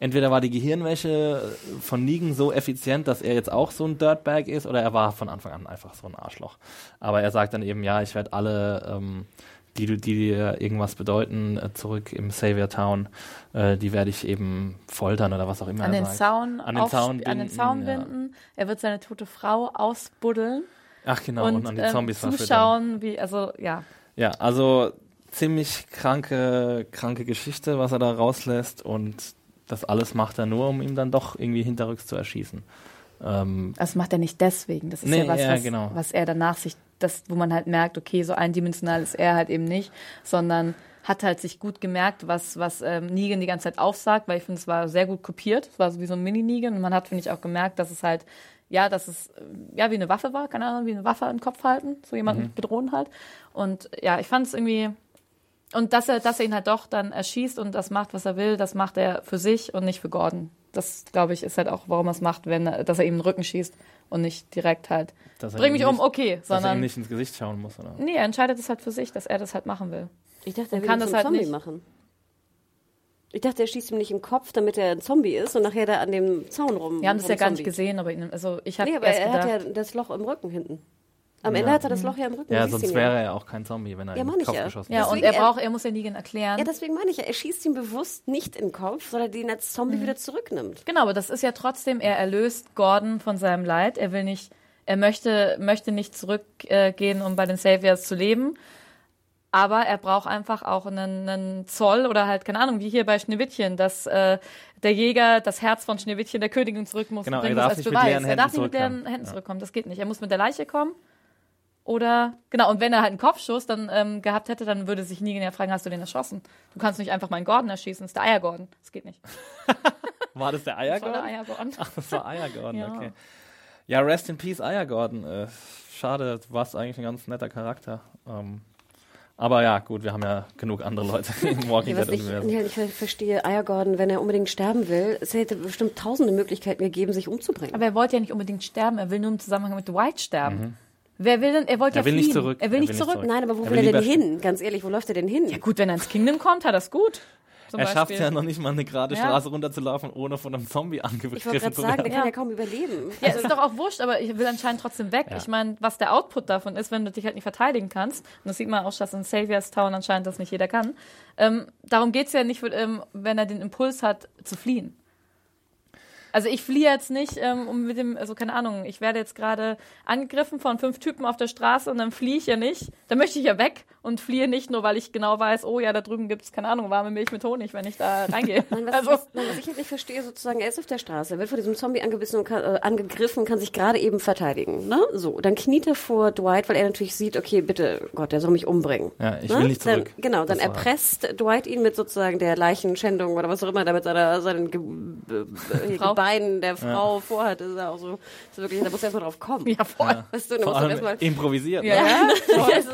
entweder war die Gehirnwäsche von Negan so effizient, dass er jetzt auch so ein Dirtbag ist, oder er war von Anfang an einfach so ein Arschloch. Aber er sagt dann eben, ja, ich werde alle, ähm, die, die dir irgendwas bedeuten, äh, zurück im Savior Town, äh, die werde ich eben foltern oder was auch immer An den sagt. Zaun, an den Zaun an den binden, Zaun ja. binden. Er wird seine tote Frau ausbuddeln Ach genau, und, und, an die ähm, Zombies verfüttern. zuschauen, wie, also ja. Ja, also ziemlich kranke, kranke Geschichte, was er da rauslässt und das alles macht er nur, um ihn dann doch irgendwie hinterrücks zu erschießen. Ähm, Das macht er nicht deswegen. Das ist Nee, ja was, ja, was, genau. was er danach sich, das, wo man halt merkt, okay, so eindimensional ist er halt eben nicht, sondern hat halt sich gut gemerkt, was, was ähm, Negan die ganze Zeit aufsagt, weil ich finde, es war sehr gut kopiert. Es war so wie so ein Mini-Negan und man hat, finde ich, auch gemerkt, dass es halt, ja, dass es äh, ja wie eine Waffe war, keine Ahnung, wie eine Waffe im Kopf halten, so jemanden Mhm. bedrohen halt. Und ja, ich fand es irgendwie, und dass er, dass er ihn halt doch dann erschießt und das macht, was er will, das macht er für sich und nicht für Gordon. Das, glaube ich, ist halt auch, warum er es macht, wenn er, dass er ihm in den Rücken schießt und nicht direkt halt, dass er bring mich um, nicht- okay, Dass er ihm sondern, nicht ins Gesicht schauen muss, oder? nee, er entscheidet es halt für sich, dass er das halt machen will. Ich dachte, er will kann das halt Zombie nicht. machen. Ich dachte, er schießt ihm nicht im Kopf, damit er ein Zombie ist und nachher da an dem Zaun rum. Wir haben das ja gar nicht rumzombie. gesehen, aber ihn, also ich habe Nee, aber erst er gedacht, hat ja das Loch im Rücken hinten. Am Ende hat er das Loch ja im Rücken. Ja, sonst wäre er ja auch kein Zombie, wenn er Ja, in den Kopf ja. geschossen ja, hätte. und Deswegen, er er- braucht, er muss ja Negan erklären. Ja, deswegen meine ich ja, er schießt ihn bewusst nicht in den Kopf, sondern den als Zombie Mhm. wieder zurücknimmt. Genau, aber das ist ja trotzdem, er erlöst Gordon von seinem Leid. Er will nicht, er möchte, möchte nicht zurückgehen, äh, gehen, um bei den Saviors zu leben. Aber er braucht einfach auch einen, einen Zoll oder halt, keine Ahnung, wie hier bei Schneewittchen, dass äh, der Jäger das Herz von Schneewittchen der Königin zurück muss Genau, und bringt er das darf als nicht mit Beweis. leeren er Händen darf nicht mit leeren. Händen Ja. zurückkommen. Das geht nicht. Er muss mit der Leiche kommen. Oder, genau, und wenn er halt einen Kopfschuss dann ähm, gehabt hätte, dann würde sich Negan ja fragen, hast du den erschossen? Du kannst nicht einfach meinen Gordon erschießen, das ist der Eier-Gordon. Das geht nicht. [LAUGHS] War das der Das war der Eiergordon? Eier-Gordon. Ach, das war Eiergordon, Ja. okay. Ja, rest in peace, Eiergordon. Äh, schade, du warst eigentlich ein ganz netter Charakter. Ähm, aber ja, gut, wir haben ja genug andere Leute [LAUGHS] im Walking Dead ich Universum. ja, ich ver- verstehe, Aya Gordon, wenn er unbedingt sterben will, es hätte bestimmt tausende Möglichkeiten gegeben, sich umzubringen. Aber er wollte ja nicht unbedingt sterben, er will nur im Zusammenhang mit Dwight sterben. Wer will denn, er wollte Er ja will fliehen. nicht zurück. Er will nicht zurück. Nein, aber wo Er will will er denn hin? Ganz ehrlich, wo läuft er denn hin? Ja gut, wenn er ins Kingdom kommt, hat er es gut. Zum Er schafft ja noch nicht mal eine gerade Ja. Straße runterzulaufen, ohne von einem Zombie ich wollte angegriffen gerade zu sagen, der werden. kann Ja. ja kaum überleben. Ja, ist doch auch wurscht, aber ich will anscheinend trotzdem weg. Ja. Ich meine, was der Output davon ist, wenn du dich halt nicht verteidigen kannst, und das sieht man auch, dass in Saviors Town anscheinend das nicht jeder kann, ähm, darum geht's ja nicht, ähm, wenn er den Impuls hat, zu fliehen. Also ich fliehe jetzt nicht, ähm, um mit dem, also keine Ahnung, ich werde jetzt gerade angegriffen von fünf Typen auf der Straße und dann fliehe ich ja nicht. Dann möchte ich ja weg und fliehe nicht nur, weil ich genau weiß, oh ja, da drüben gibt's keine Ahnung, warme Milch mit Honig, wenn ich da reingehe. [LAUGHS] Nein, was, also, was, nein, was ich halt nicht verstehe, sozusagen, er ist auf der Straße, er wird von diesem Zombie angebissen und kann, äh, angegriffen, kann sich gerade eben verteidigen. Ne? So, dann kniet er vor Dwight, weil er natürlich sieht, okay, bitte, Gott, der soll mich umbringen. Ja, ich ne? will nicht zurück. Dann, genau, dann Das erpresst Dwight ihn mit sozusagen der Leichenschändung oder was auch immer, der mit seiner, seinen Ge äh, Frau. Gebeinen der Frau vorhat. Das ist ja auch so, ist wirklich, da muss er erstmal drauf kommen. ja, voll. Weißt du, da musst du erstmal improvisiert. Ja, ne? ja. [LAUGHS] also,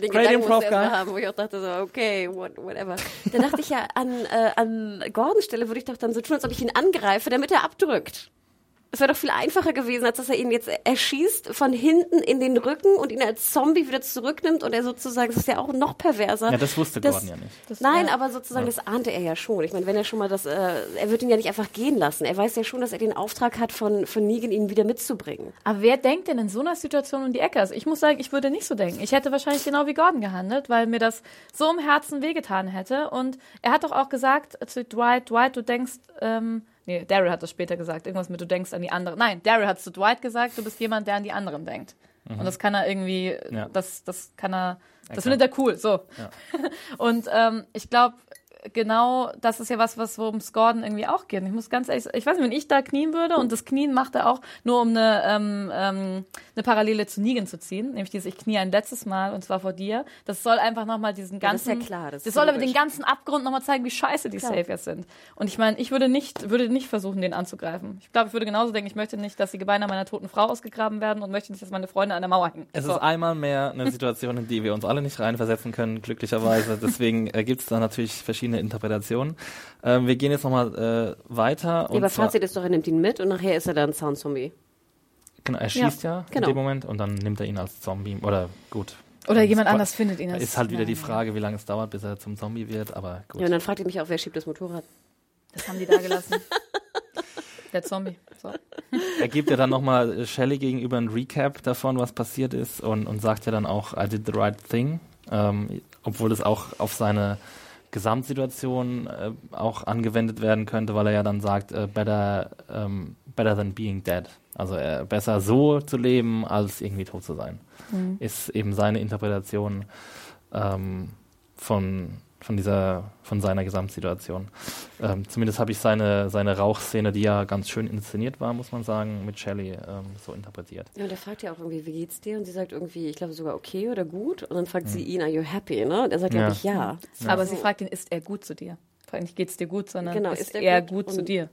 den Great Gedanken mal Guy. haben, wo ich auch dachte so, okay, what, whatever. Da dachte ich ja, an, äh, an Gordons Stelle würde ich doch dann so tun, als ob ich ihn angreife, damit er abdrückt. Es wäre doch viel einfacher gewesen, als dass er ihn jetzt erschießt von hinten in den Rücken und ihn als Zombie wieder zurücknimmt und er sozusagen, das ist ja auch noch perverser. Ja, das wusste Das- Gordon ja nicht. Das- Nein, ja. aber sozusagen, das ahnte er ja schon. Ich meine, wenn er schon mal das, äh, er wird ihn ja nicht einfach gehen lassen. Er weiß ja schon, dass er den Auftrag hat, von, von Negan ihn wieder mitzubringen. Aber wer denkt denn in so einer Situation um die Ecke? Also ich muss sagen, ich würde nicht so denken. Ich hätte wahrscheinlich genau wie Gordon gehandelt, weil mir das so im Herzen wehgetan hätte. Und er hat doch auch gesagt zu Dwight, Dwight, du denkst, ähm, nee, Daryl hat das später gesagt, irgendwas mit du denkst an die anderen. Nein, Daryl hat zu Dwight gesagt, du bist jemand, der an die anderen denkt. Und das kann er irgendwie, Ja. das, das kann er, das findet er cool, so. [LAUGHS] Und ähm, ich glaube, genau das ist ja was, was worum es Gordon irgendwie auch geht. Ich muss ganz ehrlich sagen, ich weiß nicht, wenn ich da knien würde und das Knien macht er auch nur, um eine, ähm, ähm, eine Parallele zu Negan zu ziehen, nämlich dieses, ich knie ein letztes Mal und zwar vor dir. Das soll einfach nochmal diesen Ja, das ist ganzen, ja klar, das das, soll aber den ganzen Abgrund nochmal zeigen, wie scheiße die Klar. Saviors sind. Und ich meine, ich würde nicht, würde nicht versuchen, den anzugreifen. Ich glaube, ich würde genauso denken, ich möchte nicht, dass die Gebeine meiner toten Frau ausgegraben werden und möchte nicht, dass meine Freunde an der Mauer hängen. Es So. ist einmal mehr eine Situation, in die wir uns alle nicht reinversetzen können, glücklicherweise. Deswegen äh, gibt es da natürlich verschiedene Interpretationen. Ähm, wir gehen jetzt nochmal äh, weiter. Ja, und aber Fazit ist doch, er nimmt ihn mit und nachher ist er dann Soundzombie. Genau, er schießt ja, genau. in dem Moment und dann nimmt er ihn als Zombie. Oder gut, Oder jemand anders findet ihn. Ist halt wieder die Frage, wie lange es dauert, bis er zum Zombie wird, aber gut. Ja, und dann fragt ihr mich auch, wer schiebt das Motorrad? Das haben die da gelassen. [LAUGHS] Der Zombie. So. Er gibt ja dann nochmal Shelley gegenüber ein Recap davon, was passiert ist und, und sagt ja dann auch, I did the right thing, ähm, obwohl es auch auf seine Gesamtsituation äh, auch angewendet werden könnte, weil er ja dann sagt, äh, better, ähm, better than being dead. Also äh, besser so zu leben, als irgendwie tot zu sein. Ist eben seine Interpretation ähm, von, von dieser, von seiner Gesamtsituation. Ähm, zumindest habe ich seine, seine Rauchszene, die ja ganz schön inszeniert war, muss man sagen, mit Shelley ähm, so interpretiert. Ja, und er fragt ja auch irgendwie, wie geht's dir? Und sie sagt irgendwie, ich glaube sogar okay oder gut. Und dann fragt sie Hm. ihn, are you happy? Ne? Und er sagt, glaube Ja. ich, ja. Aber So. sie fragt ihn, ist er gut zu dir? Fragt nicht, geht's dir gut, sondern Genau, ist, ist er er gut gut, zu dir?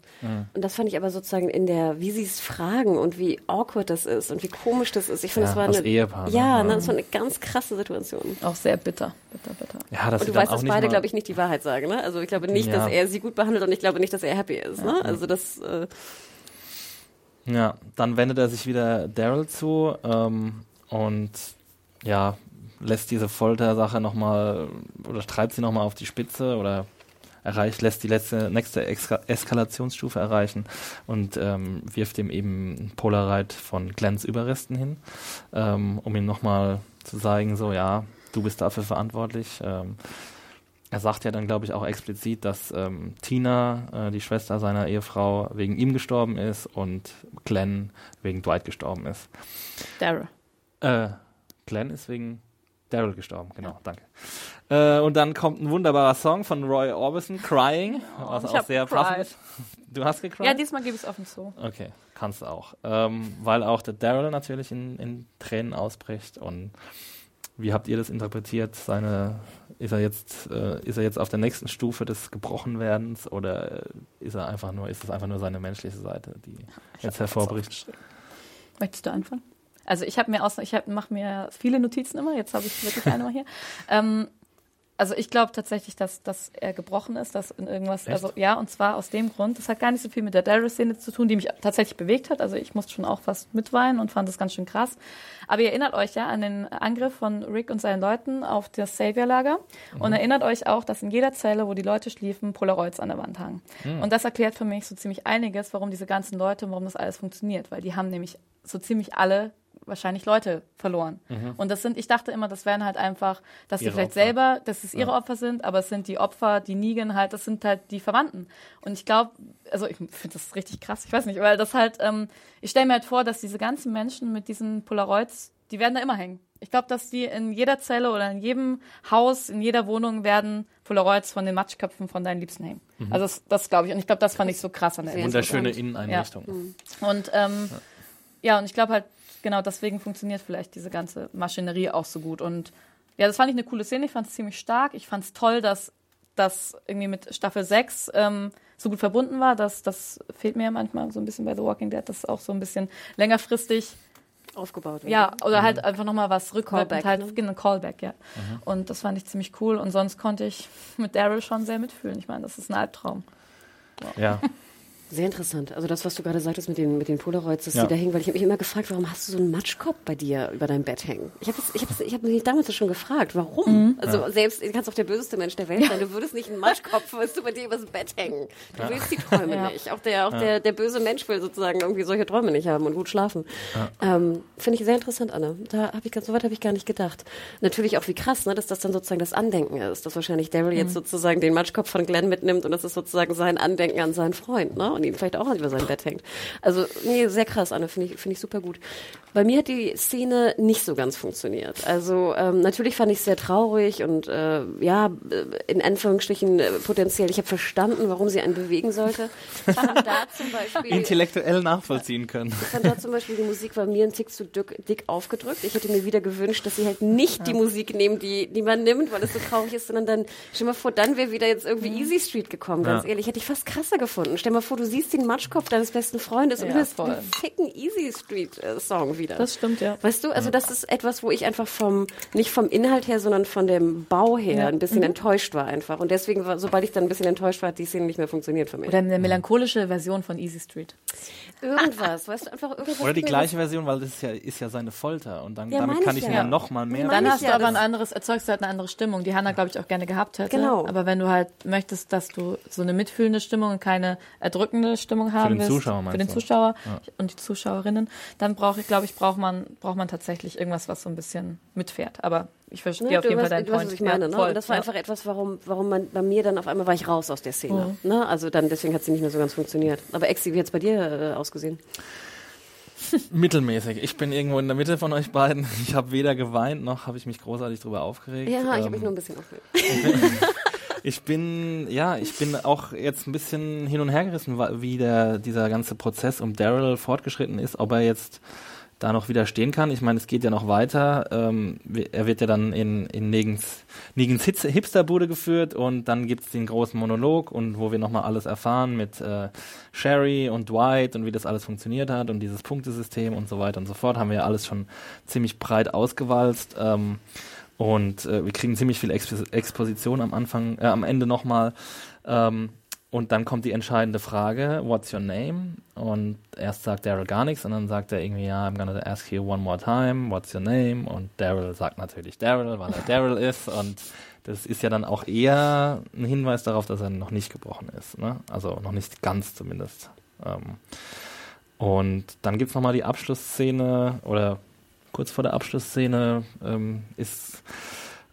Und das fand ich aber sozusagen in der, wie sie es fragen und wie awkward das ist und wie komisch das ist. Ich finde, Ja, das war eine, Ehepaar, ne? ja, Ja. ne, das war eine ganz krasse Situation. Auch sehr bitter. Bitter, bitter. Ja, dass Und du weißt, dass nicht beide, glaube ich, nicht die Wahrheit sagen. Ne? Also ich glaube nicht, Ja. dass er sie gut behandelt und ich glaube nicht, dass er happy ist. Ne? Also das, äh, Ja, dann wendet er sich wieder Daryl zu ähm, und ja, lässt diese Foltersache nochmal oder treibt sie nochmal auf die Spitze oder erreicht, lässt die letzte, nächste Eska Eskalationsstufe erreichen und ähm, wirft ihm eben ein Polaroid von Glens Überresten hin, ähm, um ihm nochmal zu zeigen, so ja, du bist dafür verantwortlich. Ähm, er sagt ja dann, glaube ich, auch explizit, dass ähm, Tina, äh, die Schwester seiner Ehefrau, wegen ihm gestorben ist und Glenn wegen Dwight gestorben ist. Daryl. Äh, Glenn ist wegen Daryl gestorben, genau, danke. Äh, und dann kommt ein wunderbarer Song von Roy Orbison, Crying, was ich auch sehr cried. passend ist. Du hast gecried? Ja, diesmal gebe ich es offen zu. Okay, kannst du auch. Ähm, weil auch der Daryl natürlich in, in Tränen ausbricht. Und wie habt ihr das interpretiert? Seine, ist er jetzt, äh, ist er jetzt auf der nächsten Stufe des Gebrochenwerdens oder ist er einfach nur, ist es einfach nur seine menschliche Seite, die jetzt hervorbricht? Möchtest du anfangen? Also ich habe mir aus, ich mache mir viele Notizen immer. Jetzt habe ich wirklich eine mal hier. [LAUGHS] Ähm, also ich glaube tatsächlich, dass, dass er gebrochen ist, dass in irgendwas, Echt? also ja, und zwar aus dem Grund, das hat gar nicht so viel mit der Daryl-Szene zu tun, die mich tatsächlich bewegt hat. Also ich musste schon auch fast mitweinen und fand das ganz schön krass. Aber ihr erinnert euch ja an den Angriff von Rick und seinen Leuten auf das Savior-Lager und erinnert euch auch, dass in jeder Zelle, wo die Leute schliefen, Polaroids an der Wand hangen. Und das erklärt für mich so ziemlich einiges, warum diese ganzen Leute, warum das alles funktioniert, weil die haben nämlich so ziemlich alle wahrscheinlich Leute verloren. Und das sind, ich dachte immer, das wären halt einfach, dass sie vielleicht Opfer. selber, dass es ihre Opfer sind, aber es sind die Opfer, die Negan halt, das sind halt die Verwandten. Und ich glaube, also ich finde das richtig krass, ich weiß nicht, weil das halt, ähm, ich stelle mir halt vor, dass diese ganzen Menschen mit diesen Polaroids, die werden da immer hängen. Ich glaube, dass die in jeder Zelle oder in jedem Haus, in jeder Wohnung werden Polaroids von den Matschköpfen von deinen Liebsten hängen. Also das, das glaube ich. Und ich glaube, das fand ich so krass an der Wunderschöne. Inneneinrichtung. und ähm, ja, und ich glaube halt, genau deswegen funktioniert vielleicht diese ganze Maschinerie auch so gut. Und ja, das fand ich eine coole Szene. Ich fand es ziemlich stark. Ich fand es toll, dass das irgendwie mit Staffel 6 ähm, so gut verbunden war. Das, das fehlt mir ja manchmal so ein bisschen bei The Walking Dead, dass auch so ein bisschen längerfristig, aufgebaut wird. ja, oder halt einfach nochmal was rückwirkend, Callback, halt, ne? genau, Callback, ja. Und das fand ich ziemlich cool. Und sonst konnte ich mit Daryl schon sehr mitfühlen. Ich meine, das ist ein Albtraum. Ja. [LAUGHS] Sehr interessant. Also das, was du gerade sagtest mit den, mit den Polaroids, dass Ja. die da hängen, weil ich habe mich immer gefragt, warum hast du so einen Matschkopf bei dir über deinem Bett hängen? Ich habe ich hab, ich hab mich damals schon gefragt, warum? Also selbst, du kannst auch der böseste Mensch der Welt sein, du würdest nicht einen Matschkopf, weißt du, bei dir übers Bett hängen. Du willst die Träume Ja. nicht. Auch der, auch der, der böse Mensch will sozusagen irgendwie solche Träume nicht haben und gut schlafen. Ähm, Finde ich sehr interessant, Anna. Da habe ich ganz, so weit habe ich gar nicht gedacht. Natürlich auch wie krass, ne, dass das dann sozusagen das Andenken ist, dass wahrscheinlich Daryl jetzt sozusagen den Matschkopf von Glenn mitnimmt und das ist sozusagen sein Andenken an seinen Freund, ne? Und ihn vielleicht auch über sein Bett hängt. Also, nee, sehr krass, Anne, finde ich, finde ich super gut. Bei mir hat die Szene nicht so ganz funktioniert. Also, ähm, natürlich fand ich es sehr traurig und, äh, ja, äh, in Anführungsstrichen äh, potenziell, ich habe verstanden, warum sie einen bewegen sollte. Ich fand da zum Beispiel, Intellektuell nachvollziehen können. ich fand da zum Beispiel die Musik war mir ein Tick zu dick, dick aufgedrückt. Ich hätte mir wieder gewünscht, dass sie halt nicht die Musik nehmen, die, die man nimmt, weil es so traurig ist, sondern dann, stell mal vor, dann wäre wieder jetzt irgendwie Easy Street gekommen, ganz Ja. ehrlich. Hätte ich fast krasser gefunden. Stell mal vor, du siehst den Matschkopf deines besten Freundes und Ja, du hörst voll. einen ficken Easy Street äh, Song wieder. Das stimmt, ja. Weißt du, also das ist etwas, wo ich einfach vom, nicht vom Inhalt her, sondern von dem Bau her Ja. ein bisschen Mhm. enttäuscht war einfach. Und deswegen, war, sobald ich dann ein bisschen enttäuscht war, hat die Szene nicht mehr funktioniert für mich. Oder eine melancholische Version von Easy Street. Irgendwas, weißt du, einfach irgendwas. Oder die gleiche Version, weil das ist ja, ist ja seine Folter und dann Ja, damit kann ich ich ja. mir noch mal mehr. Ja, Dann hast du ja, aber ein anderes, erzeugst du halt eine andere Stimmung, die Hannah, glaube ich, auch gerne gehabt hätte. Genau. Aber wenn du halt möchtest, dass du so eine mitfühlende Stimmung und keine erdrückende Stimmung haben den willst, Zuschauer meinst für den? Zuschauer und die Zuschauerinnen, dann brauche ich, glaube ich, braucht man, braucht man tatsächlich irgendwas, was so ein bisschen mitfährt. Aber ich verstehe Ne, auf jeden du Fall deinen Point. was ich meine, Ja, ne? voll, das war ja. einfach etwas, warum, warum man bei mir dann auf einmal war ich raus aus der Szene. Ne? Also dann, deswegen hat sie nicht mehr so ganz funktioniert. Aber Exi, wie hat's bei dir äh, ausgesehen? Mittelmäßig. Ich bin irgendwo in der Mitte von euch beiden. [LAUGHS] Ich habe weder geweint noch habe ich mich großartig drüber aufgeregt. Ja, ich habe Ähm, mich nur ein bisschen aufgeregt. [LAUGHS] Ich bin, ja, ich bin auch jetzt ein bisschen hin und her gerissen, wie der, dieser ganze Prozess um Daryl fortgeschritten ist, ob er jetzt da noch widerstehen kann. Ich meine, es geht ja noch weiter. Ähm, er wird ja dann in, in Negens, Negens Hipsterbude geführt und dann gibt's den großen Monolog und wo wir nochmal alles erfahren mit äh, Sherry und Dwight und wie das alles funktioniert hat und dieses Punktesystem und so weiter und so fort. Haben wir ja alles schon ziemlich breit ausgewalzt. Ähm, und äh, wir kriegen ziemlich viel Expo Exposition am Anfang, äh, am Ende nochmal. Ähm, und dann kommt die entscheidende Frage, what's your name? Und erst sagt Daryl gar nichts und dann sagt er irgendwie, ja, I'm gonna ask you one more time, what's your name? Und Daryl sagt natürlich Daryl, weil er Daryl ist. Und das ist ja dann auch eher ein Hinweis darauf, dass er noch nicht gebrochen ist. Ne? Also noch nicht ganz zumindest. Ähm, und dann gibt's noch nochmal die Abschlussszene oder kurz vor der Abschlussszene ähm, ist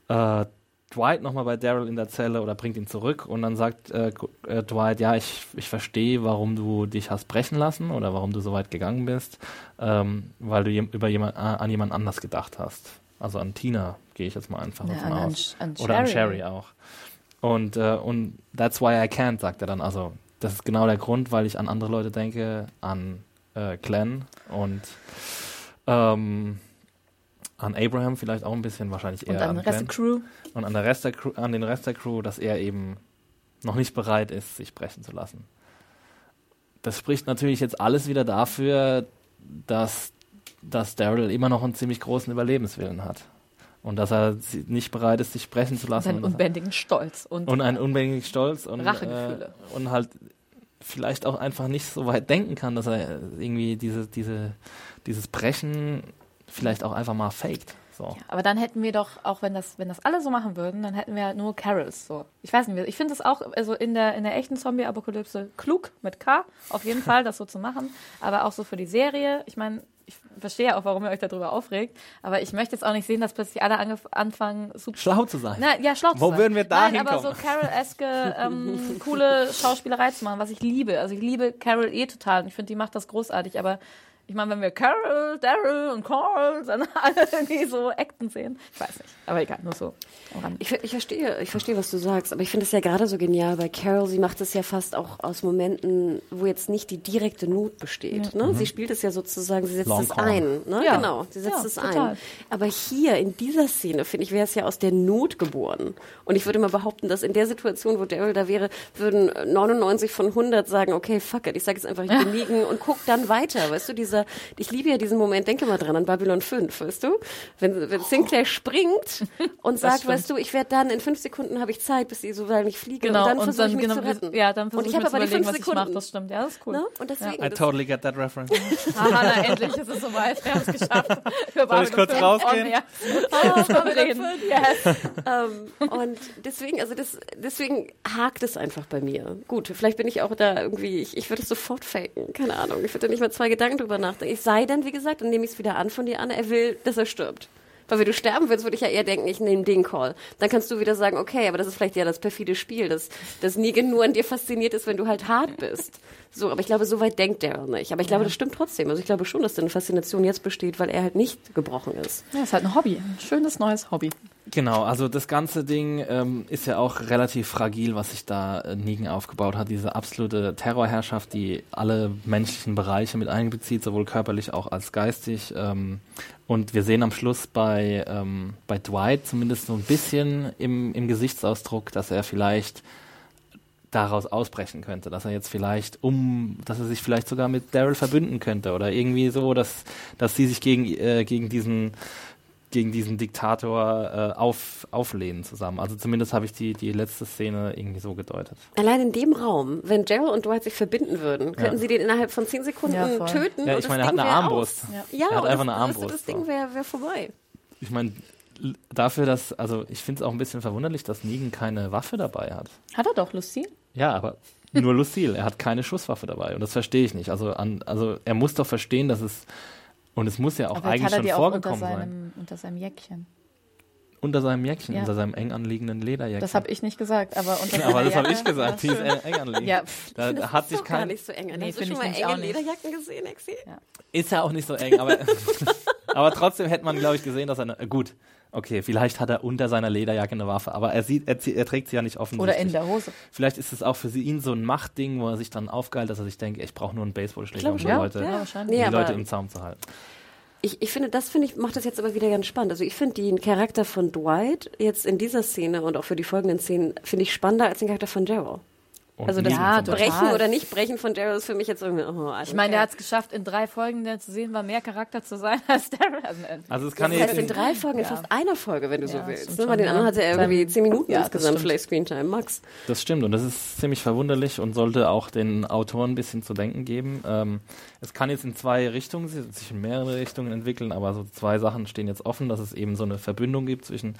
äh, Dwight nochmal bei Daryl in der Zelle oder bringt ihn zurück und dann sagt äh, äh, Dwight, ja, ich, ich verstehe, warum du dich hast brechen lassen oder warum du so weit gegangen bist, ähm, weil du jem über jemand, äh, an jemand anders gedacht hast. Also an Tina gehe ich jetzt mal einfach Ja, davon an- an aus. Sh- an oder an Sherry. Sherry auch. Und, äh, und that's why I can't, sagt er dann. Also das ist genau der Grund, weil ich an andere Leute denke, an äh, Glenn und ähm, an Abraham vielleicht auch ein bisschen, wahrscheinlich eher Und an den Rest der Crew. Und an, der Rest der Crew, an den Rest der Crew, dass er eben noch nicht bereit ist, sich brechen zu lassen. Das spricht natürlich jetzt alles wieder dafür, dass, dass Daryl immer noch einen ziemlich großen Überlebenswillen hat. Und dass er nicht bereit ist, sich brechen zu lassen. Und, er- unbändigen Stolz. Und, und einen unbändigen Stolz und, Rachegefühle. äh, und halt vielleicht auch einfach nicht so weit denken kann, dass er irgendwie diese, diese, dieses Brechen vielleicht auch einfach mal faked. So. Aber dann hätten wir doch, auch wenn das, wenn das alle so machen würden, dann hätten wir halt nur Carols. So. Ich weiß nicht, ich finde es auch also in der, in der echten Zombie-Apokalypse klug mit K, auf jeden [LAUGHS] Fall, das so zu machen. Aber auch so für die Serie. Ich meine, ich verstehe ja auch, warum ihr euch darüber aufregt. Aber ich möchte jetzt auch nicht sehen, dass plötzlich alle anfangen, super. Schlau zu sein. Na, ja, schlau zu Wo sein. würden wir da Nein, aber so hinkommen? Carol-eske, [LAUGHS] ähm, coole Schauspielerei zu machen, was ich liebe. Also ich liebe Carol eh total und ich finde, die macht das großartig, aber ich meine, wenn wir Carol, Daryl und Carl dann alle [LAUGHS] irgendwie so acten sehen, ich weiß nicht. Aber egal, nur so. Ich, ich verstehe, ich verstehe, was du sagst, aber ich finde es ja gerade so genial bei Carol. Sie macht es ja fast auch aus Momenten, wo jetzt nicht die direkte Not besteht. Ne? Sie spielt es ja sozusagen, sie setzt Long es ein. Ne? Ja. Genau, sie setzt Ja, es total. ein. Aber hier in dieser Szene, finde ich, wäre es ja aus der Not geboren. Und ich würde mal behaupten, dass in der Situation, wo Daryl da wäre, würden 99 von 100 sagen, okay, fuck it, ich sage jetzt einfach, ich [LAUGHS] bin liegen und guck dann weiter. Weißt du, dieser, ich liebe ja diesen Moment, denke mal dran, an Babylon 5, weißt du? Wenn, wenn Sinclair springt [LAUGHS] und sagt, weißt du, ich werde dann in fünf Sekunden habe ich Zeit, bis sie so lange nicht fliege Genau, und dann versuche ich dann, mich genau, zu retten. ja, dann versuche und ich ich mir habe zu aber die überlegen, fünf was ich mache. Sekunden. Das stimmt, ja, das ist cool. Ne? Und deswegen, I das- totally get that reference. [LAUGHS] Ah, Hanna, endlich ist es soweit. Wir haben es geschafft. [LAUGHS] Für Soll ich kurz Babylon rausgehen? Ja. Reden. Yes. ähm, und deswegen, also das, deswegen hakt es einfach bei mir. Gut, vielleicht bin ich auch da irgendwie, ich, ich würde es sofort faken, keine Ahnung. Ich würde da nicht mal zwei Gedanken drüber nachdenken. Es sei denn, wie gesagt, dann nehme ich es wieder an von dir an, er will, dass er stirbt. Weil wenn du sterben willst, würde ich ja eher denken, ich nehme den Call. Dann kannst du wieder sagen, okay, aber das ist vielleicht ja das perfide Spiel, dass, dass Negan nur an dir fasziniert ist, wenn du halt hart bist. So, aber ich glaube, so weit denkt der nicht. Aber ich glaube, das stimmt trotzdem. Also ich glaube schon, dass da eine Faszination jetzt besteht, weil er halt nicht gebrochen ist. Ja, ist halt ein Hobby. Ein schönes neues Hobby. Genau, also das ganze Ding ähm, ist ja auch relativ fragil, was sich da äh, Negan aufgebaut hat. Diese absolute Terrorherrschaft, die alle menschlichen Bereiche mit einbezieht, sowohl körperlich auch als geistig. Ähm, und wir sehen am Schluss bei, ähm, bei Dwight zumindest so ein bisschen im, im Gesichtsausdruck, dass er vielleicht daraus ausbrechen könnte, dass er jetzt vielleicht um, dass er sich vielleicht sogar mit Daryl verbünden könnte oder irgendwie so, dass, dass sie sich gegen, äh, gegen diesen gegen diesen Diktator äh, auf, auflehnen zusammen. Also zumindest habe ich die, die letzte Szene irgendwie so gedeutet. Allein in dem Raum, wenn Gerald und Dwight sich verbinden würden, könnten Ja. sie den innerhalb von zehn Sekunden Ja, töten. Ja, ich meine, er hat eine Armbrust. Ja. Er hat einfach eine Armbrust, Das Ding wäre wär vorbei. Ich meine, dafür, dass, also ich finde es auch ein bisschen verwunderlich, dass Negan keine Waffe dabei hat. Hat er doch, Lucille? Ja, aber nur Lucille. Er hat keine Schusswaffe dabei und das verstehe ich nicht. Also, an, also er muss doch verstehen, dass es und es muss ja auch Aber eigentlich schon die auch unter vorgekommen sein. seinem, unter seinem Jäckchen. Unter seinem Jäckchen, Ja. unter seinem eng anliegenden Lederjäckchen. Das habe ich nicht gesagt, aber unter [LAUGHS] Ja, aber das habe ich gesagt. Die ist eng anliegend. Ja, pff, da Das hat ist sich doch gar kein, nicht so eng. Nee, Hast du schon mal enge. Lederjacken gesehen, Exi? ist ja auch nicht so eng, aber, [LAUGHS] aber trotzdem hätte man, glaube ich, gesehen, dass er, eine, gut, okay, vielleicht hat er unter seiner Lederjacke eine Waffe, aber er sieht, er, er trägt sie ja nicht offensichtlich. Oder in der Hose. Vielleicht ist es auch für ihn so ein Machtding, wo er sich dann aufgeilt, dass er sich denkt, ich brauche nur einen Baseballschläger, um die glaub Leute, Ja, Ja. die Leute im Zaum zu halten. Ich, ich finde, das finde ich, macht das jetzt aber wieder ganz spannend. Also ich finde den Charakter von Dwight jetzt in dieser Szene und auch für die folgenden Szenen, finde ich spannender als den Charakter von Daryl. Und Also das Ja. Brechen oder nicht Brechen von Daryl ist für mich jetzt irgendwie, oh, Ich meine, der hat es geschafft, in drei Folgen der zu sehen war, mehr Charakter zu sein [LAUGHS] als Daryl. Also, äh, Also es kann Das heißt in in, drei Folgen, in Ja. fast einer Folge, wenn du Ja, so willst. Ne? Den anderen hat er irgendwie zehn Minuten Ja, das insgesamt stimmt. vielleicht Screentime, Max. das stimmt und das ist ziemlich verwunderlich und sollte auch den Autoren ein bisschen zu denken geben. Ähm, es kann jetzt in zwei Richtungen, sich in mehrere Richtungen entwickeln, aber so zwei Sachen stehen jetzt offen, dass es eben so eine Verbindung gibt zwischen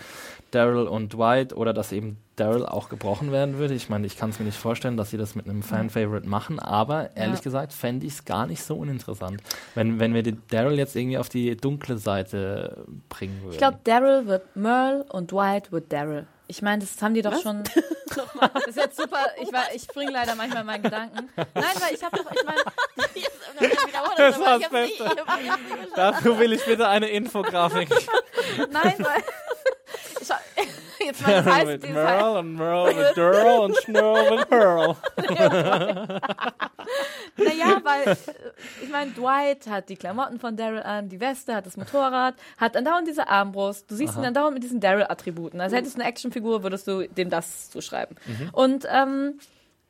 Daryl und Dwight oder dass eben Daryl auch gebrochen werden würde. Ich meine, ich kann es mir nicht vorstellen, dass sie das mit einem Fan-Favorite machen, aber ehrlich Ja. gesagt fände ich es gar nicht so uninteressant, wenn, wenn wir den Daryl jetzt irgendwie auf die dunkle Seite bringen würden. ich glaube, Daryl wird Merle und Dwight wird Daryl. Ich meine, das haben die doch schon. [LAUGHS] [LAUGHS] das ist jetzt super. Ich, war- ich springe leider manchmal meinen Gedanken. Nein, weil ich habe doch, ich meine, [LAUGHS] Das war das Beste. Dafür will ich bitte eine Infografik. nein, weil. [LAUGHS] Ich, jetzt mal, das heißt, mit Merle und Merle mit Durl und Schnurl mit Pearl. [LAUGHS] Naja, weil äh, ich meine, Dwight hat die Klamotten von Daryl an, die Weste, hat das Motorrad, hat andauernd diese Armbrust. Du siehst ihn andauernd mit diesen Daryl-Attributen. Also hättest du eine Actionfigur, würdest du dem das zuschreiben. Und ähm,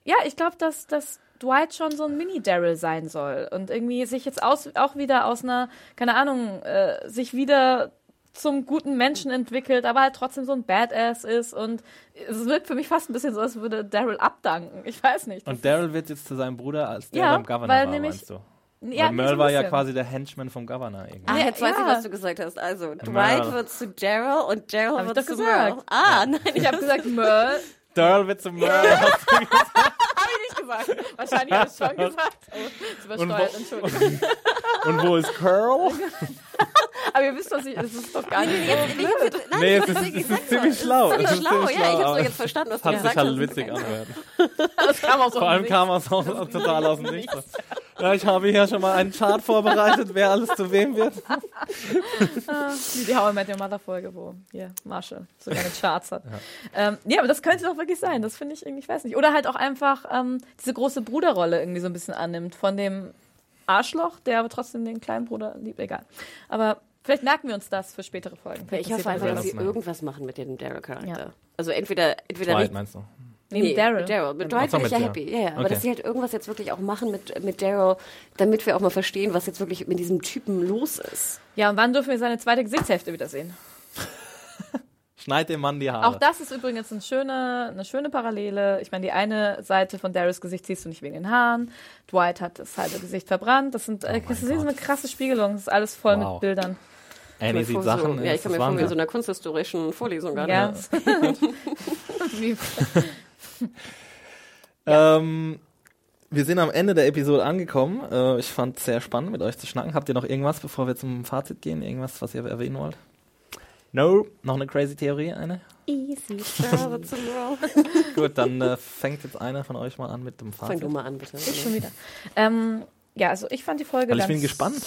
ja, ich glaube, dass, dass Dwight schon so ein Mini-Daryl sein soll und irgendwie sich jetzt aus, auch wieder aus einer, keine Ahnung, äh, sich wieder zum guten Menschen entwickelt, aber halt trotzdem so ein Badass ist und es wirkt für mich fast ein bisschen so, als würde Daryl abdanken. Ich weiß nicht. Und Daryl wird jetzt zu seinem Bruder, als der Ja, beim Governor weil war, nämlich- meinst du? Ja, Weil Merle war ja quasi der Henchman vom Governor irgendwie. Ah, jetzt weiß ich, ja. was du gesagt hast. Also, Dwight Merle. wird zu Daryl und Daryl Hab ich wird doch zu gesagt. Merle. Ah, nein, Ich habe gesagt, Merle. [LAUGHS] Daryl wird zum Merle. [LAUGHS] Habe ich nicht gesagt. Wahrscheinlich habe ich es schon [LAUGHS] gesagt. Oh, ist Und übersteuert, wo- Entschuldigung. Und wo ist Curl? Aber ihr wisst, was ich, es ist doch gar nicht so Jetzt, blöd. ich, nein, Nee, ich es ist, es gesagt, ist ziemlich so. schlau. Es ist ist schlau, ziemlich ja, ich hab's doch jetzt verstanden, was du Hat sich gesagt halt hast. witzig angehört. [LAUGHS] Das kam auch so Vor allem kam es total aus dem Nichts. Ja, ich habe hier schon mal einen Chart vorbereitet, wer alles zu wem wird. [LAUGHS] Wie die How I Met Your Mother Folge, wo hier Marshall sogar eine Charts hat. Ja. Ähm, ja, aber das könnte doch wirklich sein. Das finde ich irgendwie, ich weiß nicht. Oder halt auch einfach ähm, diese große Bruderrolle irgendwie so ein bisschen annimmt von dem Arschloch, der aber trotzdem den kleinen Bruder liebt. Egal. Aber vielleicht merken wir uns das für spätere Folgen. Vielleicht Ich hoffe einfach, dass das sie irgendwas machen mit dem Daryl-Charakter. Ja. Also entweder, entweder Dwight nicht, meinst du? Neben Nee, Daryl. Mit Daryl. Mit Ach Dwight bin ich ja happy. Ja, ja. Aber Okay. dass sie halt irgendwas jetzt wirklich auch machen mit, mit Daryl, damit wir auch mal verstehen, was jetzt wirklich mit diesem Typen los ist. Ja, und wann dürfen wir seine zweite Gesichtshälfte wiedersehen? [LAUGHS] Schneid dem Mann die Haare. Auch das ist übrigens eine schöne, eine schöne Parallele. Ich meine, die eine Seite von Daryls Gesicht siehst du nicht wegen den Haaren. Dwight hat das halbe Gesicht verbrannt. Das sind, äh, mein das ist so eine krasse Spiegelung. Das ist alles voll Wow. mit Bildern. Annie vor Sachen. So, ja, ich kann mir vor mir Wahnsinn. so einer kunsthistorischen Vorlesung gar Ja. nicht. [LAUGHS] [LAUGHS] Wie- Ähm, wir sind am Ende der Episode angekommen. Äh, ich fand es sehr spannend, mit euch zu schnacken. Habt ihr noch irgendwas, bevor wir zum Fazit gehen? Irgendwas, was ihr erwähnen wollt? No? Noch eine crazy Theorie? Eine? Easy. [LAUGHS] Gut, dann äh, fängt jetzt einer von euch mal an mit dem Fang Fazit. du mal an, bitte. ich schon wieder. Ähm, ja, also ich fand die Folge Weil ich ganz bin gespannt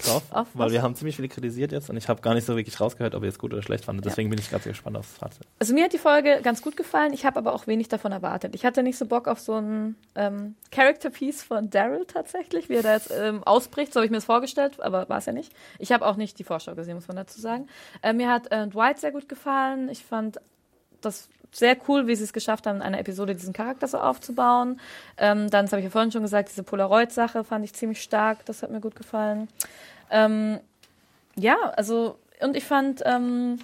drauf, Auf weil was? wir haben ziemlich viele kritisiert jetzt und ich habe gar nicht so wirklich rausgehört, ob ihr es gut oder schlecht fandet. Deswegen bin ich gerade sehr gespannt aufs Fazit. Also mir hat die Folge ganz gut gefallen, ich habe aber auch wenig davon erwartet. Ich hatte nicht so Bock auf so ein ähm, Character-Piece von Daryl tatsächlich, wie er da jetzt ähm, ausbricht, so habe ich mir das vorgestellt, aber war es ja nicht. Ich habe auch nicht die Vorschau gesehen, muss man dazu sagen. Äh, mir hat äh, Dwight sehr gut gefallen. Ich fand das sehr cool, wie sie es geschafft haben, in einer Episode diesen Charakter so aufzubauen. Ähm, dann, das habe ich ja vorhin schon gesagt, diese Polaroid-Sache fand ich ziemlich stark, das hat mir gut gefallen. Ähm, ja, also und ich fand, ähm,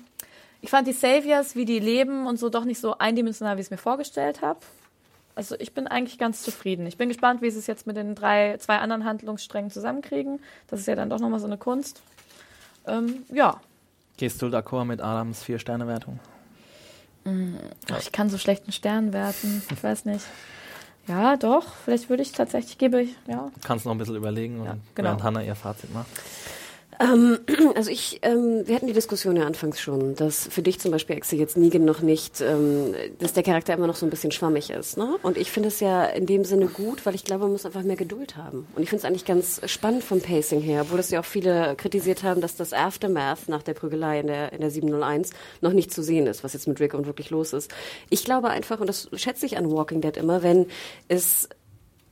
ich fand die Saviors, wie die leben und so, doch nicht so eindimensional, wie ich es mir vorgestellt habe. Also ich bin eigentlich ganz zufrieden. Ich bin gespannt, wie sie es jetzt mit den drei, zwei anderen Handlungssträngen zusammenkriegen. Das ist ja dann doch nochmal so eine Kunst. Ähm, ja. Gehst du d'accord mit Adams Vier-Sterne-Wertung? Ach, ich kann so schlechten Stern werten. Ich weiß nicht. Ja, doch. Vielleicht würde ich tatsächlich, gebe ich, ja. Kannst noch ein bisschen überlegen, und Ja, genau. während Hannah ihr Fazit macht. Ähm, [CLEARS THROAT] also ich, ähm, wir hatten die Diskussion ja anfangs schon, dass für dich zum Beispiel Exe jetzt Negan noch nicht, ähm, dass der Charakter immer noch so ein bisschen schwammig ist. Ne? Und ich finde es ja in dem Sinne gut, weil ich glaube, man muss einfach mehr Geduld haben. Und ich finde es eigentlich ganz spannend vom Pacing her, obwohl das ja auch viele kritisiert haben, dass das Aftermath nach der Prügelei in der, in der 701 noch nicht zu sehen ist, was jetzt mit Rick und wirklich los ist. Ich glaube einfach, und das schätze ich an Walking Dead immer, wenn es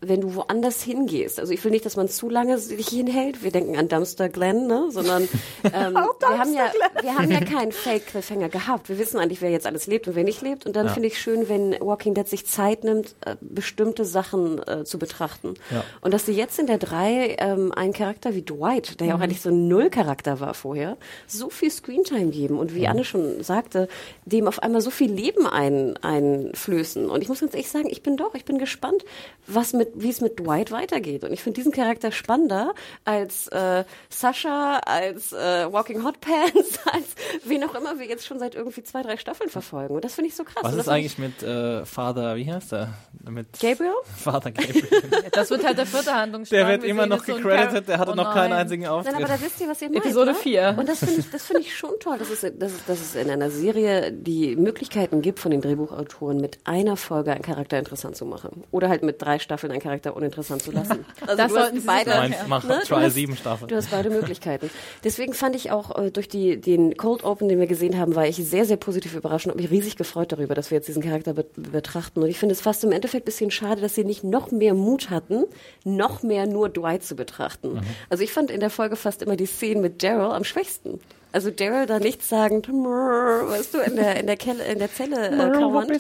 wenn du woanders hingehst. Also ich will nicht, dass man zu lange sich hinhält. Wir denken an Dumpster Glen, ne? sondern [LAUGHS] ähm, wir, haben ja, wir haben ja [LAUGHS] keinen Fake-Cliffhanger gehabt. Wir wissen eigentlich, wer jetzt alles lebt und wer nicht lebt. Und dann Ja. finde ich schön, wenn Walking Dead sich Zeit nimmt, äh, bestimmte Sachen äh, zu betrachten. Ja. Und dass sie jetzt in der drei ähm, einen Charakter wie Dwight, der ja auch eigentlich so ein Null-Charakter war vorher, so viel Screentime geben und wie Anne schon sagte, dem auf einmal so viel Leben ein, einflößen. Und ich muss ganz ehrlich sagen, ich bin doch, ich bin gespannt, was mit, wie es mit Dwight weitergeht. Und ich finde diesen Charakter spannender als äh, Sascha, als äh, Walking Hot Pants, [LAUGHS] als wen auch immer wir jetzt schon seit irgendwie zwei, drei Staffeln verfolgen. Und das finde ich so krass. Was ist eigentlich mit äh, Father, wie heißt er? Mit Gabriel? [LAUGHS] Vater Gabriel. Das wird halt der vierte Handlungsstrang. der wird Wir immer noch so gecredited, Char- der hatte Oh noch keinen einzigen Auftritt. Nein, aber da wisst ihr, was ihr meint. Episode ne? vier. Und das finde ich, das finde ich schon toll, dass es, dass, dass es in einer Serie die Möglichkeiten gibt, von den Drehbuchautoren mit einer Folge einen Charakter interessant zu machen. Oder halt mit drei Staffeln einen Charakter uninteressant zu lassen. [LAUGHS] Also Das du hast sollten beide, Ja. mach Ne, hast- 7 Staffel. Du hast beide Möglichkeiten. Deswegen fand ich auch äh, durch die, den Cold Open, den wir gesehen haben, war ich sehr, sehr positiv überrascht und habe mich riesig gefreut darüber, dass wir jetzt diesen Charakter be betrachten. Und ich finde es fast im Endeffekt ein bisschen schade, dass sie nicht noch mehr Mut hatten, noch mehr nur Dwight zu betrachten. Also ich fand in der Folge fast immer die Szenen mit Daryl am schwächsten. Also Daryl da nichts sagend, "Mrrr", weißt du, in der, in der, Kelle, in der Zelle äh, kauernd.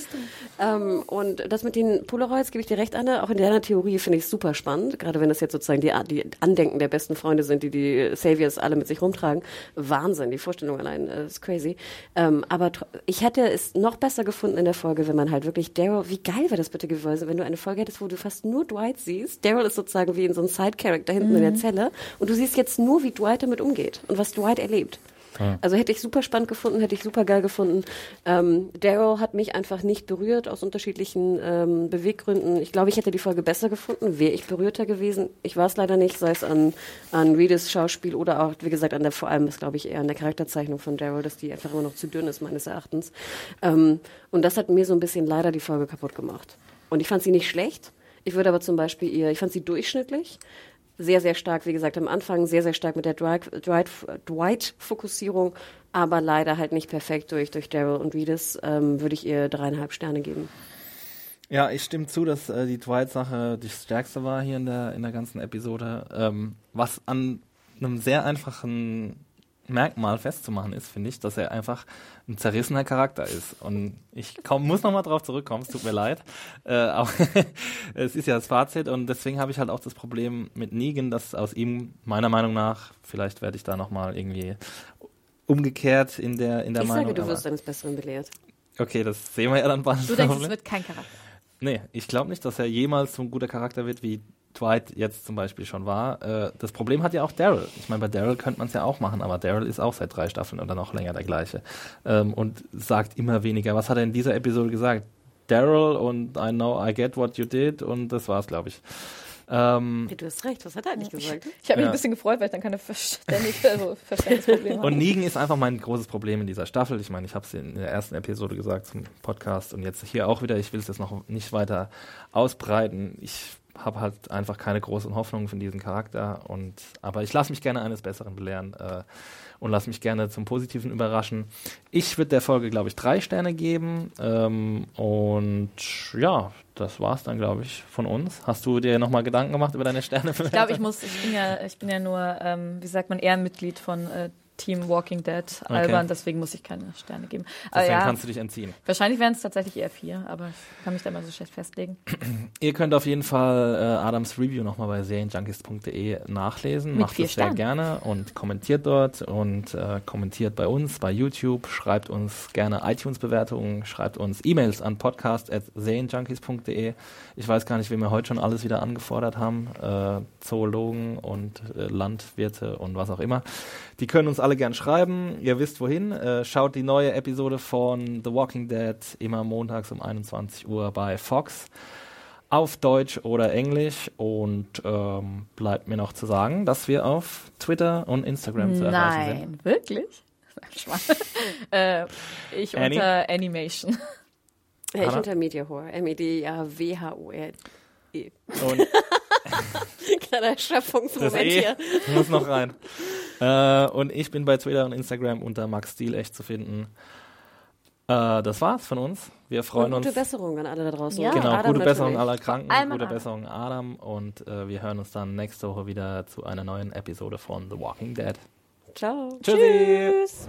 Ähm, und das mit den Polaroids gebe ich dir recht, Anne. Auch in deiner Theorie finde ich super spannend. Gerade wenn das jetzt sozusagen die, die Andenken der besten Freunde sind, die die Saviors alle mit sich rumtragen. Wahnsinn, die Vorstellung allein äh, ist crazy. Ähm, aber ich hätte es noch besser gefunden in der Folge, wenn man halt wirklich Daryl, wie geil wäre das bitte gewesen, wenn du eine Folge hättest, wo du fast nur Dwight siehst. Daryl ist sozusagen wie in so einem Side-Character hinten in der Zelle. Und du siehst jetzt nur, wie Dwight damit umgeht und was Dwight erlebt. Also hätte ich super spannend gefunden, hätte ich super geil gefunden. Ähm, Daryl hat mich einfach nicht berührt aus unterschiedlichen ähm, Beweggründen. Ich glaube, ich hätte die Folge besser gefunden, wäre ich berührter gewesen. Ich war es leider nicht, sei es an, an Reedes Schauspiel oder auch, wie gesagt, an der, vor allem ist, glaube ich, eher an der Charakterzeichnung von Daryl, dass die einfach immer noch zu dünn ist, meines Erachtens. Ähm, und das hat mir so ein bisschen leider die Folge kaputt gemacht. Und ich fand sie nicht schlecht. Ich würde aber zum Beispiel ihr, ich fand sie durchschnittlich sehr, sehr stark, wie gesagt, am Anfang sehr, sehr stark mit der Dwight- Dwight- Dwight-Fokussierung, aber leider halt nicht perfekt durch, durch Daryl und Reedus, ähm, würde ich ihr dreieinhalb Sterne geben. Ja, ich stimme zu, dass äh, die Dwight-Sache die stärkste war hier in der, in der ganzen Episode. Ähm, was an einem sehr einfachen Merkmal festzumachen ist, finde ich, dass er einfach ein zerrissener Charakter ist. Und ich komm, muss nochmal drauf zurückkommen, es tut mir leid. Äh, aber [LAUGHS] es ist ja das Fazit und deswegen habe ich halt auch das Problem mit Negan, dass aus ihm meiner Meinung nach, vielleicht werde ich da nochmal irgendwie umgekehrt in der, in der ich Meinung. sage, du wirst eines Besseren belehrt. okay, das sehen wir ja dann bald. Du denkst, es wird kein Charakter. Nee, ich glaube nicht, dass er jemals so ein guter Charakter wird, wie Dwight jetzt zum Beispiel schon war. Äh, das Problem hat ja auch Daryl. Ich meine, bei Daryl könnte man es ja auch machen, aber Daryl ist auch seit drei Staffeln oder noch länger der gleiche ähm, und sagt immer weniger. Was hat er in dieser Episode gesagt? Daryl und I know I get what you did und das war's, glaube ich. Ähm, Hey, du hast recht, was hat er eigentlich gesagt? Ich habe mich Ja. ein bisschen gefreut, weil ich dann keine Verständnis, also Verständnisprobleme habe. Und Negan ist einfach mein großes Problem in dieser Staffel. Ich meine, ich habe es in der ersten Episode gesagt zum Podcast und jetzt hier auch wieder. Ich will es jetzt noch nicht weiter ausbreiten. Ich habe halt einfach keine großen Hoffnungen von diesem Charakter. Und aber ich lasse mich gerne eines Besseren belehren äh, und lasse mich gerne zum Positiven überraschen. Ich würde der Folge, glaube ich, drei Sterne geben. Ähm, und ja, das war's dann, glaube ich, von uns. Hast du dir nochmal Gedanken gemacht über deine Sterne? Ich glaube, ich muss, ich bin ja, ich bin ja nur, ähm, wie sagt man, Ehrenmitglied von äh, Team Walking Dead albern, deswegen muss ich keine Sterne geben. Deswegen ja, kannst du dich entziehen. wahrscheinlich wären es tatsächlich eher vier, aber ich kann mich da mal so schlecht festlegen. [CLEARS THROAT] Ihr könnt auf jeden Fall äh, Adams Review nochmal bei serienjunkies.de nachlesen. Mit Macht es sehr gerne und kommentiert dort und äh, kommentiert bei uns bei YouTube. Schreibt uns gerne iTunes-Bewertungen, schreibt uns E-Mails an podcast.serienjunkies.de. Ich weiß gar nicht, wem wir heute schon alles wieder angefordert haben. Äh, Zoologen und äh, Landwirte und was auch immer. Die können uns alle gern schreiben. Ihr wisst wohin. Äh, schaut die neue Episode von The Walking Dead immer montags um 21 Uhr bei Fox auf Deutsch oder Englisch und ähm, bleibt mir noch zu sagen, dass wir auf Twitter und Instagram zu erreichen sind. Nein, wirklich? [LAUGHS] Äh, ich Annie? unter Animation. Ja, ich unter Mediahor. M-E-D-A-W-H-O-R. E. Und [LAUGHS] Kleiner das Schöpfungsmoment E hier. muss noch rein. Äh, und ich bin bei Twitter und Instagram unter Max Stiel echt zu finden. Äh, das war's von uns. Wir freuen Und gute uns. Besserung an alle da draußen. Ja. Genau, Adam gute Besserung natürlich. aller Kranken, an gute Adam. Besserung Adam und äh, wir hören uns dann nächste Woche wieder zu einer neuen Episode von The Walking Dead. Ciao. Tschüssi. Tschüss.